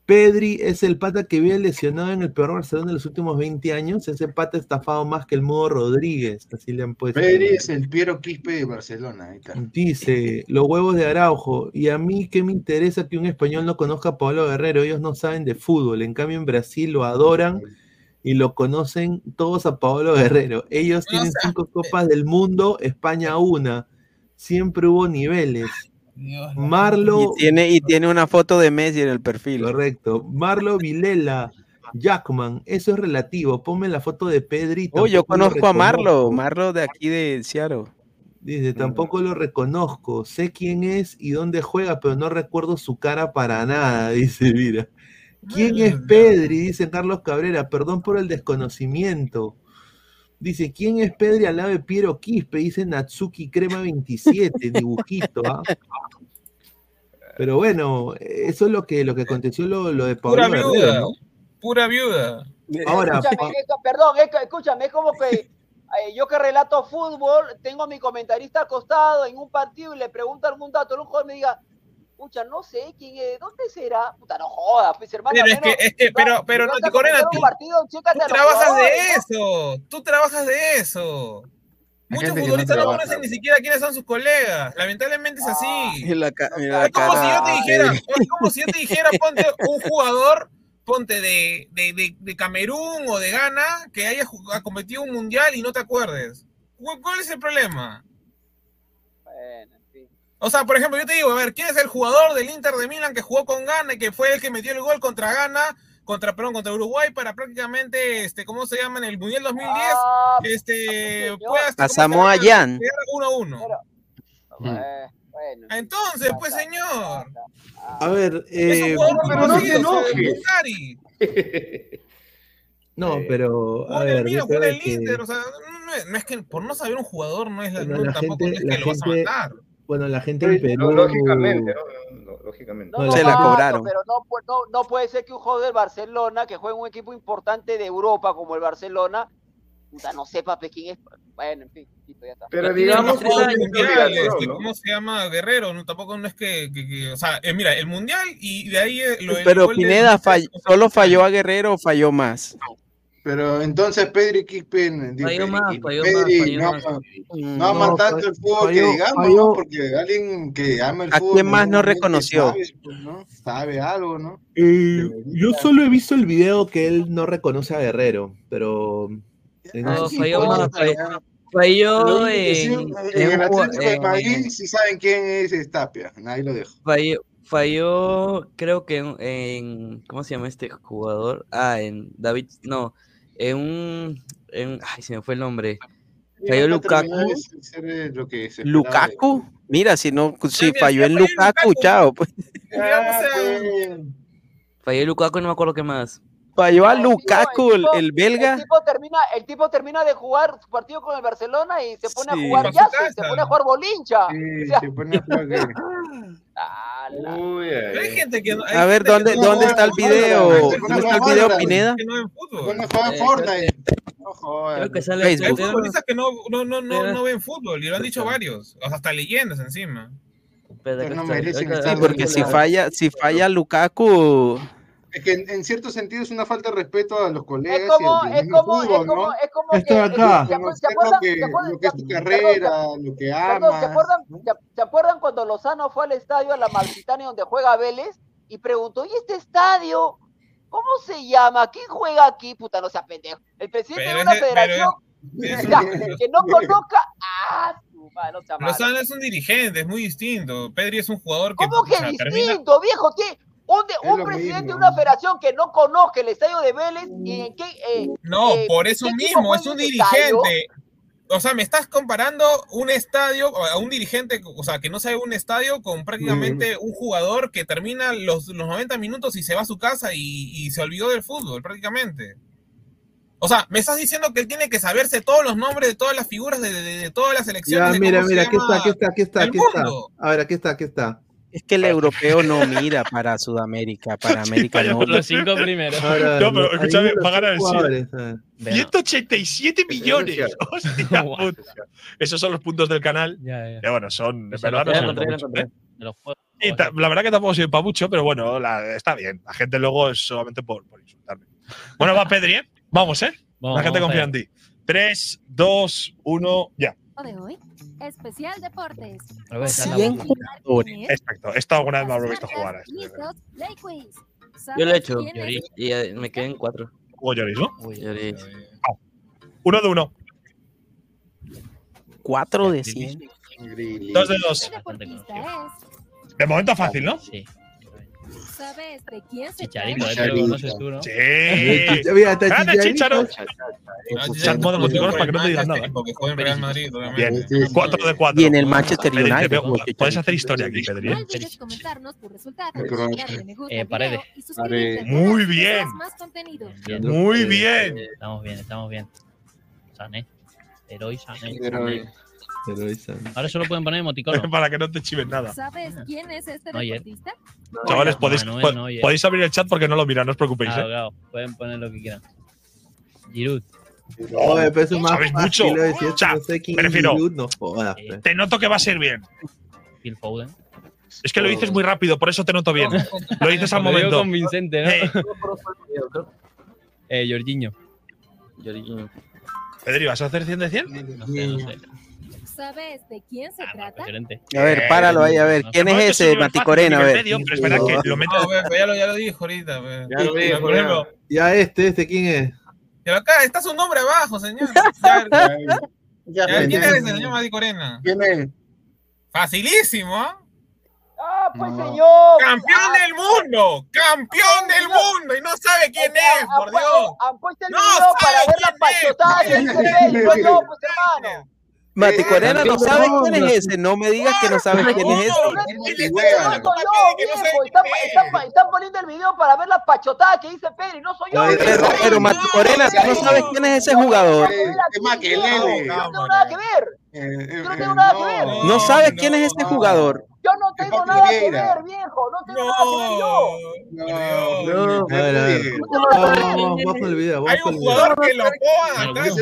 Pedri es el pata que viene lesionado en el peor Barcelona de los últimos 20 años. Ese pata estafado más que el modo Rodríguez. Así le han puesto. Pedri es el Piero Quispe de Barcelona. Dice, los huevos de Araujo. Y a mí, ¿qué me interesa que un español no conozca a Pablo Guerrero? Ellos no saben de fútbol. En cambio, en Brasil lo adoran y lo conocen todos a Pablo Guerrero. Ellos tienen cinco copas del mundo, España una. Siempre hubo niveles. Marlo. Y tiene, y tiene una foto de Messi en el perfil. Correcto. Marlo Vilela. Jackman, eso es relativo. Ponme la foto de Pedrito. Oh, yo conozco a Marlo, Marlo de aquí de Seattle. Dice, tampoco lo reconozco. Sé quién es y dónde juega, pero no recuerdo su cara para nada. Dice, mira. ¿Quién es Pedri? Dice Carlos Cabrera. Perdón por el desconocimiento. Dice, ¿quién es Pedri al lado de Piero Quispe? Dice Natsuki Crema 27, dibujito, ¿ah? Pero bueno, eso es lo que, lo que aconteció lo, lo de Pablo Pura viuda, pura viuda. Ahora, escúchame, perdón, escúchame, es como que eh, yo que relato fútbol, tengo a mi comentarista acostado en un partido y le pregunto algún dato, un jugador me diga, Pucha, no sé quién es, ¿dónde será? Puta, no jodas, pues hermano. Pero es que, es que, pero, pero no te corren a ti. tú trabajas de eso, tú trabajas de eso. Muchos futbolistas no, conocen ni siquiera quiénes son sus colegas. Lamentablemente es así. Ah, es como si yo te dijera, es como si yo te dijera, ponte un jugador, ponte de, de, de, de Camerún o de Ghana, que haya cometido un mundial y no te acuerdes. ¿Cuál es el problema? Bueno. O sea, por ejemplo, yo te digo, a ver, ¿quién es el jugador del Inter de Milán que jugó con Ghana y que fue el que metió el gol contra Ghana, contra, perdón, contra Uruguay para prácticamente, este, ¿cómo se llama? En el Mundial 2010, ah, este, a Samoa Jan. 1 Entonces, pues, señor. A ver, eh, pero no te enojes. No, pero. A ver, mira, fue el Inter, o sea, no es, que por no saber un jugador no es la, no, tampoco es que lo vas a matar. Bueno, la gente en Perú. lógicamente, ¿no? lógicamente. No, se la cobraron. Pero no, no, puede ser que un jugador del Barcelona, que juega en un equipo importante de Europa como el Barcelona, no sepa quién es. Bueno, en fin, ya está. Pero digamos que este, ¿cómo se llama Guerrero? No, tampoco no es que, o sea, eh, mira, el mundial y de ahí eh, lo Pero Pineda solo falló a Guerrero o falló más. Pero entonces Pedri Kippen Pedri, no, no, ama tanto el fútbol que digamos, porque alguien que ama el fútbol. ¿A quién más no reconoció? Sabe, algo, ¿no? Eh, yo solo he visto el video que él no reconoce a Guerrero, pero. No, falló más, falló en, en, el Atlético de Madrid, si saben quién es, Tapia, ahí lo dejo. Falló, falló creo que en, en, ¿cómo se llama este jugador? Ah, en David, no, en un, en, ay, se me fue el nombre. Falló Lukaku. Lukaku. Mira, si no, si falló en Lukaku, chao. Pues. Falló Lukaku, no me acuerdo qué más. Falló a Lukaku, el, el, belga. El tipo, termina, el tipo termina de jugar su partido con el Barcelona y se pone sí. a jugar ya, se pone a jugar bolincha. Sí, o sea, se pone a jugar Uy, hay gente que no, hay a ver, ¿dónde, no, ¿dónde está el video? ¿Dónde está el video, Pineda? Fortnite. No joder. Creo que sale Hay futbolistas que no, no, no, no, no ven fútbol y lo han dicho varios. O sea, hasta leyendas encima. Pero no merecen sí, porque si falla, si falla Lukaku. Es que en, en, cierto sentido es una falta de respeto a los colegas. Es como, y es como, fútbol, es como, ¿no? es como Esto acá. ¿Se acuerdan, que, ¿se acuerdan, lo que es tu carrera, perdón, lo que amas. Perdón, ¿se, acuerdan, ¿se, ¿se, acuerdan cuando Lozano fue al estadio a la Malcitania donde juega Vélez y preguntó, ¿y este estadio? ¿Cómo se llama? ¿Quién juega aquí? Puta, no sea pendejo. El presidente Pero de una federación pero- que no conozca. ¡Ah! Lozano es un dirigente, es muy distinto. Pedri es un jugador que. ¿Cómo que o sea, termina- distinto, viejo? ¿Qué? Un, de- presidente mismo. de una federación que no conozca el estadio de Vélez y en qué. eh, No, eh, por eso ¿qué equipo mismo, es un dirigente. O sea, me estás comparando un estadio, a un dirigente, o sea, que no sabe un estadio con prácticamente un jugador que termina los, los 90 minutos y se va a su casa y, y se olvidó del fútbol, prácticamente. O sea, me estás diciendo que él tiene que saberse todos los nombres de todas las figuras de, de- de todas las Ya, selecciones. de mira, mira, aquí está, aquí está, aquí está, aquí está. A ver, aquí está, aquí está. Es que el europeo no mira para Sudamérica, para América vaya no. por Los cinco primeros. Ahora, No, pero escúchame, va a ganar el los sí. jugadores, a ver. 187 millones. Hostia puta. Esos son los puntos del canal. Ya, ya. Bueno, son. Se verdad, no son. ¿eh? De. Y la verdad que tampoco sirve para mucho, pero bueno, la- está bien. La gente luego es solamente por, por insultarme. Bueno, va Pedri, ¿eh? Vamos, ¿eh? Vamos, la gente confía en ti. 3, 2, 1, ya. de hoy, especial deportes. A ver, esa es la Cien voz. jugadores. Exacto. Esta alguna vez me habré visto jugar a este. Yo lo he hecho ¿Sabes quién es y me quedé en cuatro. Hugo Lloris, ¿no? Lloris. Uno de uno. Cuatro de cien. Dos de dos. De momento fácil, ¿no? Sí. ¿Sabes de quién se Chicharito, trata? eh, conoces tú, ¿no? Sí. Mira, está Chicharito. Chicharo. Chat modo emoticonos para que no te digan nada. Porque juega en Real Madrid, obviamente. Bien. 4 de 4. Y en el Manchester United. Puedes Chicharito. hacer historia aquí, Pedri. ¿eh? comentarnos Eh, Paredes. Muy bien. Muy bien. Estamos bien, estamos bien. Sané. Heroi Sané. Heroi. Ahora solo pueden poner emoticono. Para que no te chiven nada. ¿Sabes quién es este deportista? Chavales, podéis, Manuel po- Neuer. podéis abrir el chat porque no lo miran, no os preocupéis. Claro, ¿eh? claro. Pueden poner lo que quieran. Giroud. Joder, pero eso es más Sabes fácil, mucho. ¿no? Decir, O sea, no sé quién prefiero- es Giroud, no jodas, Eh. Te noto que va a ser bien. Phil Foden. Es que lo dices muy rápido, por eso te noto bien. Lo dices al Lo digo momento. convincente, ¿no? Eh, Eh, Jorginho. Jorginho. Pedri, ¿vas a hacer 100 de 100? No sé, no sé. ¿Sabes de quién se Ah, trata? A ver, páralo ahí, a ver. ¿Quién No, es ese, nivel Mati fácil, Corena? A ver. medio, pero espera que lo meto. No, pues, ya, lo, ya lo dijo ahorita. pues. Ya lo dijo, Por ejemplo, Ya este, este, ¿quién es? pero acá está su nombre abajo, señor. Ya, Ya, ya, pues, ¿Quién ya. es ese señor Mati Corena? ¿Quién es? Facilísimo, ¿ah? Ah, pues No. señor. ¡Campeón del mundo! ¡Campeón del mundo! Y no sabe quién es, por Dios. Han puesto el No video para ver la quién pachotada que dice Bale. No yo, pues hermano. Mati Corena, ¿no Eh, sabes quién es ese? No me digas que no sabes quién es ese. Están, es. están- están poniendo el video para ver la pachotada que dice Pedri. No soy yo. Pero, pero Mati Corena, ¿tú no sabes quién es ese jugador? Eh, no tengo nada que ver. Eh, eh, Yo no eh, tengo nada que ver. ¿No sabes quién es no. ese jugador? Yo no tengo nada que ver, viejo. No tengo nada que ver yo. No, No, no, no. Hay un jugador que lo ponga No, atrás. no, Ese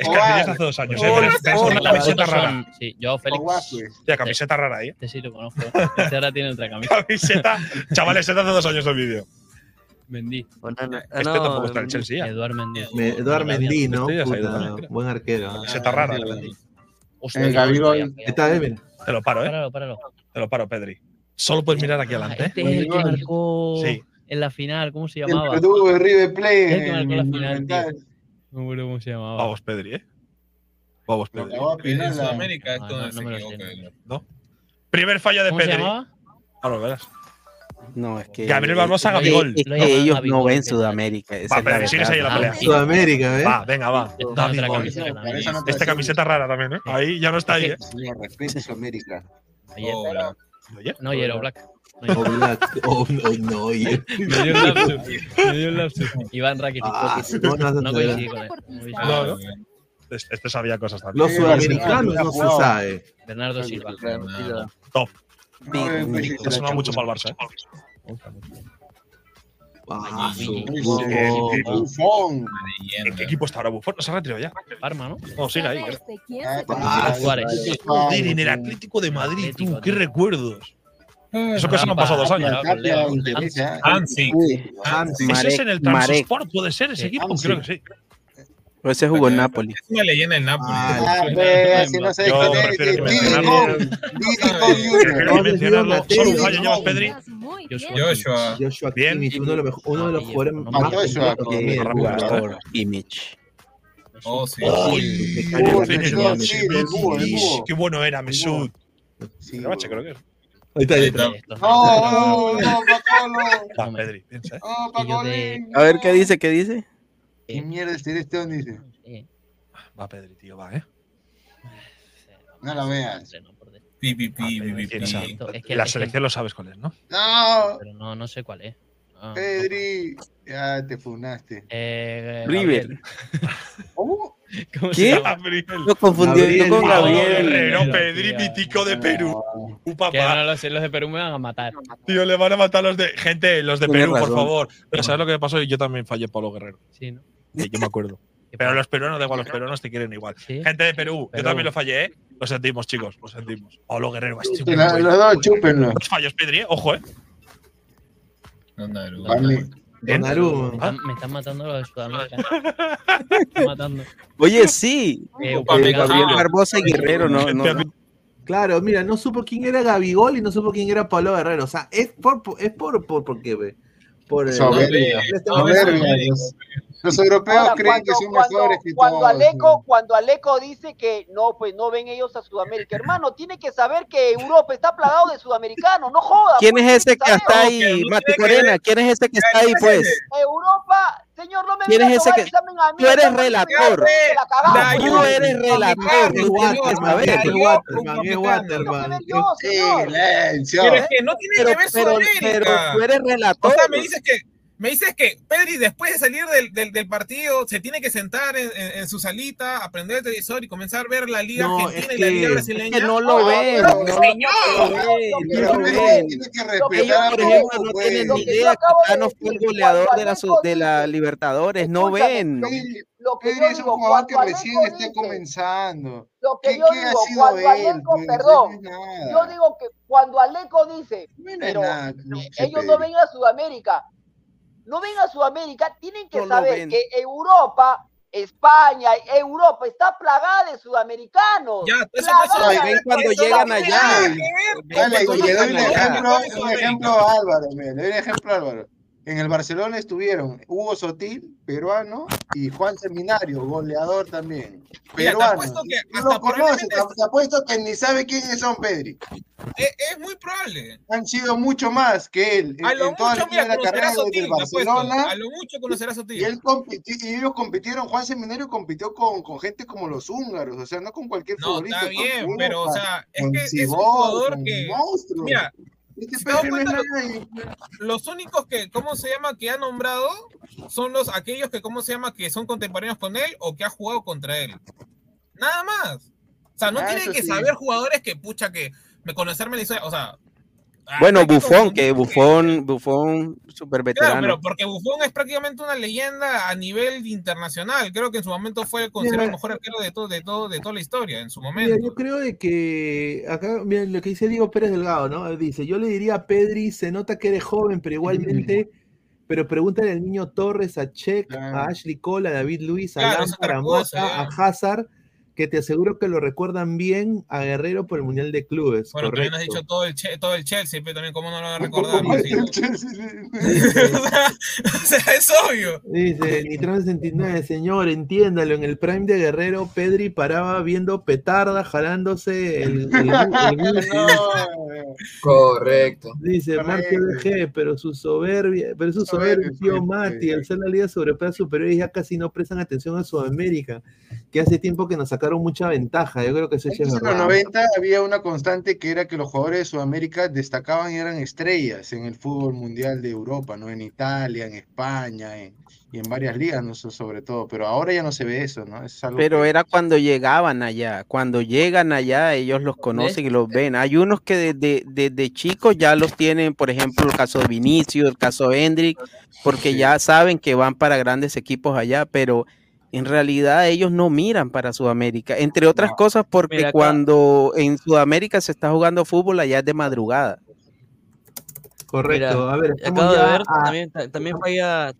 Escobar. hace dos años. Oh, ¿eh? No, no, una no, camiseta rara. Sí, yo Félix. Escobar, pues. Tía, camiseta rara ahí. ¿eh? Este sí lo conozco. Este ahora tiene otra camisa. Camiseta. Chavales, hace dos años el vídeo. Mendy. Onana- ah, Este no, tampoco está en el Chelsea. ¿eh? Eduard Mendy. Me- Eduard Mendy, ¿no? Ya se ha ido Puta, buen arquero. Camiseta rara. el Mendy. Hostia, El Gabigol. Está, mira. Te lo paro, ¿eh? Páralo, páralo. Te lo paro, Pedri. Solo puedes mirar aquí Ah, adelante. ¿eh? Este es el que marcó Sí. en la final. ¿Cómo se El llamaba? verdugo de River Plate. el que marcó la en final, Monumental. No me acuerdo cómo se llamaba. Vamos, Pedri, ¿eh? Vamos, Pedri. En. Sudamérica es Ah, donde no, se no me lo equivoca. sé. ¿No? Primer fallo de ¿Cómo se Pedri. llamaba? Ahora lo verás. No, es que. Gabriel Barbosa, que- Gabigol. es que ellos no ven Sudamérica. Va, es la pero sigues ahí en la verdad. pelea. Sudamérica, ¿eh? Va, venga, va. Esta camiseta rara también, ¿eh? Ahí ya no está ahí, ¿eh? Señor, Sudamérica. Oye, Hola. Oye, no, Yero Black. O Black, o no, no. Me dio un lapsus. Me dio un lapsus. Iván Rakitic. Ah, no, no, no, no no. coincidí con él. No coincidí. No, no. este, sabía cosas también. Los sudamericanos no se sabe. Bernardo Silva. Top. No, Te suena mucho para el Barça, ¿eh? Ah, Eh, Buffon. ¿En qué equipo está ahora Buffon? ¿No se ha retirado ya? Parma, ¿no? No, sigue ahí. ¿Sabes de quién Ah, ah. Joder, en el Atlético de Madrid, tú, qué recuerdos. Eso que se han pasado dos años. Hansi. Hansi. ¿Ese es en el. Transport? ¿Puede ser ese equipo? Creo que sí. Pero ese jugó en Napoli. Es una leyenda del Napoli. Ah, si no no. Pedri. Joshua. bien. Joshua. Kimmich, uno de los, uno de los jugadores No, más Joshua, que jugador. Image. Oh, sí. Qué bueno era Mesut. Sí, creo que es. Ahí está, ahí está. No, no, no, Pedri, piensa. ¿eh? No, Y yo de- Pacolín. A ver qué dice, qué dice. ¿Qué mierda es este dónde dice? Sí. Va, Pedri, tío, va, ¿eh? No la veas. Pi, pi, pi, Pedri, pi, pi, pi. Es que- La selección lo sabes cuál es, ¿no? No, Pero no, no sé cuál es. Ah, Pedri. Ya te funaste. Eh, River. ¿Cómo? ¿Cómo ¿Qué? Lo confundió Gabriel, con Pablo Gabriel. Guerrero, Gabriel. Pedri, mítico de Perú. Un papá. no lo sé, los de Perú me van a matar. Tío, le van a matar los de. Gente, los de Tienes Perú, por favor. Pero ¿sabes lo que me pasó? Yo también fallé Pablo Guerrero. Sí, ¿no? Sí, yo me acuerdo. ¿Qué Pero los peruanos, da igual, los peruanos te quieren igual. Sí. Gente de Perú, yo también lo fallé, ¿eh? Lo sentimos, chicos, lo sentimos. Pablo Guerrero, este bueno. Los dos, chúpenlo. Fallos, Pedri, ¿eh? Ojo, ¿eh? Vale. Donnarumma. Me están, matando los de Sudamérica. Me están matando. Oye, sí. Eh, Eh. Gabriel Barbosa y Guerrero, no, no, no. Claro, mira, no supo quién era Gabigol y no supo quién era Pablo Guerrero. O sea, es por, es por, por, ¿por qué, ve? Por, eh, Soberbia. este- Soberbia. Los, europeos Ahora, creen que son cuando, mejores que cuando todos. Aleco, cuando Aleco dice que no, pues no ven ellos a Sudamérica. Hermano, tiene que saber que Europa está plagado de sudamericanos, no jodas. ¿Quién pues, es ese que está saber. ahí, no Mati Corena? ¿Quién es ese que está ahí, pues? Europa, señor, no me ¿Quién es ese que- examen a mí, Tú eres relator. Tú eres relator, Es Waterman, es. Waterman. Silencio. Pero que no tiene que ver pero, tú eres O relator. sea, me dices que me dices que Pedri después de salir del, del, del partido se tiene que sentar en, en- en su salita, aprender el televisor y comenzar a ver la liga No, argentina es y la liga que- Es brasileña. que no lo ven. no, No, no, señor. no tiene que Ellos, respetar por ejemplo, no pues. tienen ni idea que Tano fue el goleador de la, de la Libertadores. No ven. Pedri, es un jugador que recién está comenzando. lo que ¿Qué, yo qué ha digo, perdón, yo digo que cuando Aleco dice, pero nada, pinche ellos no ven a Sudamérica, no ven a Sudamérica, tienen que No saber que Europa, España, Europa está plagada de sudamericanos. Ya, eso Plagada no Y es- ven cuando llegan allá. Cuando y le doy un ejemplo, Allá. un ejemplo a Álvaro, le doy un ejemplo a Álvaro. En el Barcelona estuvieron Hugo Sotil, peruano, y Juan Seminario, goleador también. Mira, te Peruano. que No lo conoce, te, te apuesto que ni sabe quiénes son Pedri. es, es muy probable. Han sido mucho más que él. En, lo en toda mucho, la, mira, la carrera a del Sotil, te apuesto. Barcelona. A lo mucho conocerás a Y, Sotil. él y ellos compitieron, Juan Seminario compitió con, con gente como los húngaros, o sea, no con cualquier No, futbolista. está bien, pero o sea, es que es un Cibor, jugador que. monstruos. Mira, Este no es los únicos que, ¿cómo se llama? Que ha nombrado son los aquellos que, ¿cómo se llama? Que son contemporáneos con él o que ha jugado contra él. Nada más. O sea, no Ah, tienen que sí. saber jugadores que, pucha, que me conocerme la historia. O sea. Ah, Bueno, que Bufón, que Bufón, Bufón, super Claro, veterano. pero porque Buffon es prácticamente una leyenda a nivel internacional. Creo que en su momento fue considerado el mejor arquero de todo, de todo, de toda la historia, en su Mira, momento. yo creo de que acá, mira, lo que dice Diego Pérez Delgado, ¿no? Dice, yo le diría a Pedri, se nota que eres joven, pero igualmente, pero pregúntale al niño Torres, a Check, a Claro. Ashley Cole, a David Luis, a Claro, Lampard, a a. Hazard, que te aseguro que lo recuerdan bien a Guerrero por el Mundial de Clubes. Bueno, también has dicho todo el, Che- todo el Chelsea, pero también cómo no lo van a recordar. O sea, es obvio. Dice Nitran 69, señor, entiéndalo, en el prime de Guerrero, Pedri paraba viendo petarda, jalándose el, el, el- el- No, Correcto. Dice Marco G, pero su soberbia, pero su soberbia, tío Mati, al ser la Liga Europea Superior ya casi no prestan atención a Sudamérica, que hace tiempo que nos sacaron mucha ventaja. Yo creo que eso es En los verdad. 90 había una constante que era que los jugadores de Sudamérica destacaban y eran estrellas en el fútbol mundial de Europa, ¿no? En Italia, en España, en- y en varias ligas, ¿no? So- sobre todo. Pero ahora ya no se ve eso, ¿no? Es algo Pero que- era cuando llegaban allá. Cuando llegan allá, ellos los conocen y los ven. Hay unos que desde, desde chicos ya los tienen, por ejemplo, el caso de Vinicius, el caso de Hendrik, porque ya saben que van para grandes equipos allá, pero en realidad ellos no miran para Sudamérica. Entre otras cosas, porque cuando en Sudamérica se está jugando fútbol, allá es de madrugada. Correcto. Mira, a ver, estamos acabo de ya ver, a- también, ta- también falla.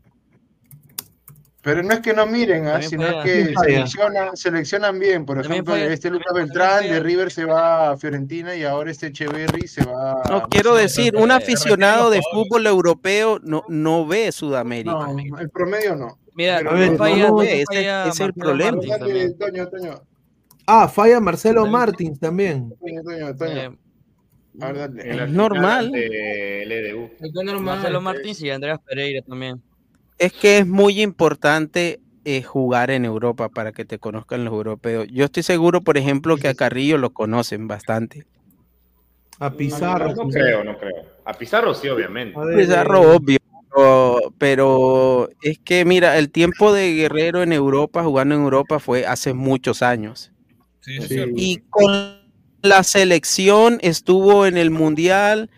Pero no es que no miren, ¿ah? Sino falla. que seleccionan, seleccionan bien. Por También ejemplo, falla. este Lucas Beltrán de. River se va a Fiorentina y ahora este Echeverry se va No a... quiero decir, un aficionado de fútbol europeo no, no ve Sudamérica. No, el promedio no. Mira, falla, también ese- falla ese es el problema. Ah, falla Marcelo Martins también. Toño, Toño, Toño. Eh, A ver, dale. En la Es normal. Marcelo Martins y Andreas Pereira también. Es que es muy importante eh, jugar en Europa para que te conozcan los europeos. Yo estoy seguro, por ejemplo, que a Carrillo lo conocen bastante. A Pizarro. No, no creo, no creo. A Pizarro sí, obviamente. A Pizarro, eh, obvio. Pero, pero es que, mira, el tiempo de Guerrero en Europa, jugando en Europa, fue hace muchos años. Sí, Sí. Y con la selección estuvo en el Mundial,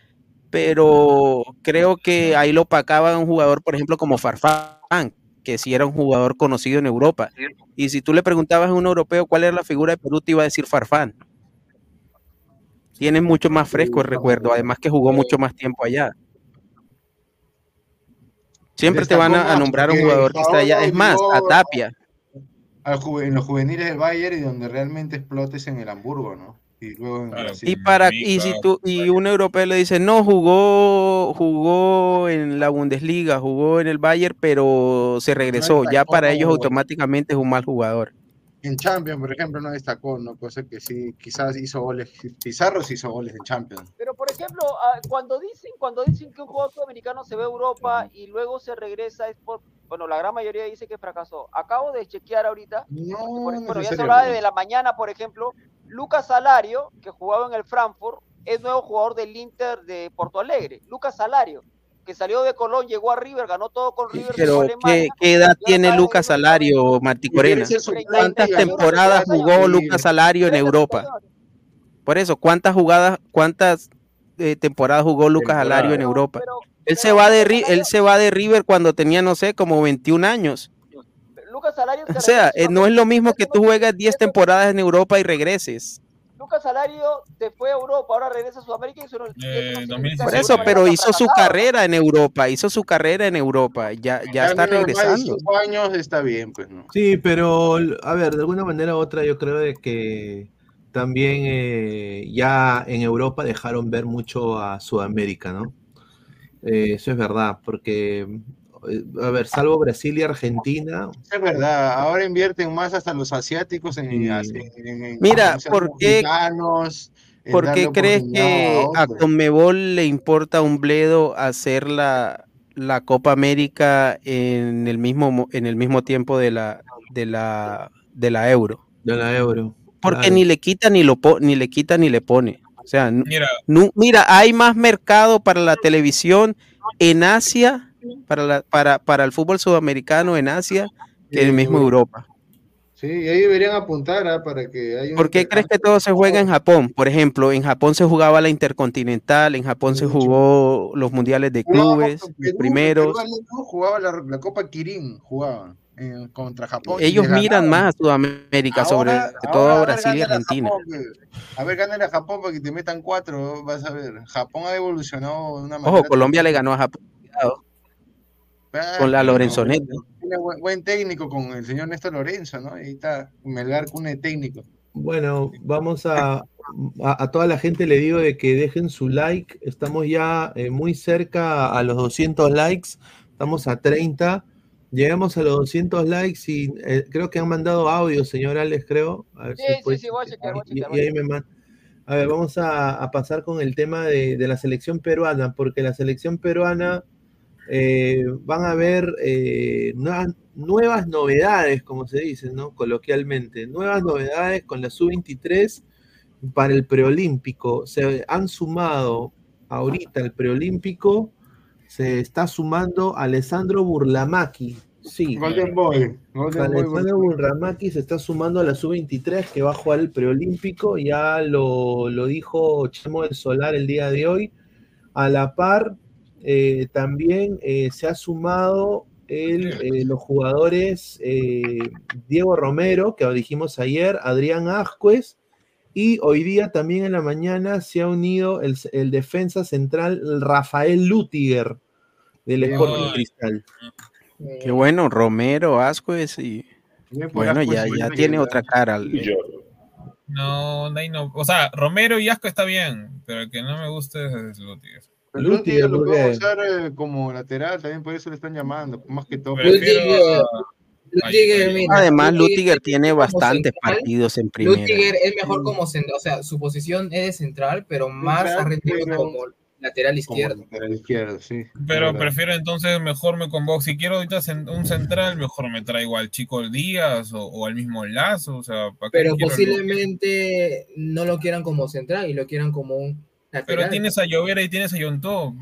pero creo que ahí lo pacaba un jugador, por ejemplo, como Farfán, que sí era un jugador conocido en Europa. Y si tú le preguntabas a un europeo cuál era la figura de Perú, te iba a decir Farfán. Tiene mucho más fresco el recuerdo, además que jugó mucho más tiempo allá. Siempre te van a, a nombrar un porque jugador que está allá. Es más, a Tapia. en los juveniles del Bayern y donde realmente explotes en el Hamburgo, ¿no? Y luego en Claro. Brasil. Y para y si tú y un europeo le dice, "No, jugó jugó en la Bundesliga, jugó en el Bayern, pero se regresó." Ya para ellos automáticamente es un mal jugador. En Champions, por ejemplo, no destacó, ¿no? Cosa que sí, quizás hizo goles. Pizarro sí hizo goles en Champions. Pero por ejemplo, ah, cuando dicen, cuando dicen que un jugador sudamericano se ve a Europa y luego se regresa es por, bueno, la gran mayoría dice que fracasó. Acabo de chequear ahorita, No, por- bueno, ya se hablaba de la mañana, por ejemplo, Lucas Salario, que jugaba en el Frankfurt, es nuevo jugador del Inter de Porto Alegre. Lucas Salario, que salió de Colón, llegó a River, ganó todo con River. Pero ¿qué, Alemania, qué edad tiene Lucas. Salario, Martí Corena? ¿Cuántas temporadas jugó. Lucas Salario en 30 Europa? Por eso, ¿cuántas jugadas, cuántas eh, temporadas jugó Lucas. Salario en Europa? Él se va de él se va de River cuando tenía no sé, como 21 años. Lucas Salario se O sea, eh, no es lo mismo que tú juegas 10 eso- temporadas en Europa y regreses. Lucas Salario se fue a Europa, ahora regresa a Sudamérica y eso no, y eso no Eh, significa 2016. Por eso, pero hizo su carrera en Europa, hizo su carrera en Europa, ya, ya está regresando. cinco años está bien, pues, ¿no? Sí, pero a ver, de alguna manera u otra yo creo de que también eh, ya en Europa dejaron ver mucho a Sudamérica, ¿no? Eh, eso es verdad, porque, a ver, salvo Brasil y Argentina, Es verdad, ahora invierten más hasta los asiáticos en, Sí. en- en- Mira. ¿por qué- ¿Por qué crees que a otros. Conmebol le importa un bledo hacer la, la Copa América en el mismo mo- en el mismo tiempo de la de la de la Euro? de la Euro. Porque Claro. ni le quita ni lo po- ni le quita ni le pone. O sea, Mira, mira, hay más mercado para la televisión en Asia para la, para, para el fútbol sudamericano en Asia que Sí, mismo Europa. Sí, y ahí deberían apuntar ¿ah? para que haya ¿Por qué crees que todo se juega en Japón? Por ejemplo, en Japón se jugaba la Intercontinental, en Japón se jugó los mundiales de clubes, los primeros. Jugaba la, la Copa Kirin, jugaban eh, contra Japón. Ellos miran más a Sudamérica, sobre Ahora- todo ahora a Brasil y a Argentina. Japón, a ver, gánale a Japón para que te metan cuatro, vas a ver. Japón ha evolucionado de una manera. Ojo, Colombia le ganó a Japón cuidado, Ah, con la Lorenzoneta. Tiene buen, buen técnico con el señor Néstor Lorenzo, ¿no? Ahí está, Melgar cuna de técnico. Bueno, vamos a, a, a toda la gente le digo de que dejen su like. Estamos ya eh, muy cerca a los 200 likes. Estamos a 30. Llegamos a los 200 likes y eh, creo que han mandado audio, señor Alex, creo. A ver Sí, si sí, puede sí, voy a chequear, voy a y- chequear, y voy a ahí me man- A ver, vamos a, a pasar con el tema de, de la selección peruana, porque la selección peruana eh, van a haber eh, nuevas, nuevas novedades, como se dice, ¿no? Coloquialmente, nuevas novedades con la sub-23 para el preolímpico. Se han sumado ahorita el preolímpico, se está sumando Alessandro Burlamaki. Sí, Golden Boy. Golden Boy. Alessandro Burlamaki se está sumando a la sub-23 que va a jugar el preolímpico. Ya lo, lo dijo Chemo del Solar el día de hoy. A la par, eh, también eh, se ha sumado el, eh, los jugadores eh, Diego Romero, que dijimos ayer, Adrián Ascuez, y hoy día también en la mañana se ha unido el, el defensa central Rafael Lutiger del Sporting Cristal. Qué bueno, Romero, Ascuez y bueno, ya, ya tiene otra cara. No, de ahí no. O sea, Romero y Asco está bien, pero el que no me gusta es Lutiger. Lutiger lo puede usar eh, como lateral, también por eso le están llamando, más que todo. Prefiero Lutiger, mira, Además, Lutiger tiene bastantes central, partidos en primera. Lutiger es mejor como central, o sea, su posición es de central, pero más ha rendido como lateral izquierdo. Lateral izquierdo, sí. Pero prefiero entonces mejor me convoco. Si quiero ahorita un central, mejor me traigo al chico Díaz o, o al mismo Lazo. O sea, ¿para Pero posiblemente no lo quieran como central y lo quieran como un Pero tienes a Llovera y tienes a Yontó.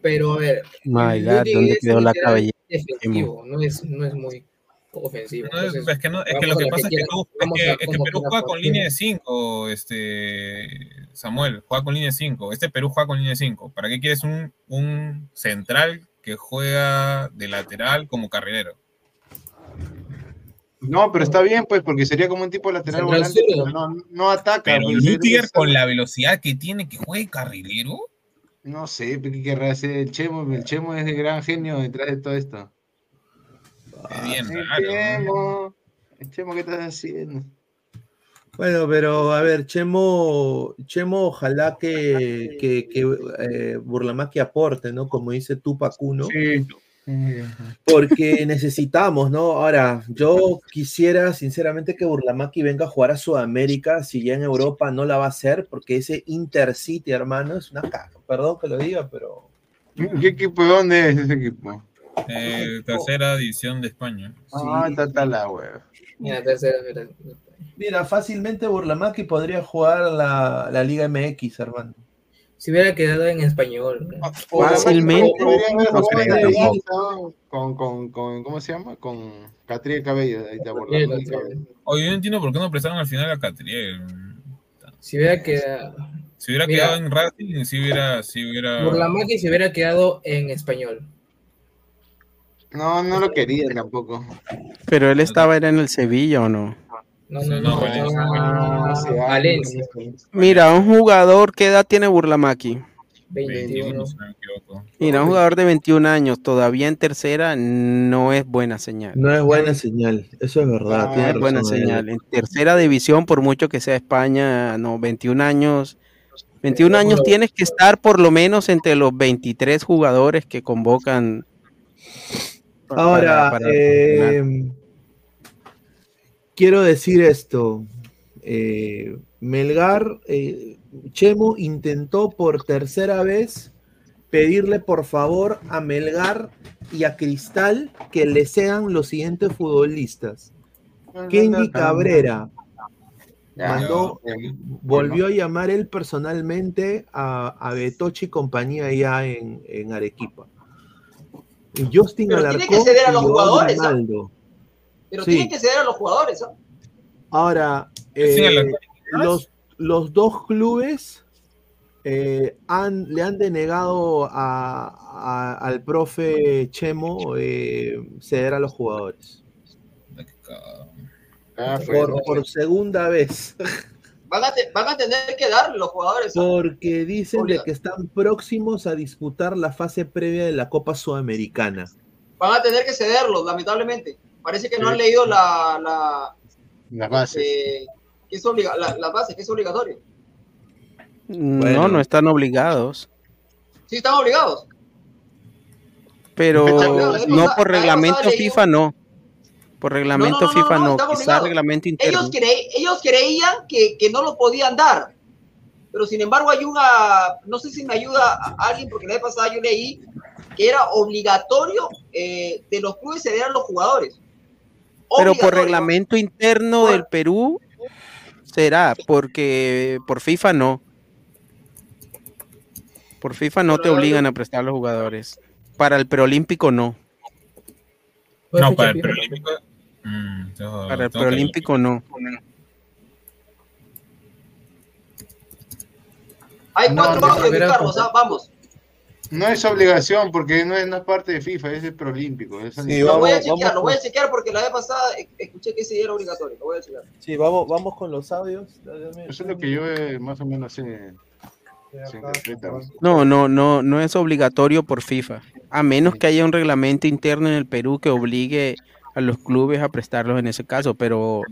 Pero a ver, My God, Lutiger ¿dónde quedó un la cabellera? defensivo, no es, no es muy ofensivo. No, es, Entonces, es que, no, es que vamos lo que pasa es que, quiera- tú- es vamos que, a es que como Perú juega con línea de 5, este, Samuel, juega con línea de 5. Este Perú juega con línea de 5. ¿Para qué quieres un, un central que juega de lateral como carrilero? No, pero está bien, pues, porque sería como un tipo lateral Central volante, no, no ataca. Pero pues, Lutiger con la velocidad que tiene que juegue carrilero. No sé, ¿qué querrá hacer el Chemo? El Chemo es el gran genio detrás de todo esto. Es bien El raro. ¿no? Chemo, el Chemo, ¿qué estás haciendo? Bueno, pero a ver, Chemo, Chemo ojalá que, que, que eh, Burlamaqui aporte, ¿no? Como dice Tupac Uno. Sí. Porque necesitamos, ¿no? Ahora, yo quisiera sinceramente que Burlamaqui venga a jugar a Sudamérica, si ya en Europa no la va a hacer, porque ese Intercity, hermano, es una caca. Perdón que lo diga, pero ¿Qué equipo? ¿De dónde es ese equipo? Eh, tercera división de España. Ah, está, está la. Mira, tercera, mira. mira, fácilmente Burlamaqui podría jugar la, la Liga MX, hermano. Si hubiera quedado en español. Ah, Fácilmente. La con, con, con, ¿cómo se llama? Con Catriel Cabello. Ahí por la Oye, yo no entiendo por qué no prestaron al final a Catriel. Si hubiera quedado. Si hubiera Mira. quedado en Racing, si hubiera, si hubiera. Burlamaqui se hubiera quedado en español. No, no lo quería tampoco. Pero él estaba era en el Sevilla o no? No, no, No, no. Valencia. Mira, un jugador, ¿qué edad tiene Burlamaqui? 21, 21. si no me equivoco. Mira, un jugador de 21 años, todavía en tercera, no es buena señal. No es buena señal, eso es verdad. Tiene No es buena señal. En tercera división, por mucho que sea España, no, 21 años. 21 Eh, años tienes que estar por lo menos entre los 23 jugadores que convocan. Ahora, para- para eh, quiero decir esto. eh, Melgar, eh, Chemo intentó por tercera vez pedirle por favor a Melgar y a Cristal que le sean los siguientes futbolistas. Kenny Cabrera mandó, volvió a llamar él personalmente a, a Betochi y compañía ya en, en Arequipa. Justin Pero tiene que Alarcón ceder a y los Joao jugadores. Pero Sí. tienen que ceder a los jugadores. ¿ah? Ahora, eh, los, los dos clubes eh, han, le han denegado a- a- al profe Chemo eh, ceder a los jugadores. Ah, Por, por segunda vez. Van a, te- van a tener que darle los jugadores. Porque dicen de que están próximos a disputar la fase previa de la Copa Sudamericana. Van a tener que cederlos, lamentablemente. Parece que no han leído la, la, Las bases. eh, que es obliga- la, la base, que es obligatorio. Bueno. No, no están obligados. Sí, están obligados. Pero no por reglamento FIFA, no. Por reglamento No, no, no, FIFA no, quizá reglamento interno. Ellos, cre- ellos creían que, que no lo podían dar, pero sin embargo hay una, no sé si me ayuda a- alguien, porque la vez pasada yo leí que era obligatorio eh, de los clubes ceder a los jugadores. Pero por reglamento interno del Perú será, porque por FIFA no. Por FIFA no te obligan a prestar a los jugadores. Para el preolímpico no. No, para el preolímpico. mm, Para el que- preolímpico no. Hay No, cuatro no, audios, pero- Carlos, vamos. No es obligación porque no es, no es parte de FIFA, es el proolímpico. es Sí, Lo voy a chequear, vamos lo voy a con- chequear porque la vez pasada eh, escuché que ese día era obligatorio, lo voy a chequear. Sí, vamos, vamos con los audios. Eso es lo que yo eh, más o menos sé. se interpreta. No, no, no, no es obligatorio por FIFA. A menos que haya un reglamento interno en el Perú que obligue a los clubes a prestarlos en ese caso, pero,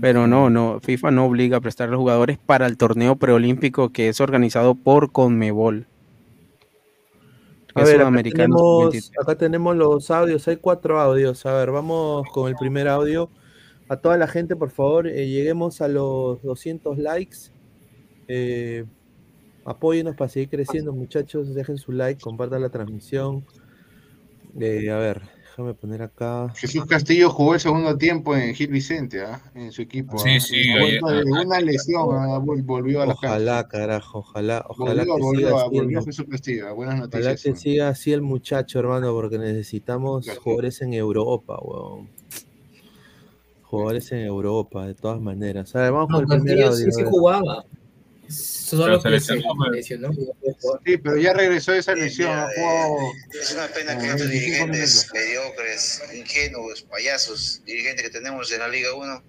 pero no, no, FIFA no obliga a prestar a los jugadores para el torneo preolímpico que es organizado por Conmebol. A ver, acá tenemos, sub-23. acá tenemos los audios, hay cuatro audios. A ver, vamos con el primer audio. A toda la gente, por favor, eh, lleguemos a los 200 likes. Eh, apóyenos para seguir creciendo, muchachos. Dejen su like, compartan la transmisión. Eh, a ver, déjame poner acá. Jesús Castillo jugó el segundo tiempo en Gil Vicente, ¿ah? en su equipo. Sí, ¿ah? sí, de una lesión, ¿ah? Vol- volvió a la. Ojalá, carajo, ojalá, ojalá Volvió, que volvió, siga ah, volvió Jesús Castillo. Buenas Ojalá noticias. que siga así el muchacho, hermano, porque necesitamos jugadores en Europa, weón. Jugadores en Europa, de todas maneras. A ver, vamos No, con el primer Castillo audio. sí, sí jugaba. Solo Pero se se lesionó. Sí, pero ya regresó de esa lesión. jugado Es una pena que estos 25 dirigentes mediocres, ingenuos, payasos, dirigentes que tenemos en la Liga 1,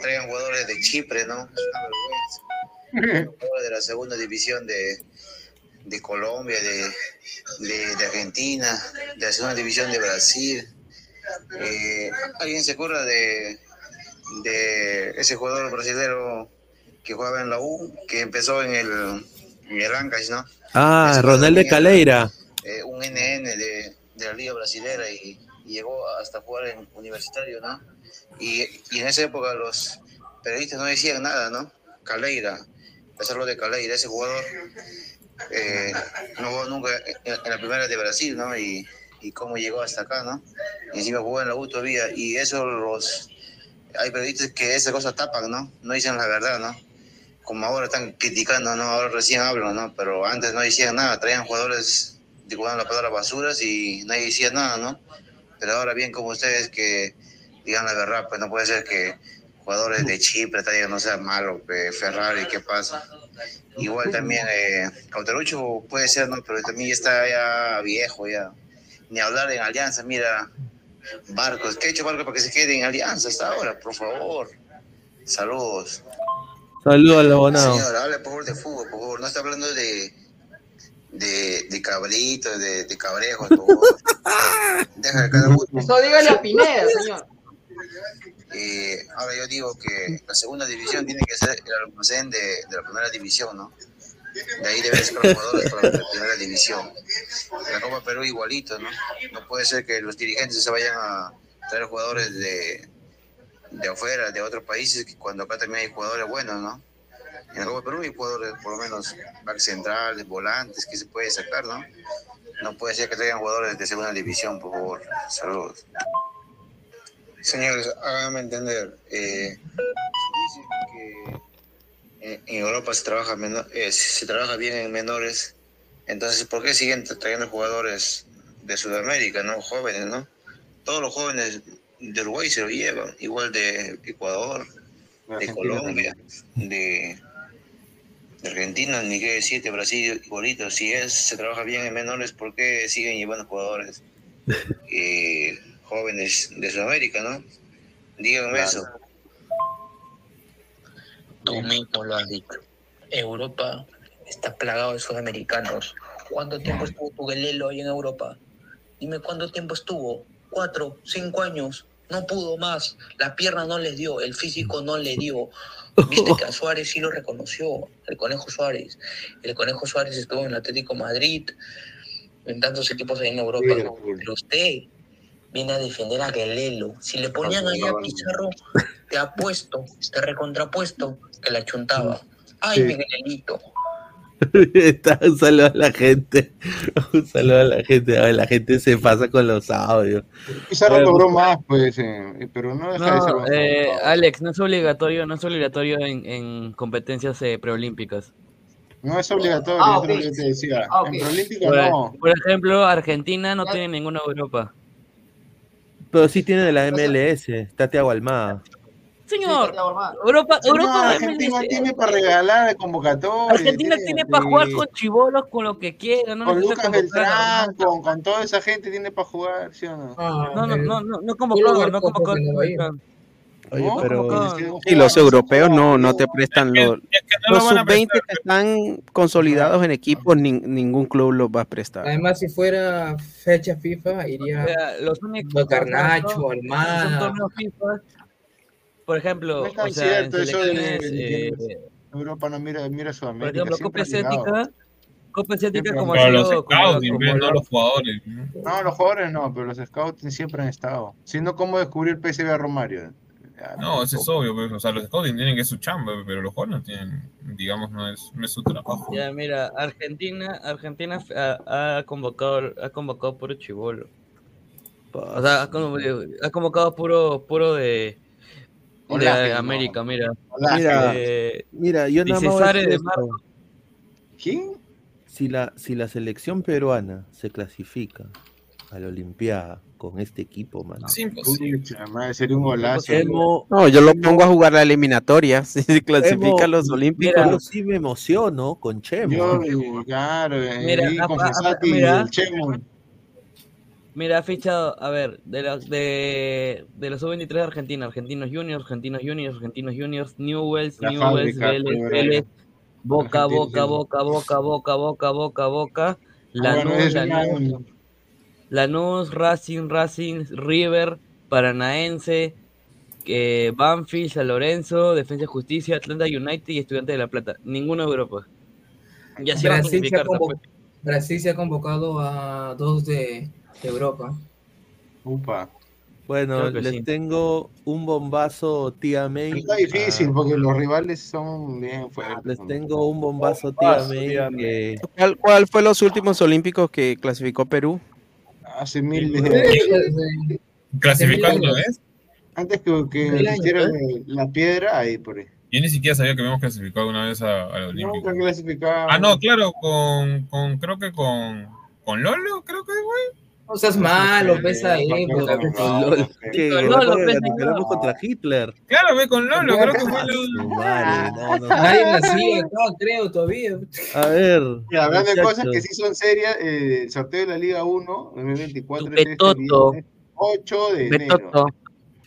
traigan jugadores de Chipre, ¿no? Es una vergüenza. Jugadores de la segunda división de, de Colombia, de, de, de Argentina, de la segunda división de Brasil. Eh, ¿Alguien se acuerda de, de ese jugador brasileño que jugaba en la U, que empezó en el, en el Ancash, ¿no? Ah, Ronald de Caleira. eh, un NN de, de la Liga Brasilera y, y llegó hasta jugar en universitario, ¿no? Y, y en esa época los periodistas no decían nada, ¿no? Caleira, empezarlo de Caleira, ese jugador eh, no jugó nunca en, en la primera de Brasil, ¿no? Y, y cómo llegó hasta acá, ¿no? Y encima jugó en la U todavía, y eso los... Hay periodistas que esa cosa tapan, ¿no? No dicen la verdad, ¿no? Como ahora están criticando, ¿no? Ahora recién hablan, ¿no? Pero antes no decían nada, traían jugadores de jugando la palabra basuras y nadie decía nada, ¿no? Pero ahora bien como ustedes que digan la verdad, pues no puede ser que jugadores de Chipre traigan, no sea malo, que Ferrari, ¿qué pasa? Igual también eh, Cauterucho puede ser, ¿no? Pero también ya está ya viejo, ya. Ni hablar en Alianza, mira, Barcos, ¿qué ha hecho Barcos para que se quede en Alianza hasta ahora? Por favor. Saludos. Saludos al abonado. Señor, hable por favor de fútbol, por favor. No está hablando de, de, de cabritos, de, de cabrejos, por favor. Deja cada uno. Eso dígale a Pineda, señor. Eh, ahora yo digo que la segunda división tiene que ser el almacén de, de la primera división, ¿no? De ahí deben ser los jugadores para la primera división. La Copa Perú igualito, ¿no? No puede ser que los dirigentes se vayan a traer jugadores de, de afuera, de otros países, cuando acá también hay jugadores buenos, ¿no? En Copa Perú hay jugadores, por lo menos, back centrales, volantes, que se puede sacar, ¿no? No puede ser que traigan jugadores de segunda división, por favor. Saludos. Señores, háganme entender. Eh, que en, en Europa se trabaja, eh, se trabaja bien en menores. Entonces, ¿por qué siguen tra- trayendo jugadores de Sudamérica, no? Jóvenes, ¿no? Todos los jóvenes de Uruguay se lo llevan, igual de Ecuador, de Argentina Colombia, de, de Argentina, ni qué decir, de Brasil igualito. Si es, se trabaja bien en menores, ¿por qué siguen llevando jugadores eh, jóvenes de Sudamérica, no? Díganme eso. Tú mismo lo has dicho. Europa está plagado de sudamericanos. ¿Cuánto tiempo estuvo Tugelelo ahí en Europa? Dime cuánto tiempo estuvo. Cuatro, cinco años. No pudo más. La pierna no les dio, el físico no le dio. Viste que a Suárez sí lo reconoció, el Conejo Suárez. El Conejo Suárez estuvo en el Atlético Madrid, en tantos equipos ahí en Europa. Pero usted, viene a defender a Guelelo. Si le ponían ahí a Pizarro, te apuesto, te recontrapuesto que la chuntaba. Ay, Sí. mi Guelelito. Está- un saludo a la gente. Un saludo a la gente. La gente se pasa con los audios. Pizarro logró más, pues, eh, pero no deja de ser eh. Alex, no es obligatorio, no es obligatorio en, en competencias eh, preolímpicas. No es obligatorio, Ah, eso es lo que yo te decía. Ah. En Prolímpica Por, no. por ejemplo, Argentina no tiene ninguna Europa. Pero sí tiene de la MLS. Está Thiago Almada. Señor, Europa, Señor, Europa Argentina tiene para regalar de convocatoria. Argentina tiene para jugar con chivolos con lo que quiera, no Con necesita Lucas Beltrán, con, con toda esa gente tiene para jugar, ¿sí o no? No, no, no, no, no convocado, no convocado. Oye, No, pero. Y los europeos no, no te prestan los, no los lo van a sub-20 que están consolidados en equipos, nin- ningún club los va a prestar. Además, si fuera fecha FIFA, iría los únicos Almada. Por ejemplo, No es tan o sea, en cierto eso de, selecciones, de- eh, Europa no mira, mira por Sudamérica. ejemplo, siempre Copa. Asiática, Copa Asiática como Pero los scouts, no los jugadores. ¿no? Los jugadores no, pero los scouts siempre han estado. Si no, ¿cómo descubrir PSV a Romario? Ya, No, eso es obvio, pues, o sea, los scouts tienen que es su chamba, pero los jugadores no tienen, digamos, no es, no es su trabajo. Ya, mira, Argentina, Argentina ha, ha convocado, ha convocado puro chivolo. O sea, ha convocado, ha convocado puro, puro de, Con de. América, mira. Mira, Eh, mira, yo nada más de. ¿Quién? Si la, si la selección peruana se clasifica a la Olimpiada con este equipo, mano. Madre, sería un golazo. Emo- No, yo lo pongo a jugar la eliminatoria. Si se clasifica a los Olímpicos. Yo sí me emociono con Chemo. Yo, claro, eh, Mira, ahí ah, con mira. el Chemo. Mira, ha fichado, a ver, de los de, de los sub-23 de Argentina, Argentinos Juniors, Argentinos Juniors, Argentinos Juniors, Newells, La Newells, fábrica, Vélez, Vélez, Boca, Boca, Boca, Boca, Boca, Boca, Boca, Boca, Ah, Lanús, Lanús, Lanús, Racing, Racing, River, Paranaense, eh, Banfield, San Lorenzo, Defensa y Justicia, Atlanta United y Estudiantes de La Plata. Ninguno de Europa. Ya se va a Brasil, se ha. Brasil se ha convocado a dos de, de Europa. Upa. Bueno, les sí. tengo un bombazo, tía May. Está difícil Ah, porque los rivales son bien fuertes. les tengo un bombazo, tía May. tía que- ¿Cuál, cuál fue los últimos olímpicos que clasificó Perú? Hace mil ¿Clasificó Hace mil alguna vez? Antes que, que existiera ¿eh? la piedra, ahí por ahí. Yo ni siquiera sabía que habíamos clasificado alguna vez a, a los Nunca Olímpicos. clasificaba. Ah, no, claro, con, con creo que con, con Lolo, creo que, güey. No seas malo, pesa ahí. Lolo, ganamos contra Hitler. Claro, ve con Lolo, creo que fue no, no. Nadie nacía acá, creo, todavía. A ver. Y hablando de cosas que sí son serias, eh, el sorteo de la Liga 1 2024 es este Betoto. viernes 8 de enero. Betoto.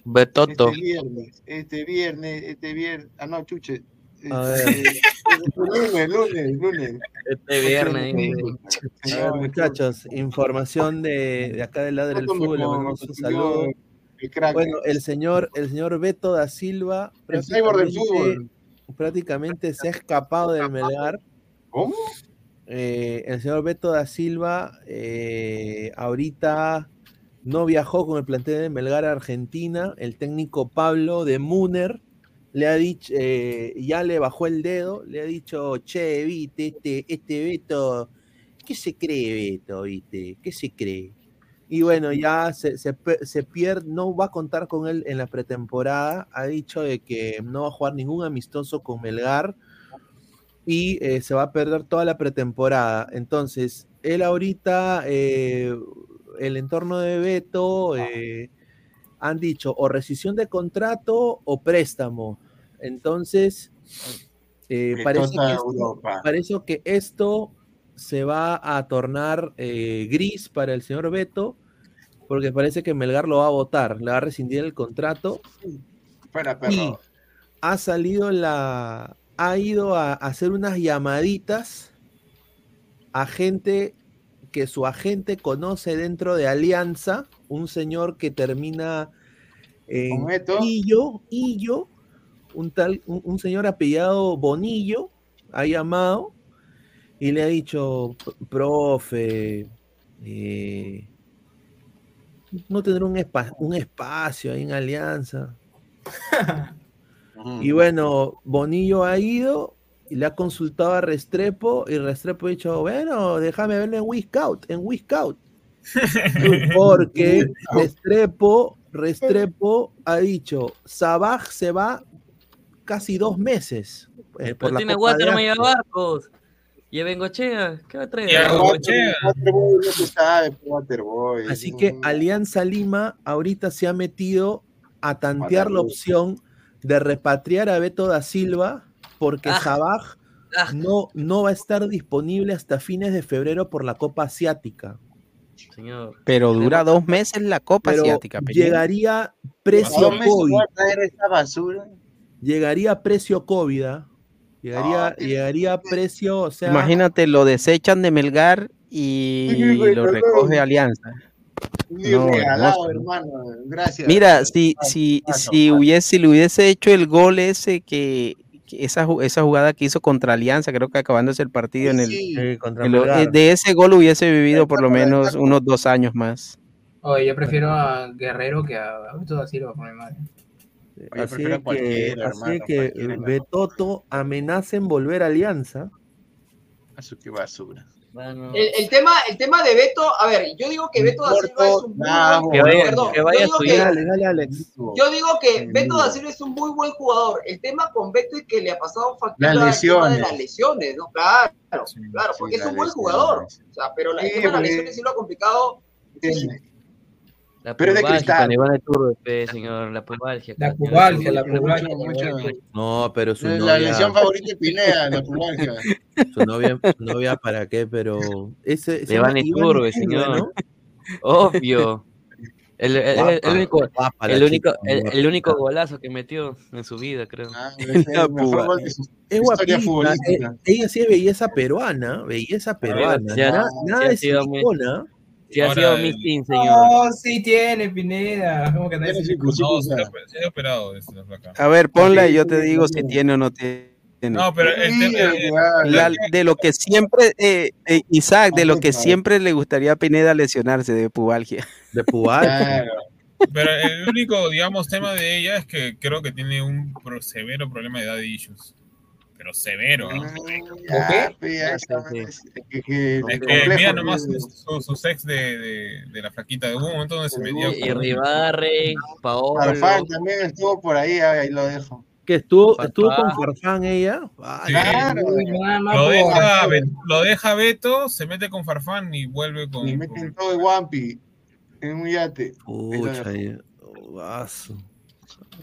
Betoto. Este viernes, este viernes, este viernes. Ah, no, chuche. A ver. lunes, lunes, lunes. Este viernes. A ver, muchachos, información de, de acá del lado del fútbol, le con- mandamos un saludo. el crack. Bueno, el señor, el señor Beto da Silva El cyborg del prácticamente- prácticamente se ha escapado del Melgar. ¿Cómo? Eh, el señor Beto da Silva eh, ahorita no viajó con el plantel de Melgar a Argentina. El técnico Pablo de Muner le ha dicho, eh, ya le bajó el dedo, le ha dicho, che, viste, este, este Beto, ¿qué se cree Beto, viste? ¿Qué se cree? Y bueno, ya se, se, pierde, no va a contar con él en la pretemporada. Ha dicho de que no va a jugar ningún amistoso con Melgar y eh, se va a perder toda la pretemporada. Entonces, él ahorita, eh, el entorno de Beto, eh, han dicho o rescisión de contrato o préstamo. Entonces, eh, parece, que esto, parece que esto se va a tornar eh, gris para el señor Beto, porque parece que Melgar lo va a votar, le va a rescindir el contrato Fuera, y ha salido la. ha ido a hacer unas llamaditas a gente que su agente conoce dentro de Alianza, un señor que termina en. Illo, Illo, un tal, un, un señor apellidado Bonillo, ha llamado y le ha dicho, profe, eh, no tendrá un, espa- un espacio ahí en Alianza. Y bueno, Bonillo ha ido y le ha consultado a Restrepo y Restrepo ha dicho, bueno, déjame verlo en Wiscout, en Wiscout. Porque Restrepo, Restrepo ha dicho, Sabaj se va casi dos meses. eh, por Pero la tiene lleva barcos. Y a Bengochea, ¿qué va a traer? Y pues, Waterboy. Así que Alianza Lima ahorita se ha metido a tantear la opción de repatriar a Beto da Silva porque Ah. Sabaj no, no va a estar disponible hasta fines de febrero por la Copa Asiática. Señor. Pero dura dos meses la Copa Pero Asiática. Llegaría precio ¿Dos meses COVID. a traer esta basura? Llegaría precio COVID. ¿ah? Llegaría, Ah, llegaría precio, o sea, Imagínate, lo desechan de Melgar y lo recoge Alianza. No, regalado, hermano. Gracias. Mira, si, si, si, hubiese, si le hubiese hecho el gol ese que, que esa, esa jugada que hizo contra Alianza, creo que acabándose el partido en el, Sí, en eh, de ese gol hubiese vivido por lo menos unos dos años más. Oye, yo prefiero a Guerrero que a, a así prefiero a que, así hermano, que. Betoto amenaza en volver a Alianza. Eso qué basura. El, el tema, el tema de Beto, a ver, yo digo que Beto da Silva es un muy buen que vaya- perdón, que vaya yo digo a que- estudiar. Dale, dale, Alex. Yo digo que Beto da Silva es un muy buen jugador. El tema con Beto es que le ha pasado factura Las de las lesiones, ¿no? Claro, claro, porque sí, es un buen lesiones. jugador. O sea, pero la, el tema de las lesiones sí lo ha complicado. La Pero es de cristal. Iván de Turbe, señor. La pubalgia. La pubalgia, la pubalgia. No, pero su La novia, lesión favorita de Pineda, la pubalgia. su novia, su novia para qué, pero ese se Iván Iturbe, señor. ¿no? Obvio. El, el- el- el Guapa, único, guapa la el, único, chica, el, guapa. el único golazo que metió en su vida, creo. Ah, ese es su Es futbolística. eh, ella sí es belleza peruana, belleza peruana, ha- nada, sí nada ha de sido muy- silicona. Sí, ha sido el- Miss Teen, señor. No, sí tiene, Pineda. ¿Cómo que no cinco, No, se ha, se ha operado de esta flaca. A ver, ponla y yo te sí, digo sí, si sí. tiene o no tiene. No, pero el Sí, tema. eh, La- de lo que siempre, eh, eh, Isaac, de lo que siempre le gustaría a Pineda lesionarse de pubalgia. De pubalgia. Claro. Pero el único, digamos, tema de ella es que creo que tiene un severo problema de daddy issues. Pero severo. ¿ah? Sí, es que- mira nomás su, su, su sex de, de, de la flaquita. Hubo un momento donde se metía Y Ribarre, Paolo. Farfán también estuvo por ahí, ahí lo dejo. Que estuvo, Farfán. estuvo con Farfán ella. Sí. Claro. Lo deja, lo deja Beto, se mete con Farfán y vuelve con. Y meten todo de Wampi en un yate. Pucha.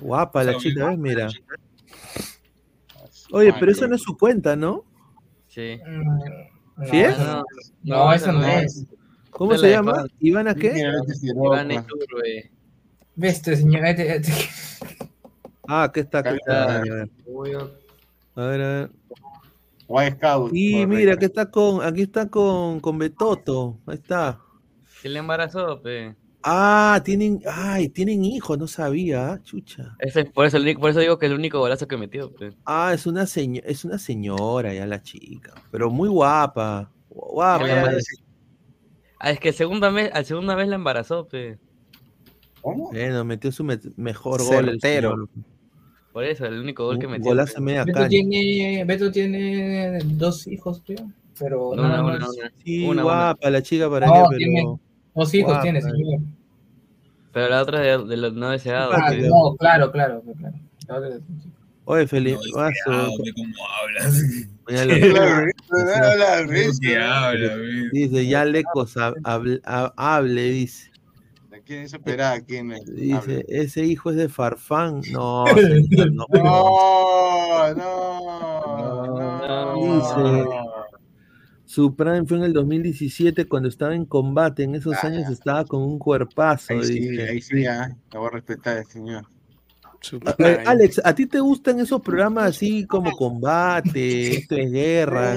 Guapa la chica, ¿ves? Mira. Oye, pero eso no es su cuenta, ¿no? Sí. Mm, ¿Sí es? No, no, eso no es. ¿Cómo Esa se llama? ¿Ivana qué? Loco. Iturbe. Ves, este señor. este- este- Ah, aquí está, aquí está. Claro. A ver, a ver. White Scout. Y mira, aquí está con, aquí está con, con Betoto. Ahí está. ¿Quién le embarazó, pe? Ah, tienen, ay, tienen hijos, no sabía, ah, chucha. Ese es por, eso, por eso digo que es el único golazo que metió, pe. Ah, es una seño- es una señora ya la chica, pero muy guapa. Guapa. Ah, es que segunda vez, al segunda vez la embarazó, pe. ¿Cómo? Bueno, metió su me- mejor gol. señor. Por eso, el único gol que metió. golazo pe. en media Beto tiene, Beto tiene dos hijos, creo. Pero Una, nada una, más. una. Sí, Una, una. guapa la chica para No, qué, pero. tiene Dos hijos Guapa. tiene, señor. Pero la otra de, de los no deseados. Ah, no, claro, claro, claro. La otra- Oye, Felipe, No, deseado, ve cómo hablas. Dice, ya Lecos hab- hable, hab- hable, dice. ¿De quién es operada? ¿Quién es? Dice, ese hijo es de Farfán. No, señor, no. No, no, Dice, no. Su prime fue en el 2017 cuando estaba en combate. En esos Ah, años estaba con un cuerpazo. Ahí sí, ahí sí, ah, la voy a respetar el Eh, Alex, ¿a ti te gustan esos programas así como combate, esto es guerra?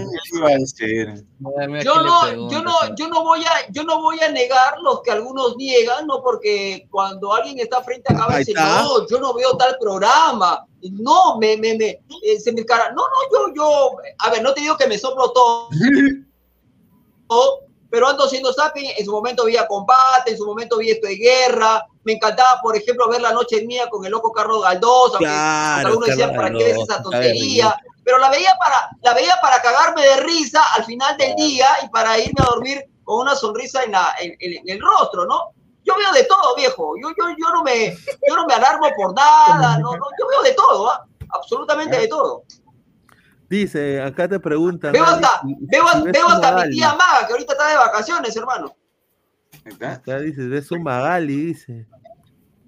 Yo no, yo no, pe. yo no voy a, yo no voy a negar los que algunos niegan, no porque cuando alguien está frente a está. no, yo no veo tal programa, no, me, me, me, eh, se me cara, no, no, yo, yo, a ver, no te digo que me soplo todo, pero ando haciendo zapping, en su momento veía combate, en su momento vi esto de guerra, me encantaba, por ejemplo, ver La Noche Mía con el loco Carlos Galdós, Claro, algunos decían, ¿para qué ves esa tontería? Pero la veía, para, la veía para cagarme de risa al final del día y para irme a dormir con una sonrisa en, la, en, en- el rostro, ¿no? Yo veo de todo, viejo. Yo, yo, yo, no, me, yo no me alarmo por nada, no, no, yo veo de todo, ¿ah? absolutamente de todo. Dice, acá te preguntan. Veo Ali, hasta, mi tía Maga, que ahorita está de vacaciones, hermano. Acá dice, ves un Magali, dice.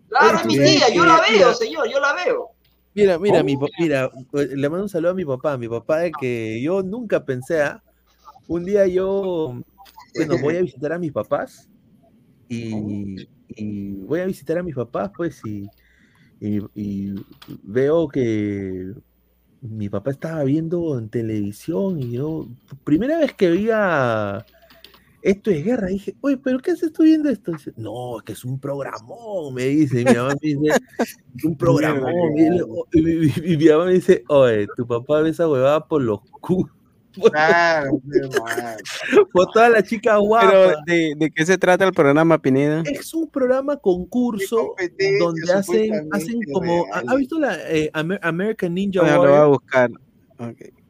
Claro, es mi tú tía, yo que- la veo, señor, yo la veo. Mira, mira, Oh. mi, pa- mira, le mando un saludo a mi papá. Mi papá es que yo nunca pensé, ¿ah? un día yo, bueno, voy a visitar a mis papás y, y voy a visitar a mis papás, pues, y, y- y veo que mi papá estaba viendo en televisión y yo, primera vez que veía esto es guerra, dije, oye, ¿pero qué haces tú viendo esto? Dice, no, es que es un programón, me dice, mi mamá me dice, "Es un programón, y, le- y mi, mi- mi mamá me dice, oye, tu papá ve esa huevada por los culos. Claro, las chicas guapas. Pero, ¿de, de qué se trata el programa, Pineda? Es un programa concurso donde hacen, hacen como. ¿ha- ¿Ha visto la eh, Amer- American Ninja Bueno, lo voy a Warrior? buscar.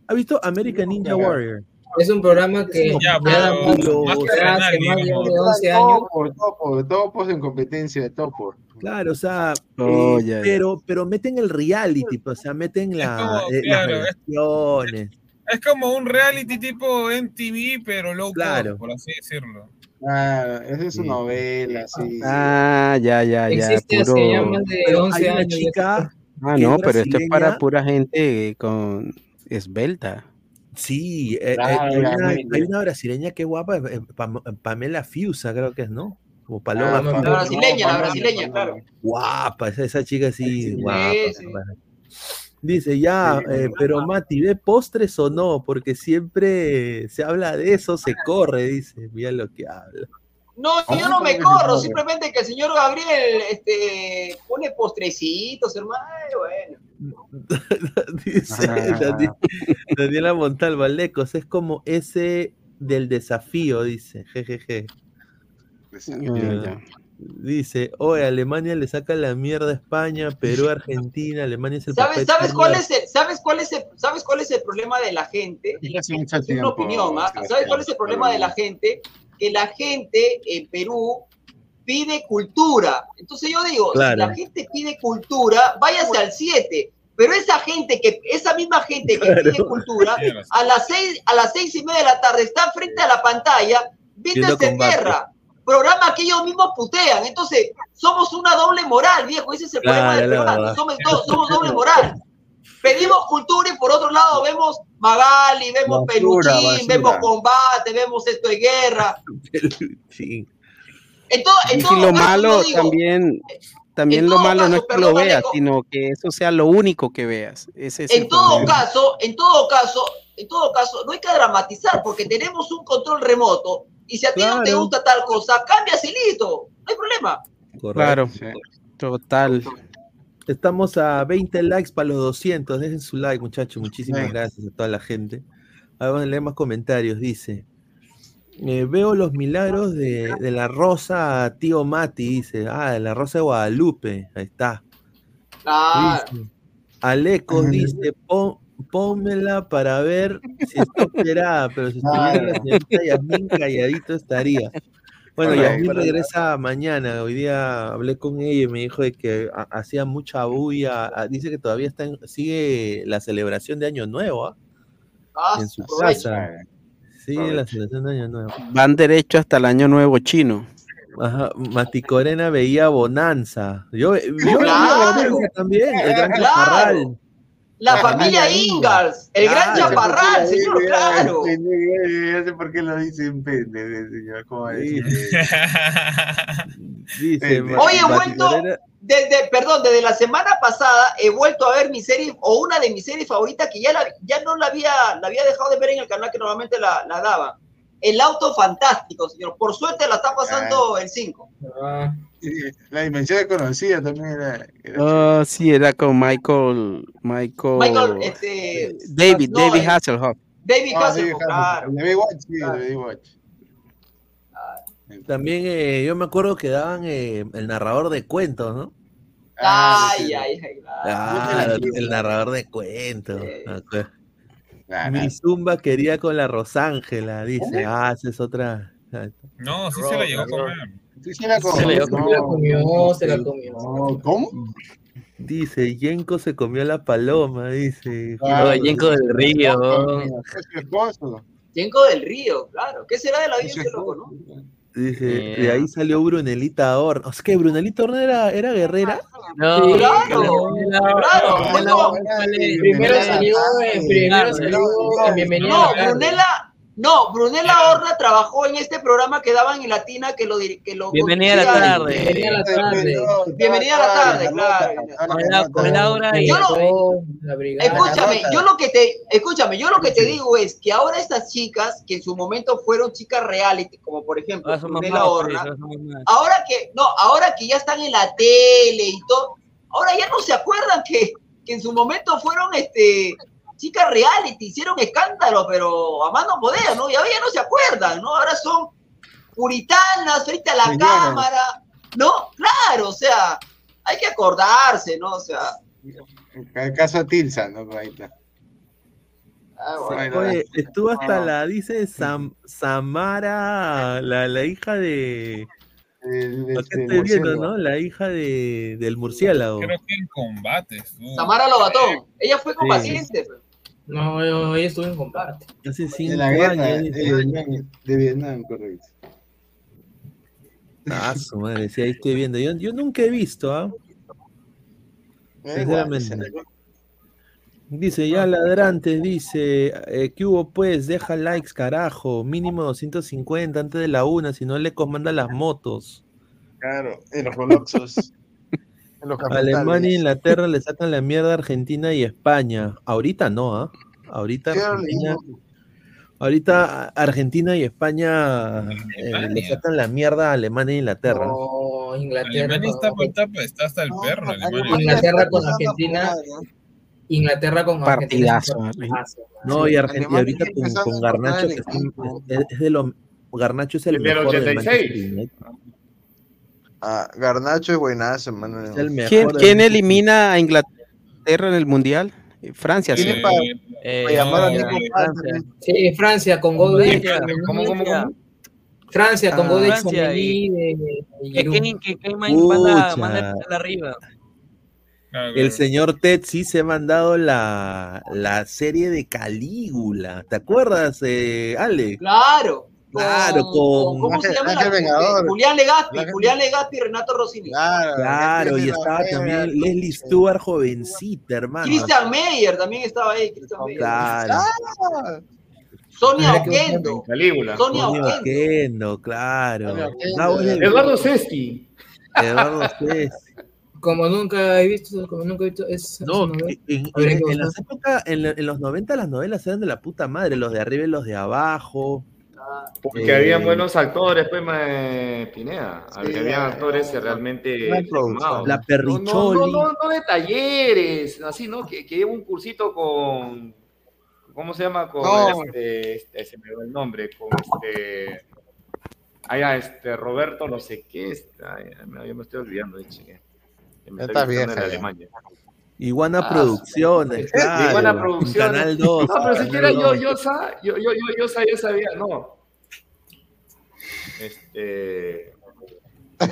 ¿Ha visto American Ninja Warrior? Es un programa que Ya, que hace más de 11 años. Topo, topo, topos en competencia de topo. Claro, o sea, Oh, eh, ya, ya. pero, pero meten el reality, pues, o sea, meten la, como, eh, claro, las es- relaciones. Es como un reality tipo MTV, pero low Claro. por así decirlo. Ah, esa es su novela, sí. Ah, ya, ya, ya. Existe hace ya más de Pero 11 hay una años. chica Ah, no, es pero esto es para pura gente con esbelta. Sí, eh, eh, hay, una, realmente. hay una brasileña que es guapa, eh, Pam- Pamela Fiusa, creo que es, ¿no? Como Paloma. Ah, la brasileña, la brasileña, claro. Guapa, esa, esa chica sí, guapa. sí. Dice, ya, eh, pero Mati, ¿ve postres o no? Porque siempre se habla de eso, se corre, dice. Mira lo que habla. No, yo no me corro, simplemente que el señor Gabriel este, pone postrecitos, hermano. y Bueno. Dice Dani- Daniela Montalva, Lecos, es como ese del desafío, dice. Jejeje. ya. Dice, oye, Alemania le saca la mierda a España, Perú, Argentina, Alemania es el ¿Sabes, sabes, cuál es el, ¿Sabes cuál es el, sabes cuál es el problema de la gente? Es una tiempo, opinión, ¿ah? ¿Sabes cuál es el problema de la gente? Que la gente en Perú pide cultura. Entonces yo digo, Claro. si la gente pide cultura, váyase al 7. Pero esa gente que, esa misma gente que Claro. pide cultura, a las seis, a las seis y media de la tarde está frente a la pantalla, combate. guerra. Programa que ellos mismos putean. Entonces, somos una doble moral, viejo. Ese es el problema Claro, del verdad. Somos, todos- somos doble moral. Pedimos cultura y por otro lado vemos Magali, vemos Basura, Peluchín, basura. vemos combate, vemos esto de guerra. Sí. En todo, en Y todo lo caso, malo digo, también, también lo malo no es que lo veas, Aleco. sino que eso sea lo único que veas. Ese es el en todo problema. caso, en todo caso, en todo caso, no hay que dramatizar porque tenemos un control remoto y si a ti no te gusta tal cosa, cambias y listo, no hay problema. Claro, total. Estamos a 20 likes para los 200. Dejen su like, muchachos. Muchísimas Sí. gracias a toda la gente. Vamos a leer más comentarios. Dice: eh, Veo los milagros de, de la rosa, tío Mati. Dice: Ah, de la rosa de Guadalupe. Ahí está. Ah, Dice, Alecos dice: "Pon- Pónmela para ver si está operada, pero si estuviera la señorita Yasmín calladito estaría. Bueno, Correcto. Yasmín regresa mañana. Hoy día hablé con ella y me dijo de que ha- hacía mucha bulla. ah, Dice que todavía está en- sigue la celebración de Año Nuevo ¿ah? ah, en su casa. Sigue la celebración de Año Nuevo. Van derecho hasta el año nuevo chino. Ajá, Mati Corena veía Bonanza. Yo, yo veía. Bonanza también, el gran Claro. La, La familia familia Ingalls, el gran chaparral, señor, claro. No sé por qué lo dicen pende, señor. ¿Cómo va a decir? Dice, Hoy he vuelto, desde, perdón, desde la semana pasada he vuelto a ver mi serie, o una de mis series favoritas que ya, la, ya no la había, la había dejado de ver en el canal que normalmente la, la daba. El auto fantástico, señor. Por suerte la está pasando el 5. Ah, Sí, La dimensión desconocida también era. era Oh, sí, era con Michael. Michael. Michael, este. David, no, David el- Hasselhoff. David Ah, Hasselhoff, claro. De Baywatch, sí, el de Baywatch. También eh, yo me acuerdo que daban eh, el narrador de cuentos, ¿no? Ay, ay, ay. Claro, el narrador de cuentos. Mi Zumba quería con la Rosángela, dice. Ah, esa es otra. No, sí se la llegó a comer. Sí se la Se la comió, se la comió. ¿Cómo? Dice, Yenko se comió la paloma, dice. No, Yenko del Río. Yenko del Río, claro. ¿Qué será de la vida ese loco, no? Dice, de ahí salió Brunelita Horn. Es que Brunelita Horn era, era guerrera. No, Sí, claro, claro. Bueno, Primero salió, eh, primero salió en Bienvenida No, la Tarde. Brunella, no, Brunella Horna trabajó en este programa que daban en Latina que lo dir- que lo Bienvenida a la tarde. Bienvenida a la tarde. Bienvenida a la tarde, claro. Con, Laura y Yo. Escúchame, yo lo que te, escúchame, yo lo que te digo es que ahora estas chicas, que en su momento fueron chicas reality, como por ejemplo Brunella mamás. ahora que, no, ahora que ya están en la tele y todo, ahora ya no se acuerdan que, que en su momento fueron este chicas reality, hicieron escándalo, pero a mano poder, ¿no? Y ahora ya no se acuerdan, ¿no? Ahora son puritanas frente a la cámara, ¿no? Claro, o sea, hay que acordarse, ¿no? O sea, El caso Tilsa, ¿no? Ahí está. ah, bueno. Bueno, Oye, estuvo hasta la, dice Sam- Samara, la, la hija de. el- Lo el- estoy viendo. ¿no? La hija de, del murciélago. Creo que en combates. Samara Lobatón, ella fue Sí. combatiente. pues. No, yo, yo estuve en combate. Hace De cinco la guerra años. de. Vietnam, de Vietnam, correcto. Ah, su madre, sí, ahí estoy viendo. Yo, yo nunca he visto, ¿ah? Sinceramente. Dice, ya ladrantes, dice, eh, ¿qué hubo pues? Deja likes, carajo, mínimo 250 antes de la una, si no le comanda las motos. Claro, en los coloxos. En los Alemania e Inglaterra le sacan la mierda a Argentina y España. Ahorita no, ¿ah? Ahorita Argentina, ahorita Argentina y España eh, le sacan la mierda a Alemania e Inglaterra. No, Inglaterra. Alemania está con- por tapa, está hasta el perro. Alemania. Inglaterra con Argentina. Inglaterra con Argentina. Partidazo. No, y, Argen- y Alemania ahorita con, con Garnacho, que es, de lo Garnacho es el mejor del 86. Manchester United. Ah, Garnacho es buenazo, hermano. Es el mejor ¿Quién, elimina a Inglaterra en el Mundial? Francia, sí. Tiene para Eh, para llamar a no, Nico Francia. Paz, Sí, Francia con gol de ¿Cómo, cómo, cómo? Francia con Ah, gol de Tchouaméni, de- Kane manda, arriba. El señor Ted sí se ha mandado la, la serie de Calígula. ¿Te acuerdas, eh, Ale? Claro. Claro, con- ¿Cómo se llama? Ángel Vengador. Julián Legazpi, Ángel- Julián Legazpi y Renato Rossini. Claro, Claro, y estaba también Leslie Stewart, jovencita, hermano. Christian Meyer también estaba ahí. Christian Meyer. Claro. Sonia Oquendo. Sonia Oquendo. Claro. Es Eduardo Sesky. Eduardo Cés. Como nunca he visto, como nunca he visto esa, No, en, en- las épocas, en los 90 las novelas eran de la puta madre, los de arriba y los de abajo. Porque Eh, había buenos actores, pues, ma- Pineda. Sí, había actores realmente una producción. formados. La No, no, Perricholi. no, no, no de talleres, así, ¿no? Que, que lleva un cursito con. ¿Cómo se llama? Con No. este, este, se me va el nombre, con este. Allá, este, Roberto, no sé qué, está, me, ya me estoy olvidando de chique. Que me está estás visitando vieja en ya. Alemania. Iguana Ah, Producciones, claro. Iguana Producciones. Canal 2. No, pero siquiera yo, 2. yo, yo, yo, yo, yo, yo sabía, no. Este.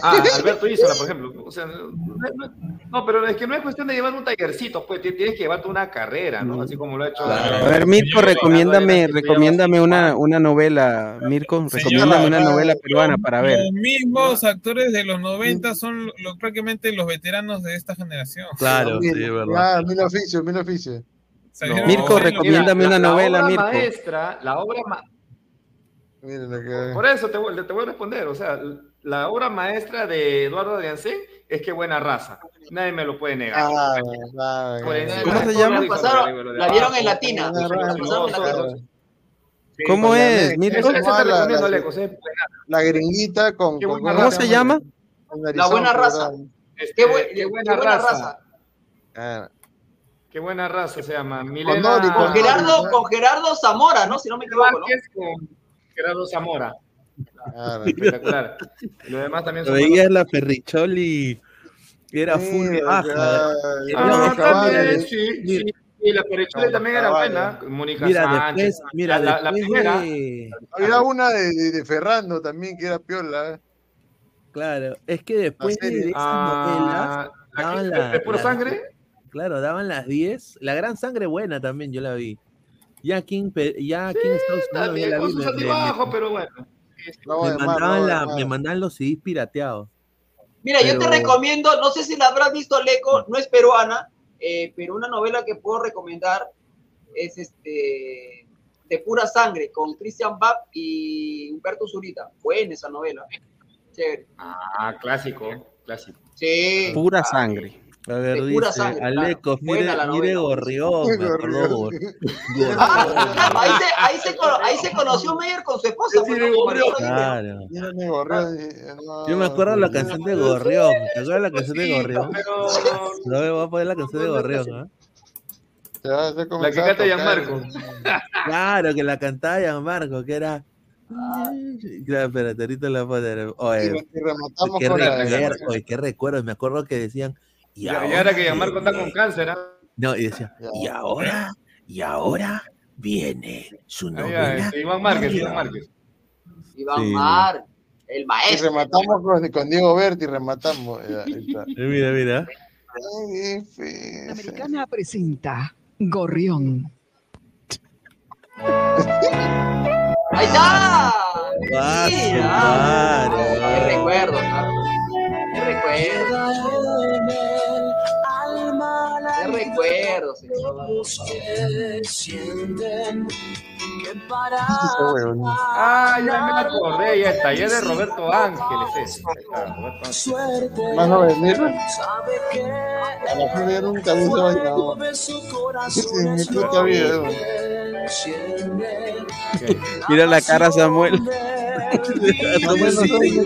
Ah, Alberto Isola, por ejemplo. O sea, no, no- no, pero es que no es cuestión de llevar un tallercito, pues ti- tienes que llevarte una carrera, ¿no? Así como lo ha hecho. A ver, Mirko, recomiéndame, recomiéndame una, una novela, Mirko, recomiéndame una novela peruana para ver. Los mismos actores de los 90 son lo- prácticamente los veteranos de esta generación. Claro, sí, verdad. Claro, mil oficios, mil oficios. Mirko, recomiéndame una la- novela, la obra Mirko. maestra, la obra ma- Miren. Por eso te, voy- te voy a responder. O sea, la obra maestra de Eduardo Adriancén es que buena raza. Nadie me lo puede negar. Ah, ah, ah, ¿Cómo se llama? Pasaron- la vieron en Latina. ¿Cómo es, la- gringuita con. ¿cómo ¿Cómo se llama? La buena raza. Este, Qué, buen- qué buena, raza. raza. Ah, Qué buena raza se llama. Nori, Milena con Con Gerardo, con Gerardo Zamora, ¿no? Si no me equivoco, ¿no? Gerardo Zamora. Espectacular. Y lo demás también son Veías la Ferricholi, era full de baja. Ah, también, sí, sí. Y la Ferricholi también era buena. Mónica Mira, Sánchez. después, mira, la, la primera. de- Había una de, de, de Ferrando también que era piola. ¿eh? Claro, es que después de, esas Ah, novelas ¿la daban que- la- de pura las- sangre? Claro, daban las 10. La gran sangre buena también, yo la vi. Ya aquí en, ya aquí en Estados Unidos También la con vi. sus Me, me- altibajos, pero bueno. No, me mandaban no, de la- mar. me mandaban los CDs pirateados. Mira, yo te recomiendo, no sé si la habrás visto, Leco, no es peruana, eh, pero una novela que puedo recomendar es este de pura sangre con Christian Bach y Humberto Zurita. Buena esa novela. Chévere. Ah, clásico, clásico. Sí. Pura sangre. A ver, dice, sangre, Alecos, claro. Mire, mire. Gorrión, me acordó Gor- Ah, claro, ahí, se, ahí, se, ahí se conoció Meyer con su esposa. pues, ¿no? Claro. Gorrión, eh, no, Yo me acuerdo de la canción de Gorrión. ¿Te acuerdas de la canción de Gorrión? No me voy a poner la canción de Gorrión, ¿ah? Ya, ya La que a canta. Gianmarco. Claro, que la cantaba Gianmarco, que era. Claro, espérate, ahorita la pongo. Oye, Y rematamos qué, con la- recuerdo, oye, qué recuerdos. Me acuerdo que decían. Y Y ahora, ahora que Gianmarco está con cáncer, ¿ah? No, y decían. Y ahora, y ahora viene su novela. este, Iván Márquez, Iván Márquez. Iván Sí. Mar, el Y maestro. rematamos con, con Diego Berti, rematamos. Ya, ahí está. Eh, Mira, mira. Difícil. Americana presenta Gorrión. ¡Ahí está! Ah, Sí, madre, Qué recuerdo. Qué recuerdo. Qué recuerdo, Ah, ya me acordé, ya está. Ya es de Roberto Ángeles. ese. Ahí está, Roberto Ángeles. Más no venir. A la fe yo nunca vi esa vaina. En mi puta vida. Mira la cara, Samuel. Samuel no sabe qué.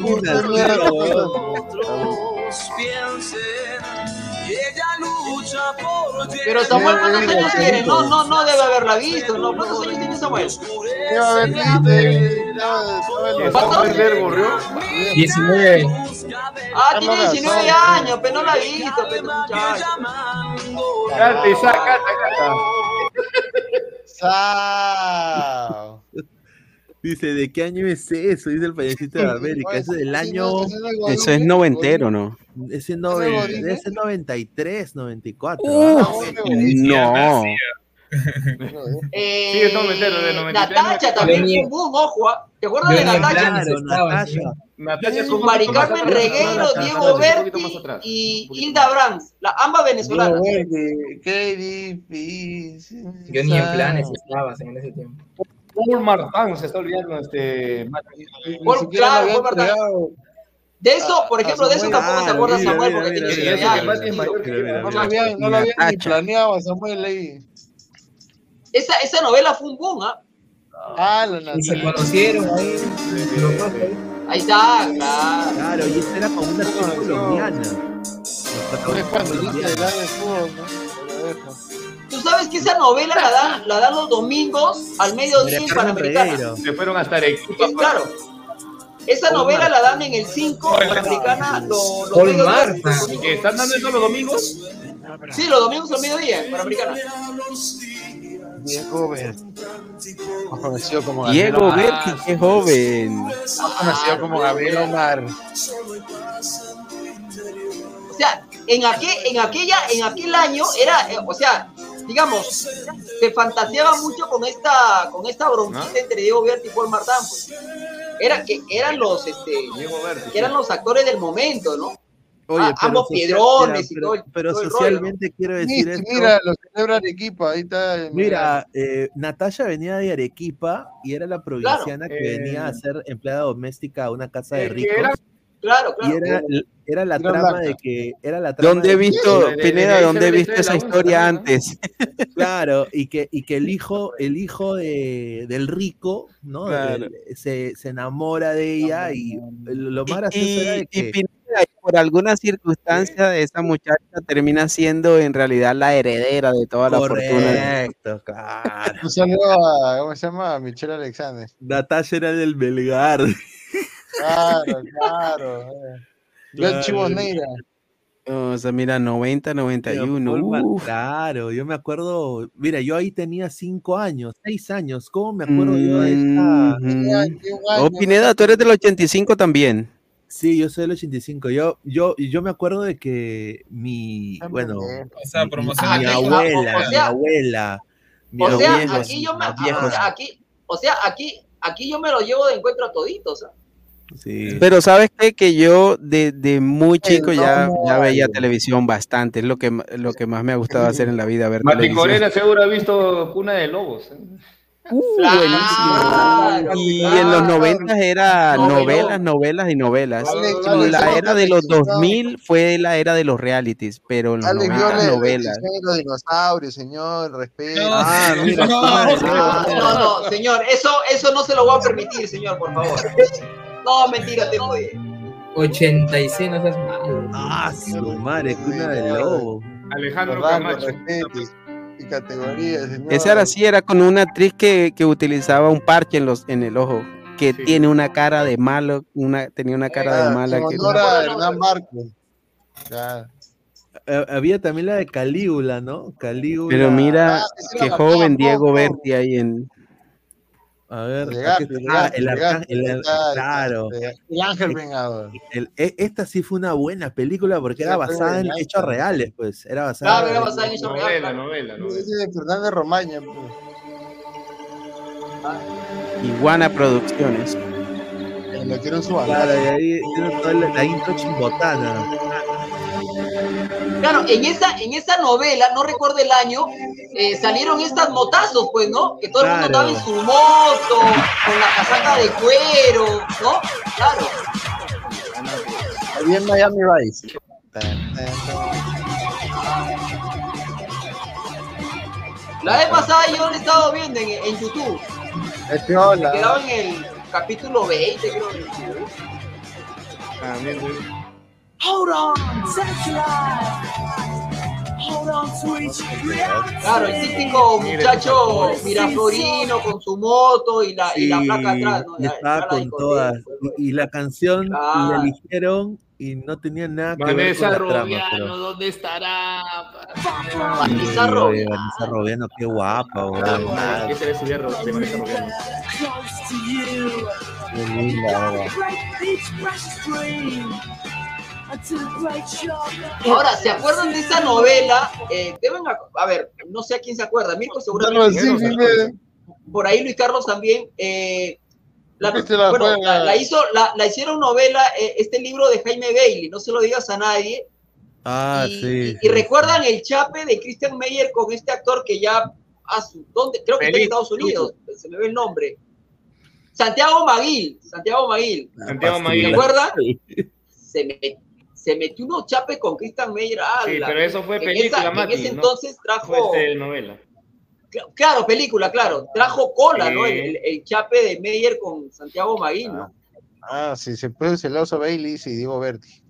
Pero Samuel, ¿cuántos años tiene? No, no, no debe haberla visto, ¿no? ¿Cuántos años tiene Samuel? Ver, ¿Cuántos? Gorrión? 19. Ah, tiene 19 años, pero no la ha visto, pero muchacho. Canta, Isaac, canta, canta. Sao. Dice, ¿de qué año es eso? Dice el payasito de América. Eso es del año. Eso es noventero, ¿no? Ese noven- debe ser 93, 94. Uf, ah. no. Eh, Sí, es noventero, de 93. Natacha también fue un boom, ojo. ¿ah? ¿Te acuerdas de Natacha? Natacha es Con un Mari Carmen Reguero, Diego es Berti y Hilda Brands, la, ambas venezolanas. Qué difícil. Yo ni en planes estabas en ese tiempo. Paul Martán se está olvidando este. Paul- claro, Paul entregado. De eso, por ejemplo, de eso tampoco se Ah, acuerda mira, Samuel porque mira, tiene mira, 19 mira, años. No lo había, no lo había ni planeado a Samuel ahí. Esa, esa novela fue un boom, ¿ah? Ah, la Y se conocieron ahí. Ahí está, claro. Claro, y esta era como una colombiana. Los Es protagonistas colombianos. Tú sabes que esa novela la dan, la dan los domingos al mediodía en Panamericana. Se fueron hasta Arequipa. Claro. Esa novela la dan en el 5 Panamericana los, los mediodías. Marta. ¿Que ¿Están dando eso los domingos? Sí, los domingos al mediodía en Panamericana. Diego conocido como Diego Berti, qué joven. Conocido como Gabriel Omar. O sea, en, aquel, en, aquella, en aquel año era, eh, o sea, digamos, se fantaseaba mucho con esta, con esta bronquita entre Diego Berti y Paul Martán. Pues. Era que eran los, este, Diego Berti. que eran los actores del momento, ¿no? Oye, Ah, ambos social- piedrones y pero- todo el- Pero todo el rollo, socialmente quiero decir Mira, esto. mira, lo celebra Arequipa, ahí está. Mira, eh, Natalia venía de Arequipa y era la provinciana que Eh, venía a ser empleada doméstica a una casa de eh, ricos. Era- Claro, Y claro. era, era la trama blanca. de que era la trama ¿Dónde he de- visto, de- de- de Pineda, dónde se he visto esa historia de antes? Claro, y que, y que el hijo, el hijo de, del rico, ¿no? Claro. El- se, se enamora de ella y lo más gracioso era Y, de y que Pineda, por alguna circunstancia, esa muchacha termina siendo en realidad la heredera de toda la fortuna. correcto, claro. Un saludo a, ¿cómo se llama? Michelle Alexander. Natalia era del Belgar. Claro, claro. eh. Yo Chivo Neira. O sea, mira, 90, 91. Paul uf. Claro, yo me acuerdo, mira, yo ahí tenía cinco años, seis años, ¿cómo me acuerdo yo de esta? Oh, Pineda, tú eres del 85 también. Sí, yo soy del 85. Yo, yo, yo me acuerdo de que mi, bueno, O sea, mi- promoción mi, de- abuela, o mi sea- abuela, mi O sea, abuela, aquí yo me, o sea, aquí, o sea, aquí, aquí yo me lo llevo de encuentro a toditos. ¿ah? Sí. Pero sabes qué? que yo desde muy chico ya, no, ya veía televisión bastante. Es lo que, lo que más me ha gustado hacer en la vida, ver Mati televisión. Corena seguro ha visto Cuna de Lobos. ¿eh? Claro, Y en los 90 era Novelón. novelas, novelas y novelas. Alex, la ¿cómo era de los felicitamos? 2000 fue la era de los realities, pero en los Alex, yo 90 le novelas. los dinosaurios, señor, respeto. Ah, No, de no. No, no, señor, eso, eso no se lo voy a permitir, señor, por favor. No, mentira, te jodí. 86, no seas malo. Ah, su madre, cuna de lobo. Alejandro Camacho. y categoría, señor. Esa era así, era con una actriz que, que utilizaba un parche en los en el ojo, que Sí. tiene una cara de malo, una tenía una cara de Ah, mala que Hernán Marcos. Eh, Había también la de Calígula, ¿no? Calígula. Pero mira Ah, sí, sí, qué joven Diego. Berti ahí en A ver, Llegaste, aquí está. llegaste, el llegaste, el- claro. El ángel vengador. El- e- esta sí fue una buena película porque era basada en hechos reales, pues. Era basada Claro, era en- basada en hechos reales. Novela, novela, novela. Ese de Fernández Romaña. pues. Iguana Producciones. Lo quiero su Claro, y ahí tiene toda la, la intro chimbotana. Claro, en esa, en esa novela, no recuerdo el año, eh, salieron estas motazos, pues, ¿no? Que todo el mundo andaba en su moto, con la casaca de cuero, ¿no? Claro. Ahí en Miami Vice. La vez pasada yo lo he estado viendo en, en YouTube. Es piola. quedaba en el capítulo 20, creo. También. Hold on. Hold on, sweet. Claro, el típico muchacho miraflorino con su moto y la, y la placa atrás, ¿no? y La- estaba con todas. pues, Y, y la canción Claro. la eligieron y no tenía nada que ver Vanessa con la trama. Robiano, Pero... ¿dónde estará? Vanessa Sí, Robiano. Vanessa Robiano, qué guapa, weón. Ah, ¿Qué se le de Vanessa Robiano? Qué linda, Ahora, ¿se acuerdan de esa novela? Eh, deben, a ver, no sé a quién se acuerda, Mirko seguramente. Sí, dime. Por ahí Luis Carlos también. eh, la, Viste la bueno, juega. la, la hizo, la, la hicieron novela, eh, este libro de Jaime Bailey, no se lo digas a nadie. Ah, y, sí. y recuerdan el chape de Christian Meyer con este actor que ya, a su- ¿dónde? creo que está en. Estados Unidos, se me ve el nombre. Santiago Maguil, Santiago Maguil. Santiago ¿Se Maguil. acuerdan? Se, me- se metió unos chapes con Christian Meyer. Sí, pero eso fue En película, esa- en Mati, ese ¿no? entonces trajo. Fue este, novela. Claro, película, claro. Trajo cola, Sí. ¿no? El, el- el chape de Meyer con Santiago Maguil, ¿no? Ah, sí, se puede celoso Bailey y Diego Berti. Sí.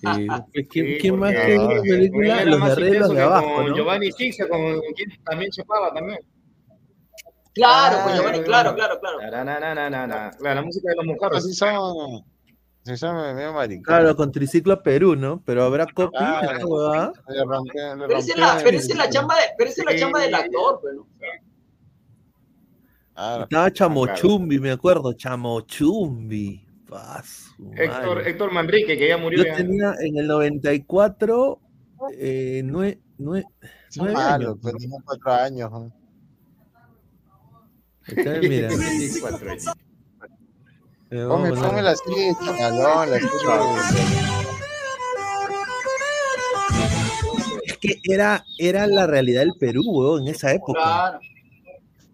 Pues, ¿Quién, Sí, quién más que en película? Los de más arriba y los de abajo, con ¿no? Giovanni Sixia, con quien también chapaba también. Claro, Ah, pues Giovanni, claro, claro, claro. Taranananana. Claro, la música de los mojarros. Así son. Se llama medio maricón. Claro, con Triciclo Perú, ¿no? Pero habrá copy Ah, le Pero esa es la, pero es chamba de, pero esa es la Sí. chamba del actor, pues, ¿no? Ah, Estaba Chamochumbi, me acuerdo, Chamochumbi. Pa, su Héctor, madre. Héctor Manrique, que ya murió. Yo ya. tenía en el 94 eh, nue- nue- son nueve malos, años. pues tenía cuatro años. ¿no? Acá, mira. La serie de la serie Es que era, era la realidad del Perú, weón, en esa época. Claro.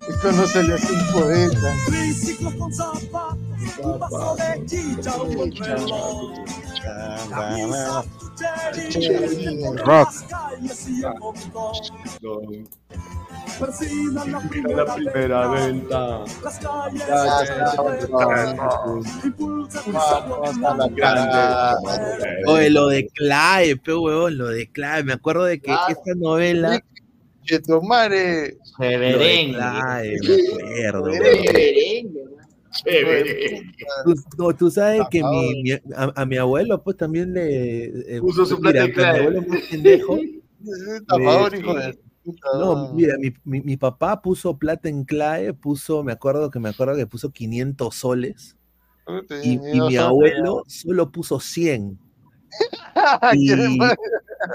Esto no se le hace un poeta. Rock. Persigan la primera, La primera venta. Las calles. Oye, lo de Clave, pe, weón, lo de Clave. Me acuerdo de que Claro. esta novela. Que tomare. Lo de Severengue. Clave, me acuerdo. Tú, no, tú sabes que mi, mi- a, a mi abuelo, pues también le. eh, Puso su mira, plata mi clave. abuelo es muy pendejo. Estafador, Eh, hijo de. No, mira, mi, mi, mi papá puso plata en clave, puso, me acuerdo que me acuerdo que puso 500 soles. Y, y mi abuelo solo puso 100. Y,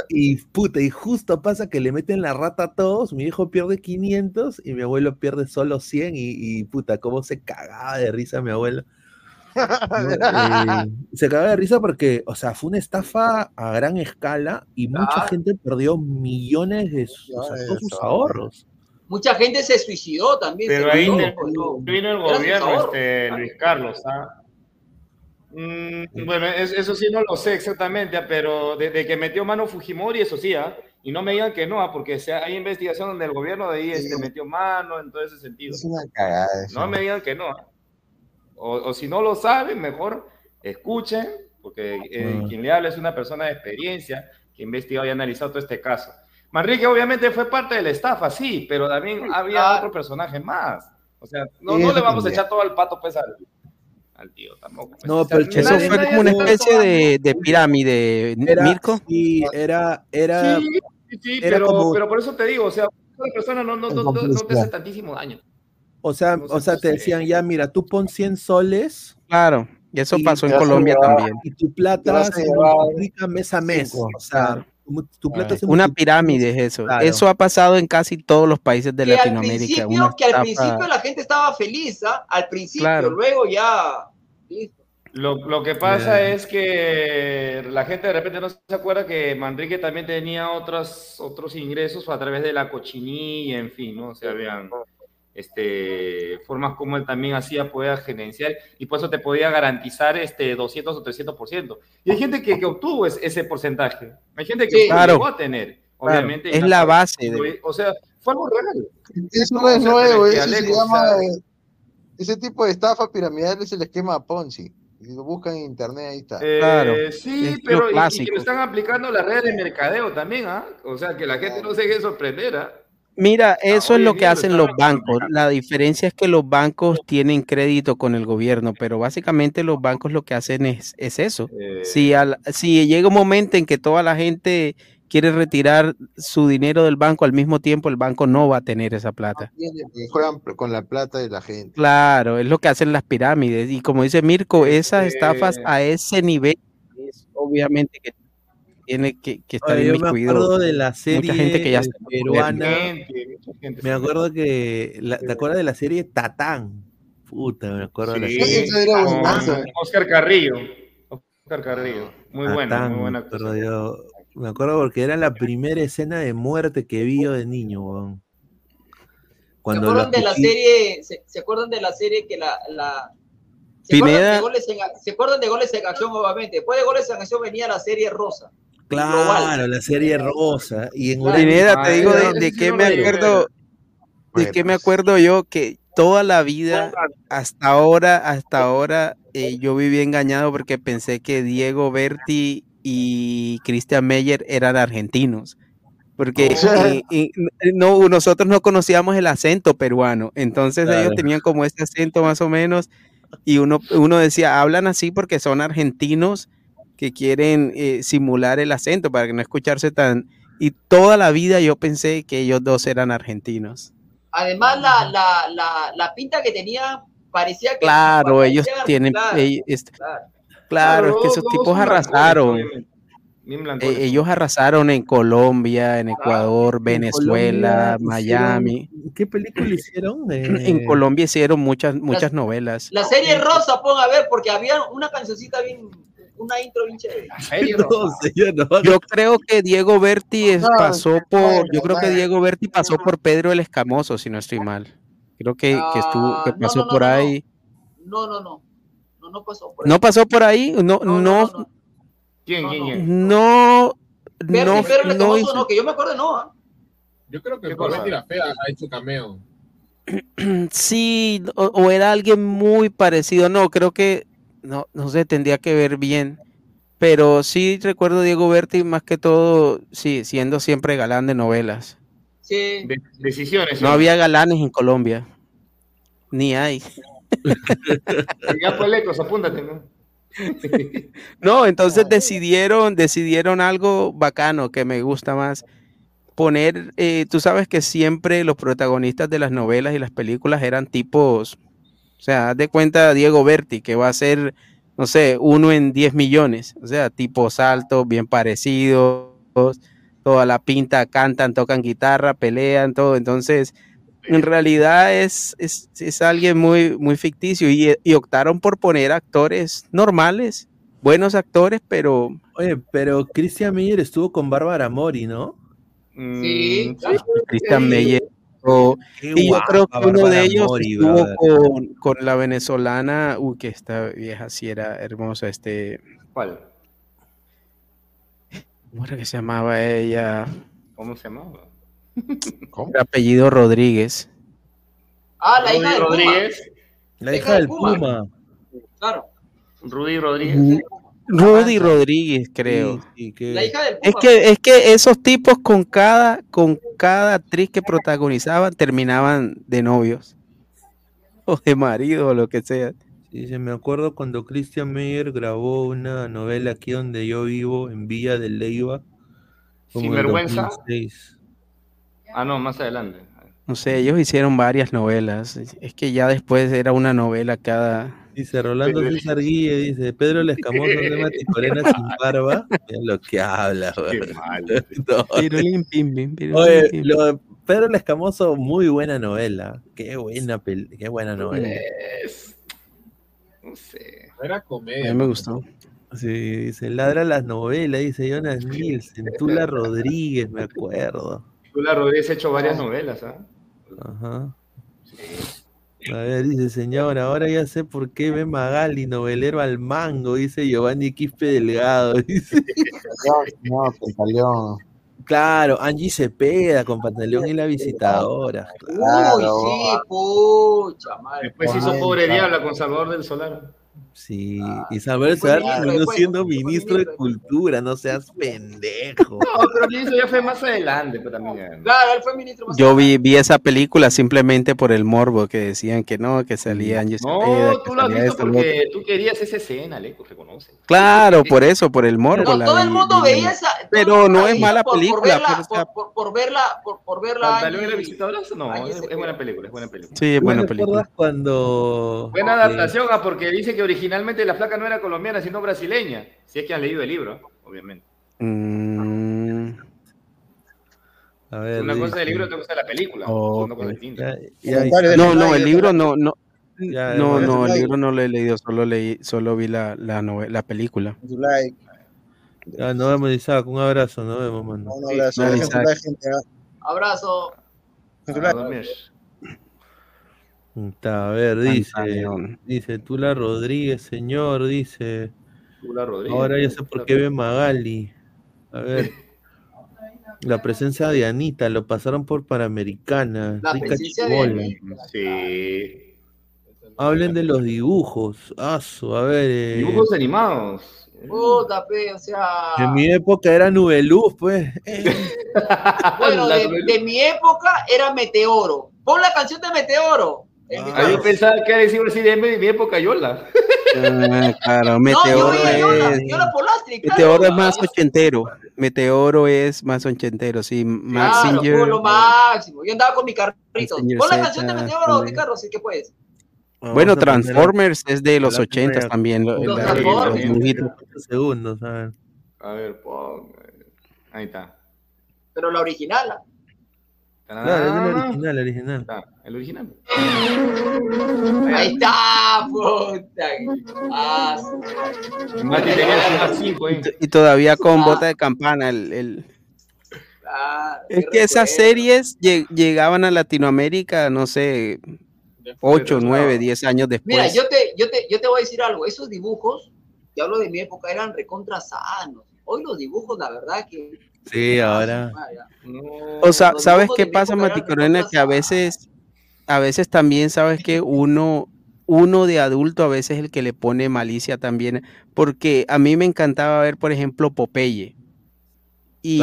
y puta, y justo pasa que le meten la rata a todos, mi hijo pierde 500 y mi abuelo pierde solo 100 y, y puta, cómo se cagaba de risa mi abuelo. ¿No? Eh, se cagaba de risa porque, o sea, fue una estafa a gran escala y mucha Claro. gente perdió millones de sus, o sea, todos sus ahorros. Mucha gente se suicidó también. Pero ahí vino el gobierno, este, Luis Carlos. ¿ah? Mm, bueno, es- eso sí no lo sé exactamente, ah, pero desde que metió mano Fujimori, eso sí, ¿ah? y no me digan que no, ah, porque se- hay investigación donde el gobierno de ahí este, metió mano en todo ese sentido. Es una cagada eso. No me digan que no. O, o si no lo saben, mejor escuchen, porque eh, quien le habla es una persona de experiencia que ha investigado y ha analizado todo este caso. Manrique obviamente fue parte de la estafa, sí, pero también había otro personaje más. O sea, no, no le vamos a echar todo al pato pues al, al tío tampoco. pues. No, O sea, pero el Eso nadie- fue nadie como una especie de, de pirámide, Era, Mirko. sí, era, era, Sí, sí, sí, era pero, como- pero por eso te digo, o sea, una persona no, no, no, no- no te hace tantísimo daño. O sea, no o sea, te decían, ya, mira, tú pon 100 soles Claro, y eso Y pasó en Colombia llevar- también. y tu plata se multiplica mes a mes. cinco, O sea, claro. tu plata se Una pirámide es eso. Claro. Eso ha pasado en casi todos los países de que al Latinoamérica. principio, Una que al principio la gente estaba feliz, ¿ah? Al principio, Claro. luego ya. listo. Lo, lo que pasa Ya. es que la gente de repente no se acuerda que Manrique también tenía otros, otros ingresos a través de la cochinilla, en fin, ¿no? O sea, habían este, formas como él también hacía poder gerenciar y por eso te podía garantizar este 200 o 300%. Y hay gente que, que obtuvo es- ese porcentaje. Hay gente que Sí. Claro. llegó a tener, Claro. obviamente. Es ya la base de- O sea, fue algo real. Eso No, es nuevo, es eso se llama. eh, Ese tipo de estafa piramidal es el esquema Ponzi. Si lo buscan en internet, ahí está. Eh, Claro, sí, es pero y- y, que lo están aplicando las redes de mercadeo también, ¿ah? O sea, que la gente no se deje sorprender, ¿ah? Mira, eso es lo que hacen los bancos. La diferencia es que los bancos tienen crédito con el gobierno, pero básicamente los bancos lo que hacen es, es eso. Eh, Si, al- si llega un momento en que toda la gente quiere retirar su dinero del banco al mismo tiempo, el banco no va a tener esa plata. Juegan con la plata de la gente. Claro, es lo que hacen las pirámides. Y como dice Mirko, esas estafas Este a ese nivel, es obviamente que tiene que, que estar Oye, yo me acuerdo de la serie Mucha gente que ya se peruana. gente, mucha gente Me se- acuerdo que. la- ¿Te acuerdas de la serie Tatán? Puta, me acuerdo de la serie. Eso era. Oscar Carrillo. Oscar Carrillo. Muy buena, muy buena me acuerdo actuación. yo. Me acuerdo porque era la primera escena de muerte que vi yo de niño, weón. ¿Se Cuando acuerdan la de la serie? Se, se acuerdan de la serie que la. la ¿se, acuerdan de goles en, ¿Se acuerdan de goles en acción, obviamente? Después de goles en acción venía la serie Rosa. Claro, la serie rosa. Y en Claro. Pineda, te digo de, de qué me acuerdo, de qué me acuerdo yo que toda la vida, hasta ahora, hasta ahora, eh, yo viví engañado porque pensé que Diego Berti y Christian Meyer eran argentinos. Porque eh, eh, no, nosotros no conocíamos el acento peruano, entonces ellos Claro. tenían como este acento más o menos, y uno, uno decía, hablan así porque son argentinos que quieren eh, simular el acento para que no escucharse tan... Y toda la vida yo pensé que ellos dos eran argentinos. Además, la, la, la, la pinta que tenía parecía que. Claro, parecía ellos tienen... claro, eh, est- claro. claro, es que esos tipos arrasaron. Eh, ellos arrasaron en Colombia, en Ecuador, En Venezuela, Colombia hicieron- Miami. ¿Qué película hicieron? En Eh, Colombia hicieron muchas, muchas novelas. La serie Rosa, pon a ver, porque había una cancioncita bien. Una intro bien chévere. no yo no. Yo creo que Diego Berti es- No, pasó no, por, yo no, creo que no. Diego Berti pasó por Pedro el Escamoso, si no estoy mal. Creo que, que estuvo, que no, pasó no, no, por no, no. ahí. No, no, no. No, no pasó por ahí. ¿No pasó por ahí? No, no, no, ¿Quién, quién, quién? no, Berti, no, Pedro el no Escamoso, hizo- no, que yo me acuerdo, no. ¿ah? Yo creo que ¿Qué por? Betty la Fea ha hecho cameo. Sí, o, o era alguien muy parecido. No, creo que no, no sé, tendría que ver bien. Pero sí recuerdo a Diego Berti más que todo, sí, siendo siempre galán de novelas. Sí. De- decisiones. No ¿sí? había galanes en Colombia. Ni hay. ya fue apúntate, ¿no? no, entonces decidieron, decidieron algo bacano que me gusta más. Poner, eh, tú sabes que siempre los protagonistas de las novelas y las películas eran tipos, o sea, haz de cuenta Diego Berti, que va a ser, no sé, uno en 10 millones, o sea, tipos altos, bien parecidos, toda la pinta, cantan, tocan guitarra, pelean, todo. Entonces, en realidad es, es, alguien muy, muy ficticio y, optaron por poner actores normales, buenos actores, pero... Oye, pero Christian Meyer estuvo con Bárbara Mori, ¿no? Sí, Christian Meyer. Y yo creo que uno de ellos estuvo con, con, la venezolana, uy, que esta vieja sí era hermosa, este... ¿Cuál? ¿Cómo era que se llamaba ella? ¿Cómo se llamaba? ¿Cómo? El apellido Rodríguez. Ah, la hija del Rodríguez. Puma. La hija del Puma. Claro. Rudy Rodríguez. Rudy Rodríguez, creo. La hija del Puma. Es que, es que esos tipos con cada, con cada actriz que protagonizaban terminaban de novios. O de marido o lo que sea. Sí, se me acuerdo cuando Christian Meyer grabó una novela aquí donde yo vivo, en Villa del Leiva. Sin vergüenza. Ah, no, más adelante. No sé, ellos hicieron varias novelas. Es que ya después era una novela cada. Dice Rolando César Guille, dice Pedro el Escamoso de Maticorena sin barba. Mira lo que habla, Qué mal. Oye, lo, Pedro el Escamoso, muy buena novela. Qué buena, qué buena novela. No sé. Era comedia. A mí me gustó. Sí, dice, ladra las novelas, dice Jonas Nielsen, Tula Rodríguez, me acuerdo. Tula Rodríguez ha hecho varias novelas, ¿ah? Ajá. A ver, dice, señor, ahora ya sé por qué ve Magali, novelero al mango, dice Giovanni Quispe Delgado, dice. No, pantaleón. Claro, Angie Cepeda con Pantaleón y la visitadora. Claro. Uy, sí, pucha madre. Después hizo Pobre Diabla con Salvador del Solar. Sí, ah, Isabel terminó siendo ministro de Cultura, no seas pendejo. No, pero eso ya fue más adelante, pero también. Claro, él fue ministro más Yo vi, vi esa película simplemente por el morbo que decían que no, que salía Angie No, tú lo has visto porque tú querías esa escena, Leco, reconoce. Claro, por eso, por el morbo. todo el mundo veía esa. Pero no es mala película. Por verla, por verla. No, es buena película, es buena película. Sí, es buena película. cuando. Buena adaptación, ah, porque dice que originalmente la flaca no era colombiana, sino brasileña. Si es que han leído el libro, obviamente. Mm. A ver, Una cosa del libro, otra cosa de la película. no, no, el libro no, no. no, no, el libro no lo he leído, solo leí, solo vi la, la, la película. Ya, nos vemos, Isaac. Un abrazo, nos vemos, mano. Un abrazo. Abrazo. A ver, dice, dice Tula Rodríguez, señor, dice. Tula Rodríguez. Ahora ya sé por qué ve Magali. A ver. La presencia de Anita, lo pasaron por Panamericana. La presencia de Sí. Hablen de los dibujos. Aso, a ver. Eh... Dibujos animados. Puta, pe, o sea. En mi época era Nubeluz, pues. bueno, de, de, mi época era Meteoro. Pon la canción de Meteoro. Ah, yo pensaba que era decir de mi época Yola. Ah, claro, Meteoro no, es. Yola, Polastri, claro, Meteoro es más ochentero. Meteoro es más ochentero, sí. Claro, fue lo máximo. Yo andaba con mi carrito. Pon la canción de Meteoro, Ricardo, si que puedes. Bueno, Transformers es de los ochentas también. Los, los Transformers. Segundos, a ver. A ver, pon. Ahí está. Pero la original. Claro, es el original, el original. Ah, el original. Ahí está, puta. Ah, y, todavía con bota de campana. El, el... es que esas series llegaban a Latinoamérica, no sé, 8, 9, 10 años después. Mira, yo te, yo, te, yo te voy a decir algo. Esos dibujos, te hablo de mi época, eran recontra sanos. Hoy los dibujos, la verdad que Sí, ahora. o sea, ¿sabes qué pasa, Maticorena? Que a veces, a veces también, ¿sabes que Uno, uno de adulto a veces es el que le pone malicia también, porque a mí me encantaba ver, por ejemplo, Popeye. Y,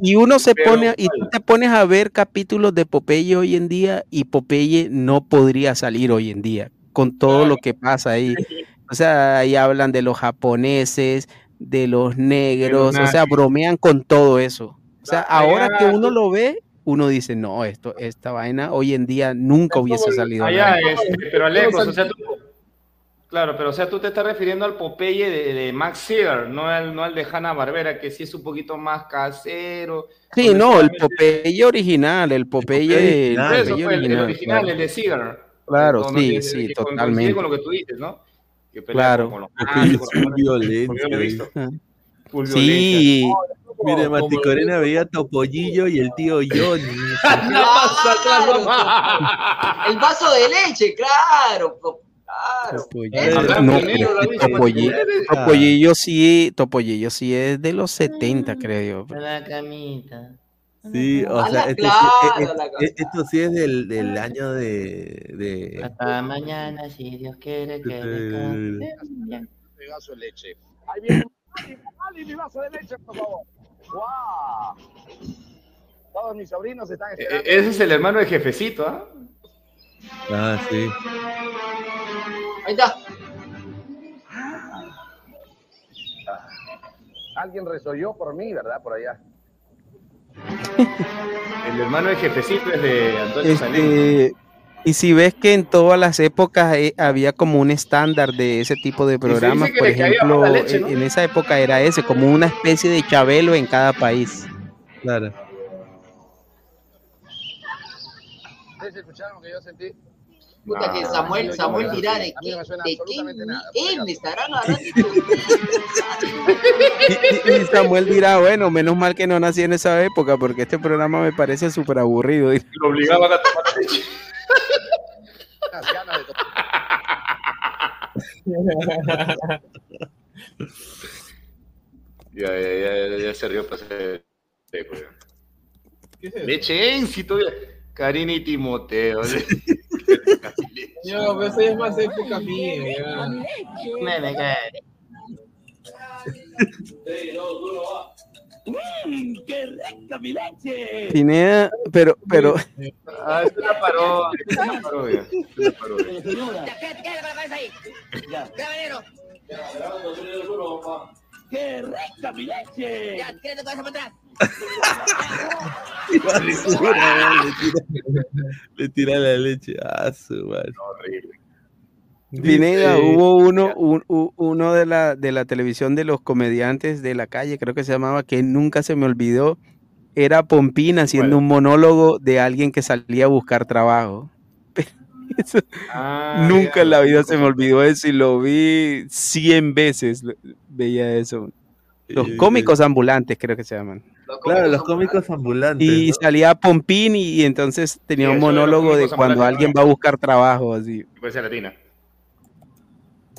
y, uno se pone, y tú te pones a ver capítulos de Popeye hoy en día y Popeye no podría salir hoy en día con todo lo que pasa ahí. O sea, ahí hablan de los japoneses, de los negros, o sea, bromean con todo eso. O sea, ahora que uno lo ve, uno dice, no, esto, esta vaina hoy en día nunca hubiese salido. Allá, este, pero o sea, tú, claro, pero o sea, tú te estás refiriendo al Popeye de, Max Sear, no al, no al de Hanna Barbera, que sí es un poquito más casero. Sí, no, el Popeye original, el Popeye, el, original, original, el de Sear. Claro, sí, sí, totalmente. Con lo que tú dices, ¿no? Claro. Con los Sí. Mire, Mati Corena veía Topollillo y el tío Johnny. el vaso de leche, claro. Claro. Topollillo, sí, Topollillo sí es de los 70, creo yo. La camita. Sí, o sea, esto, sí, esto, sí es del, del año de, de, Hasta mañana, si Dios quiere que descanse. Mi vaso de leche. Ahí viene mi vaso de leche, por favor. ¡Wow! Todos mis sobrinos están e-, esperando. Ese es el hermano de jefecito, ¿ah? Ah, sí. Ahí está. Alguien resolló por mí, ¿verdad? Por allá. El hermano de jefecito es de Antonio este, Y si ves que en todas las épocas eh, había como un estándar de ese tipo de programas, por ejemplo, en esa época era ese, como una especie de chabelo en cada país. Claro. ¿Ustedes escucharon lo que yo sentí? Puta que Samuel, Samuel dirá de qué, de qué me estarán hablando. y, Samuel dirá, bueno, menos mal que no nací en esa época, porque este programa me parece súper aburrido. Lo obligaban a tomar leche. ya, ya, ya, ya se rió para hacer Leche en si todavía. Karina y Timoteo. No, pero eso ya es más época mía. Mmm, qué rica mi leche. Pineda, pero, pero. Ah, es una parodia. Es una parodia. Es una parodia. Ya, ¿qué, qué, la cabeza ahí? Ya. Caballero. ¡Qué rica mi leche! Ya, ¿qué te cabeza para atrás? le, tira, la leche. Ah, su madre. Horrible. Pineda, hubo uno, un, uno de la, de la televisión de los comediantes de la calle, creo que se llamaba, que nunca se me olvidó, era Pompín haciendo un monólogo de alguien que salía a buscar trabajo. Ah, nunca en la vida se me olvidó eso y lo vi cien veces, veía eso. Los cómicos ambulantes creo que se llaman. Claro, los cómicos ambulantes. Y salía Pompín y, entonces tenía un monólogo de cuando alguien va a buscar trabajo. Así. Puede ser latina.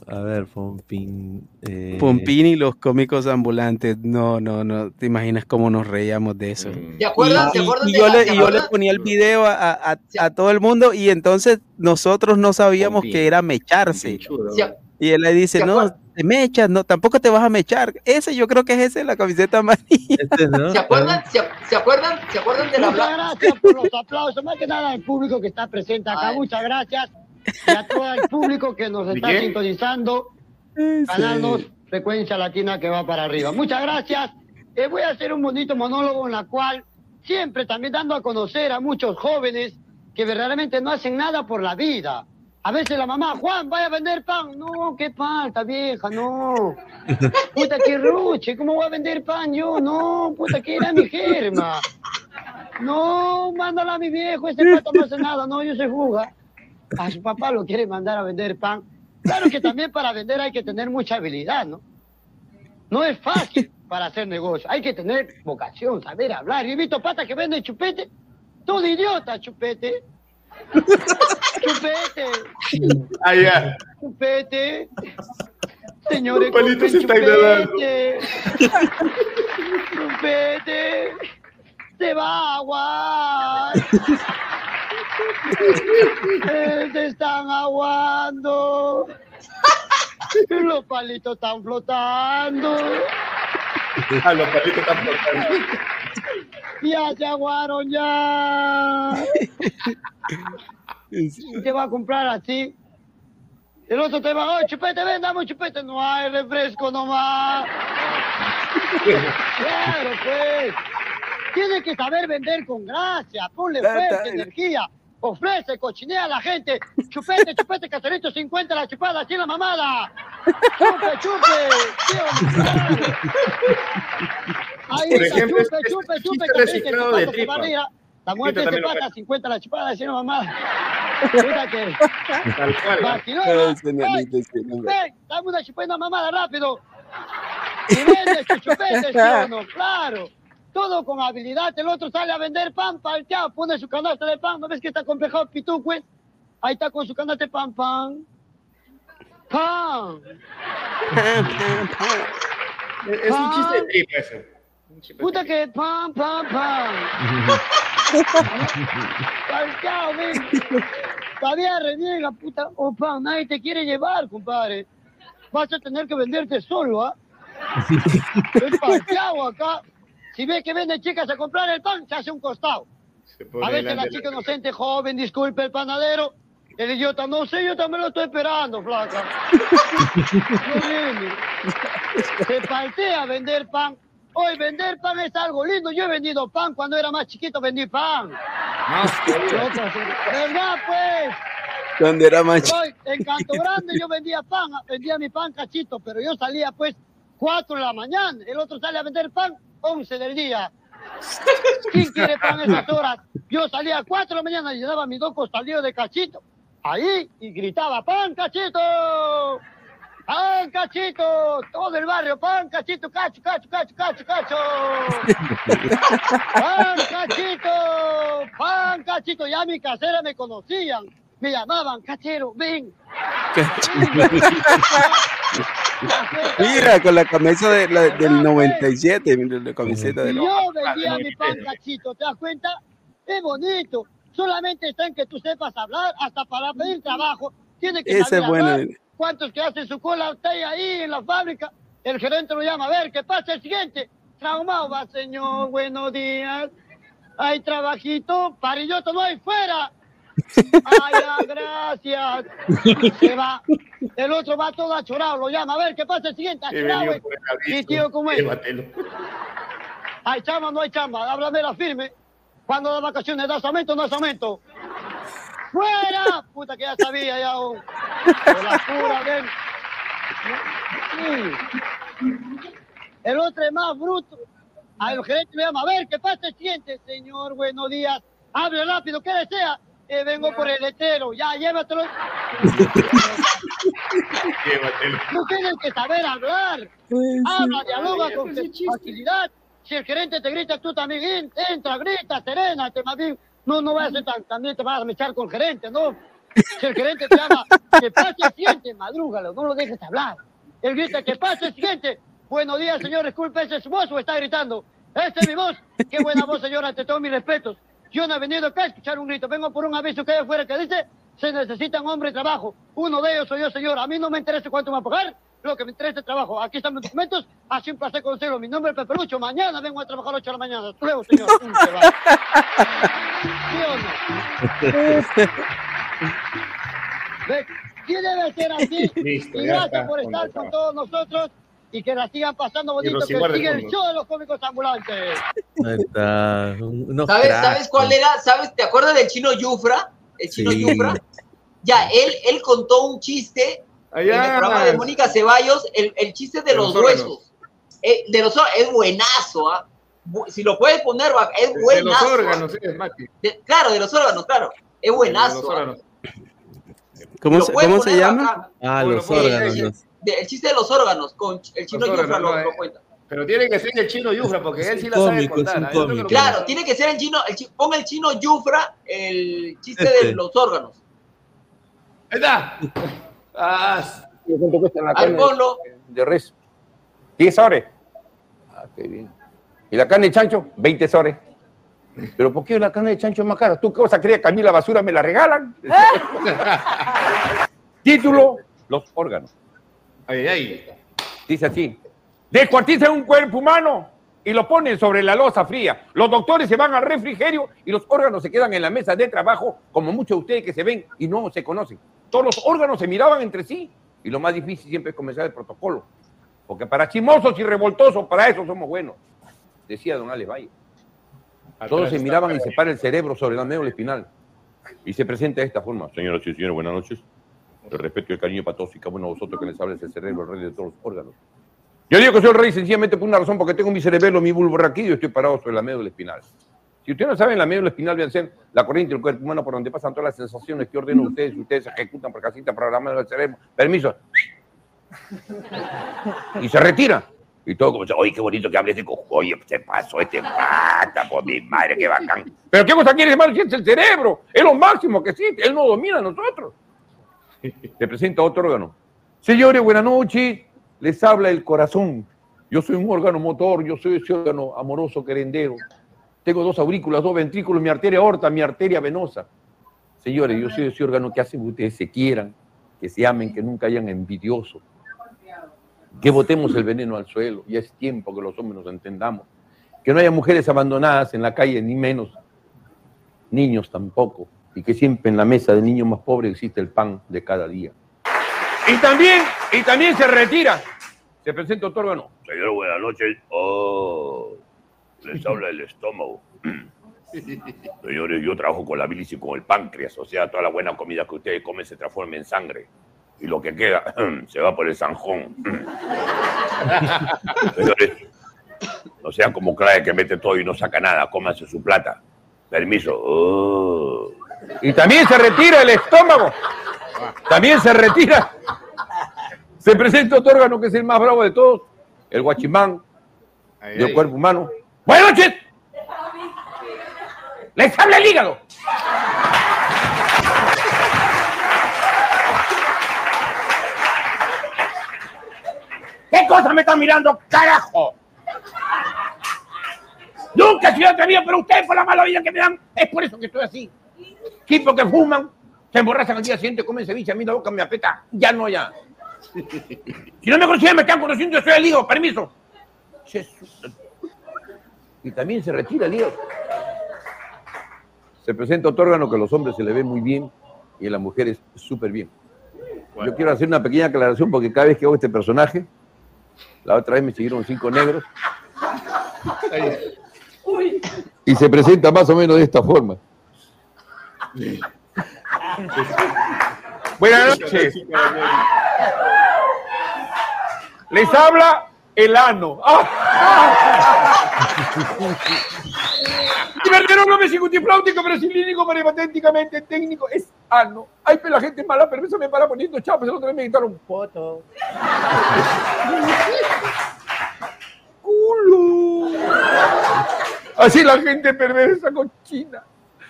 A ver, Pompín. Eh... Pompín y los cómicos ambulantes. No, no, no. ¿Te imaginas cómo nos reíamos de eso? ¿Te acuerdas? Y, yo, le, y yo, le, ponía el video a, a, a, todo el mundo y entonces nosotros no sabíamos que era mecharse. Y él le dice, no, te mechas, no, tampoco te vas a mechar. Ese yo creo que es ese, la camiseta amarilla. Este, ¿no? ¿Se, acuerdan, se, se, acuerdan? ¿Se acuerdan de la Muchas gracias por los aplausos, más que nada al público que está presente acá. Ay. Muchas gracias. Y a todo el público que nos está ¿Bien? sintonizando. Canal 2, frecuencia latina que va para arriba. Muchas gracias. Eh, voy a hacer un bonito monólogo en la cual siempre también dando a conocer a muchos jóvenes que verdaderamente no hacen nada por la vida. A veces la mamá, Juan, vaya a vender pan. No, qué pan, esta vieja, no. Puta, qué ruche, ¿cómo voy a vender pan yo? No, puta, que era mi germa. No, mándala a mi viejo, ese pato no hace nada, no, yo se juga. A su papá lo quiere mandar a vender pan. Claro que también para vender hay que tener mucha habilidad, ¿no? No es fácil para hacer negocio, hay que tener vocación, saber hablar. Yo he visto patas que venden chupete, todo idiota chupete. Chupete. Ah. Chupete. Señores, palito se está chupete. chupete. Se va a aguar. Se están aguando. Los palitos están flotando. Ah, los palitos están flotando. Ya se aguaron ya. ¿Qué va a comprar así? El otro te va, oh, chupete, ven, dame un chupete. No hay refresco nomás. claro, pues. Tiene que saber vender con gracia, ponle fuerza, energía. Ofrece, cochinea a la gente. Chupete, chupete, caserito 50 la chupada, así la mamada. Chupe, chupe. Ahí Por está, ejemplo, chupe, este- chupe, este chupe, reciclado que de se. La muerte Este se lo paga 50 la chupada, así la mamada. Puta que. Tal cual. Dame una chupeta mamada rápido. Y vende tu chupete, ¿sí o no? Claro. Todo con habilidad. El otro sale a vender pan, palteado, pone su canasta de pan. ¿No ves que está complejado pitucue? Ahí está con su canasta de pan, pan. Pan. Es es un chiste de tripa ese. Puta que pan, pan, pan. Palteado, ven. Todavía reniega, puta. Oh, pan, nadie te quiere llevar, compadre. Vas a tener que venderte solo, ¿ah? Es palteado acá. Si ves que venden chicas a comprar el pan, se hace un costado. A veces la chica inocente, joven, disculpe el panadero. El idiota, no sé, yo también lo estoy esperando, flaca. No. Se paltea vender pan. Hoy vender pan es algo lindo. Yo he vendido pan cuando era más chiquito, vendí pan. ¿Verdad, pues? Cuando era más Hoy, en Canto Grande yo vendía pan, vendía mi pan cachito, pero yo salía pues 4 de la mañana, el otro sale a vender pan 11 del día. ¿Quién quiere pan a esas horas? Yo salía a 4 de la mañana y llenaba mis dos costaleros de cachito, ahí, y gritaba, ¡pan cachito! ¡Pan cachito! Todo el barrio, ¡pan cachito! ¡Cacho, cacho, cacho, cacho, cacho! ¡Pan cachito! ¡Pan cachito! Ya mi casera me conocían. Me llamaban, cachero, ven. Mira, con la camisa de la- del 97, mira la camiseta de Y yo vendía mi pan cachito, ¿te das cuenta? Es bonito. Solamente está en que tú sepas hablar, hasta para pedir trabajo. Tiene que Ese saber es bueno. ¿Cuántos que hacen su cola está ahí en la fábrica? El gerente lo llama, a ver, ¿qué pasa el siguiente? Traumado, va, señor, buenos días. Hay trabajito, parilloto no hay fuera. Ay, ya, gracias. Se va. El otro va todo achorado, lo llama, a ver, ¿qué pasa el siguiente? Achorado. Sí, tío, ¿cómo es? Llévatelo. Hay chamba, no hay chamba. Háblame la firme. Cuando da vacaciones, das aumento, no das aumento. ¡Fuera! Puta que ya sabía ya. oh. La pura, ven. Sí. El otro es más bruto. Al gerente le llama, a ver, ¿qué pasa el siguiente? Señor, buenos días. Hable rápido, ¿qué desea? Eh, vengo por el letrero. Ya, llévatelo. Llévatelo. Tú tienes que saber hablar. Habla, dialoga con facilidad. Si el gerente te grita, tú también en- entra, grita, serénate, más bien. No, no vayas a ser tan, también te vas a mechar con el gerente, ¿no? Si el gerente te llama, que pase el siguiente, madrúgalo, no lo dejes hablar. Él grita, que pase el siguiente. Buenos días, señor, disculpe, ¿ese es su voz o está gritando? Esa es mi voz. Qué buena voz, señor, ante todos mis respetos. Yo no he venido acá a escuchar un grito, vengo por un aviso que hay afuera que dice, se necesitan hombres de trabajo. Uno de ellos soy yo, señor. A mí no me interesa cuánto me va a pagar, lo que me interesa es trabajo. Aquí están mis documentos, ha sido un placer conocerlo. Mi nombre es Pepe Lucho, mañana vengo a trabajar a las 8 de la mañana. Hasta luego, señor. ¿Sí o no? ¿Qué debe ser así? Listo, y gracias por estar con todos nosotros y que la sigan pasando bonito, que siga el show de los cómicos ambulantes. Ahí está. unos ¿Sabes, cracks. ¿Sabes cuál era? ¿Sabes? ¿Te acuerdas del chino Yufra? El chino Sí. Yufra. Ya, él, él contó un chiste en el Allá. programa de Mónica Ceballos, el, el chiste de, De los, los huesos. Eh, de los órganos, es buenazo, ¿ah? Si lo puedes poner, va- es De los buenazo. ¿ah? órganos, sí, Mati. De- claro, de los órganos, claro. Es De los buenazo. ¿ah? órganos. ¿Cómo, se, cómo se llama? acá. Ah, los pues, órganos. El, los- de- el chiste de los órganos, con el chino Los Yufra órganos, lo, eh. cuenta. Pero tiene que ser el chino Yufra, porque él sí la sabe contar. lo- Claro, tiene que ser el chino, el chi- pon el chino Yufra, el chiste Este. de los órganos. Ahí está. Ah, ¿Cuánto cuesta la Ahí carne ponlo. de res? 10 soles. Ah, qué bien. ¿Y la carne de chancho? 20 soles. ¿Pero por qué la carne de chancho es más cara? ¿Tú qué vas a creer que a mí la basura me la regalan? Título, los órganos. Ay, ay. Dice así. Descuartizan un cuerpo humano y lo ponen sobre la losa fría. Los doctores se van al refrigerio y los órganos se quedan en la mesa de trabajo, como muchos de ustedes que se ven y no se conocen. Todos los órganos se miraban entre sí. Y lo más difícil siempre es comenzar el protocolo. Porque para chimosos y revoltosos, para eso somos buenos. Decía don Alex Valle. Todos se miraban y se para el cerebro sobre la médula espinal. Y se presenta de esta forma. Señoras y señores, buenas noches. El respeto y el cariño para todos y cada uno de vosotros que les habla es el cerebro, el rey de todos los órganos. Yo digo que soy el rey sencillamente por una razón, porque tengo mi cerebelo, mi bulbo raquídeo y estoy parado sobre la médula espinal. Si ustedes no saben, la médula espinal viene a ser la corriente del cuerpo humano por donde pasan todas las sensaciones que ordenan ustedes y ustedes ejecutan por casita programada del cerebro. Permiso. Y se retira. Y todo como, oye, qué bonito que hables de cojo. Oye, se pasó este pata por mi madre, qué bacán. Pero ¿qué cosa quiere, hermano? Si es el cerebro. Es lo máximo que existe. Él no domina a nosotros. Te presenta otro órgano. Señores, buenas noches. Les habla el corazón. Yo soy un órgano motor, yo soy ese órgano amoroso, querendero. Tengo dos aurículas, dos ventrículos, mi arteria aorta, mi arteria venosa. Señores, yo soy ese órgano que hace que ustedes se quieran, que se amen, que nunca hayan envidiosos. Que botemos el veneno al suelo. Ya es tiempo que los hombres nos entendamos. Que no haya mujeres abandonadas en la calle, ni menos niños tampoco. Y que siempre en la mesa del niño más pobre existe el pan de cada día. Y también, y también se retira. Se presenta otro órgano. Señor, buenas noches. Oh, les habla el estómago. Señores, yo trabajo con la bilis y con el páncreas, o sea, toda la buena comida que ustedes comen se transforma en sangre. Y lo que queda se va por el zanjón. Señores, no sean como Clave que mete todo y no saca nada, cómanse su plata. Permiso. Oh. Y también se retira el estómago. También se retira. Se presenta otro órgano que es el más bravo de todos, el guachimán del cuerpo humano. Buenas noches. Les habla el hígado. ¿Qué cosa me están mirando, carajo? Nunca he sido atrevido, pero ustedes por la mala vida que me dan, es por eso que estoy así. Tipos que fuman, se emborrachan al día siguiente, comen ceviche, a mí la boca me apeta, ya no, ya. Si no me conocían, me están conociendo, yo soy el hijo, permiso. Y también se retira el hijo. Se presenta otro órgano que a los hombres se le ve muy bien y a las mujeres súper bien. Yo quiero hacer una pequeña aclaración porque cada vez que hago este personaje, la otra vez me siguieron cinco negros. Y se presenta más o menos de esta forma. Buenas noches. Les habla el ano. Divertero no me psicotipláutico, brasilínico, maripaténticamente técnico, es ano. Ay, pero la gente mala, pero eso me para poniendo chapas, el otro día me quitaron foto. Culo. Así la gente perversa cochina.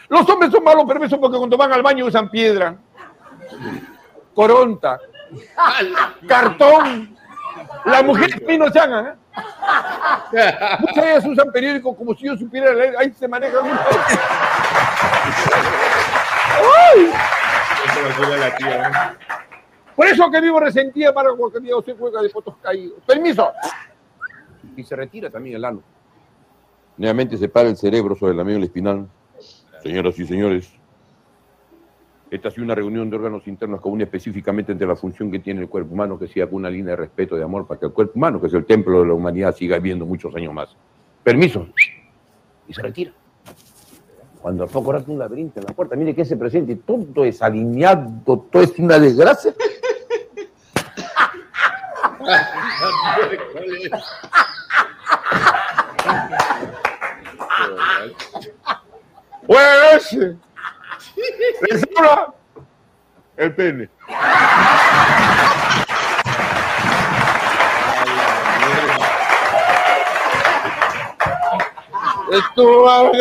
Los hombres son malos perversos porque cuando van al baño usan piedra, coronta, cartón. Las mujeres que no ¿eh? Muchas de ellas usan periódicos como si yo supiera leer. Ahí se maneja mucho. ¡Ay! Por eso que vivo resentida para cualquier día se juega de fotos caídos. Permiso. Y se retira también el ano. Nuevamente se para el cerebro sobre la médula espinal. Señoras y señores, esta ha sido una reunión de órganos internos común específicamente entre la función que tiene el cuerpo humano, que siga con una línea de respeto, de amor, para que el cuerpo humano, que es el templo de la humanidad, siga viviendo muchos años más. Permiso. Y se retira. Cuando a poco rato un laberinto en la puerta, mire que se presente, todo desalineado, todo es una desgracia. Buenas noches. Les el pene. Estuvo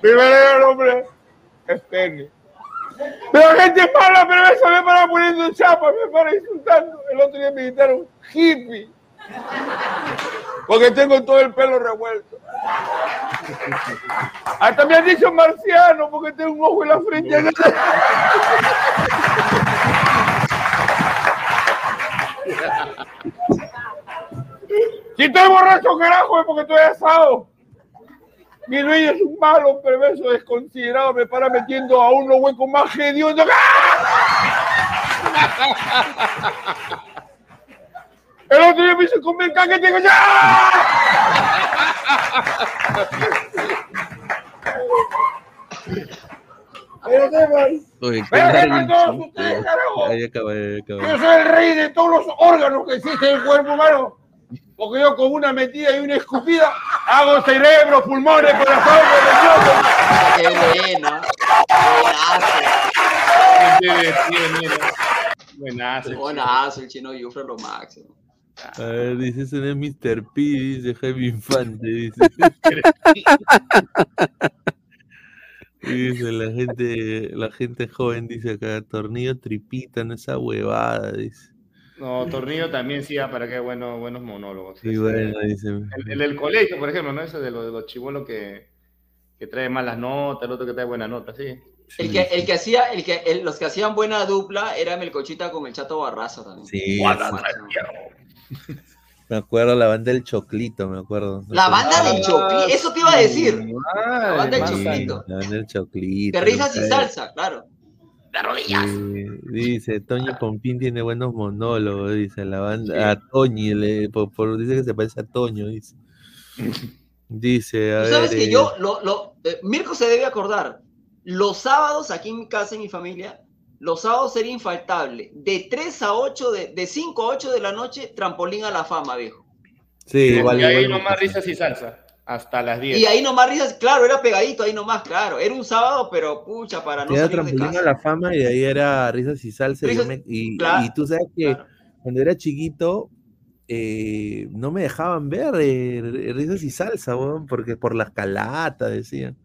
Primero nombre es pene. Pero gente mala, pero eso me para poniendo chapa, me para insultando. El otro día me gritaron hippie. Porque tengo todo el pelo revuelto. Hasta me han dicho marciano porque tengo un ojo en la frente. Si estoy borracho, carajo, es porque estoy asado. Mi dueño es un malo, perverso, desconsiderado, me para metiendo a uno hueco más hediondo. El otro día me hizo comer caca y tengo Pero sepan, Oye, qué pero sepan largo. todos ustedes, carajo. Ahí acaba, ahí acaba. Yo soy el rey de todos los órganos que existen en el cuerpo humano. Porque yo con una metida y una escupida hago cerebro, pulmones, corazón. Qué bueno. Buenazo. Buenazo, el chino Yufre lo máximo. A ver, dice, ese no es Mr. P, dice Jaime Infante, dice. dice la gente, la gente joven dice acá, tornillo tripita, no esa huevada, dice. No, Tornillo también sí, ah, para que bueno, buenos monólogos. Sí, bueno, dice. El, el del colegio, por ejemplo, ¿no? Ese de los, de los chibolos que, que trae malas notas, el otro que trae buenas notas, sí. El que, el que hacía, el que, el- los que hacían buena dupla era Melcochita con el Chato Barraza también. Sí, Máximo. Me acuerdo la banda del Choclito, me acuerdo. La banda del Choclito, eso te iba a decir. La banda del Choclito. La banda del Choclito. De risas y salsa, claro. De rodillas. Sí, dice, Toño Pompín tiene buenos monólogos, dice la banda. A Toñi, le- por, por- dice que se parece a Toño, dice. Dice, a Tú sabes ver, que eh, yo, lo, lo, eh, Mirko se debe acordar, los sábados aquí en mi casa, en mi familia, los sábados sería infaltable. De 3 a 8, de, de 5 a 8 de la noche, trampolín a la fama, viejo. Sí, igual. y ahí igual nomás risas y salsa, hasta las 10. Y ahí nomás risas, claro, era pegadito, ahí nomás, claro. Era un sábado, pero pucha, para no Era salir de trampolín casa. a la fama y de ahí era risas y salsa. y me- y, claro, y tú sabes que cuando era chiquito eh, no me dejaban ver eh, risas y salsa, weón, porque por las calatas decían.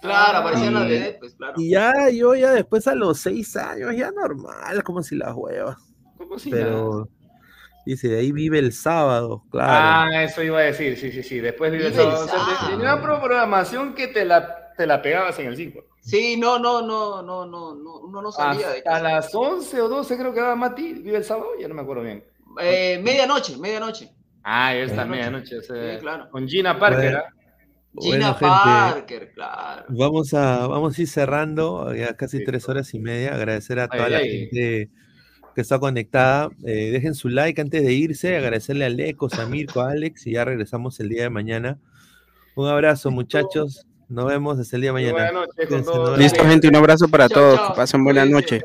Claro, aparecían las vedettes, pues claro. Y ya, yo ya después a los seis años, ya normal, como si las huevas. Como si Pero dice, de ahí vive el sábado, claro. Ah, eso iba a decir, sí, sí, sí. Después vive el Vive el sábado. O sea, sábado. tenía una programación que te la, te la pegabas en el 5. Sí, no, no, no, no, no, no, uno no de Hasta casa. las 11 o 12 creo que daba Mati, vive el sábado, ya no me acuerdo bien. Eh, medianoche, medianoche. Ah, ya está, Medianoche. medianoche. o sea, Sí, claro. Con Gina Parker, Bueno. Gina Bueno, gente, Parker, claro. Vamos a, vamos a ir cerrando, ya casi tres horas y media. Agradecer a toda Ay, la ay. gente que está conectada. Eh, dejen su like antes de irse. Agradecerle a Lecos, a Mirko, a Alex y ya regresamos el día de mañana. Un abrazo, muchachos. Nos vemos hasta el día de mañana. buenas noches todos. Listo, gente. Un abrazo para Chao, todos. chao. Que pasen buena noche.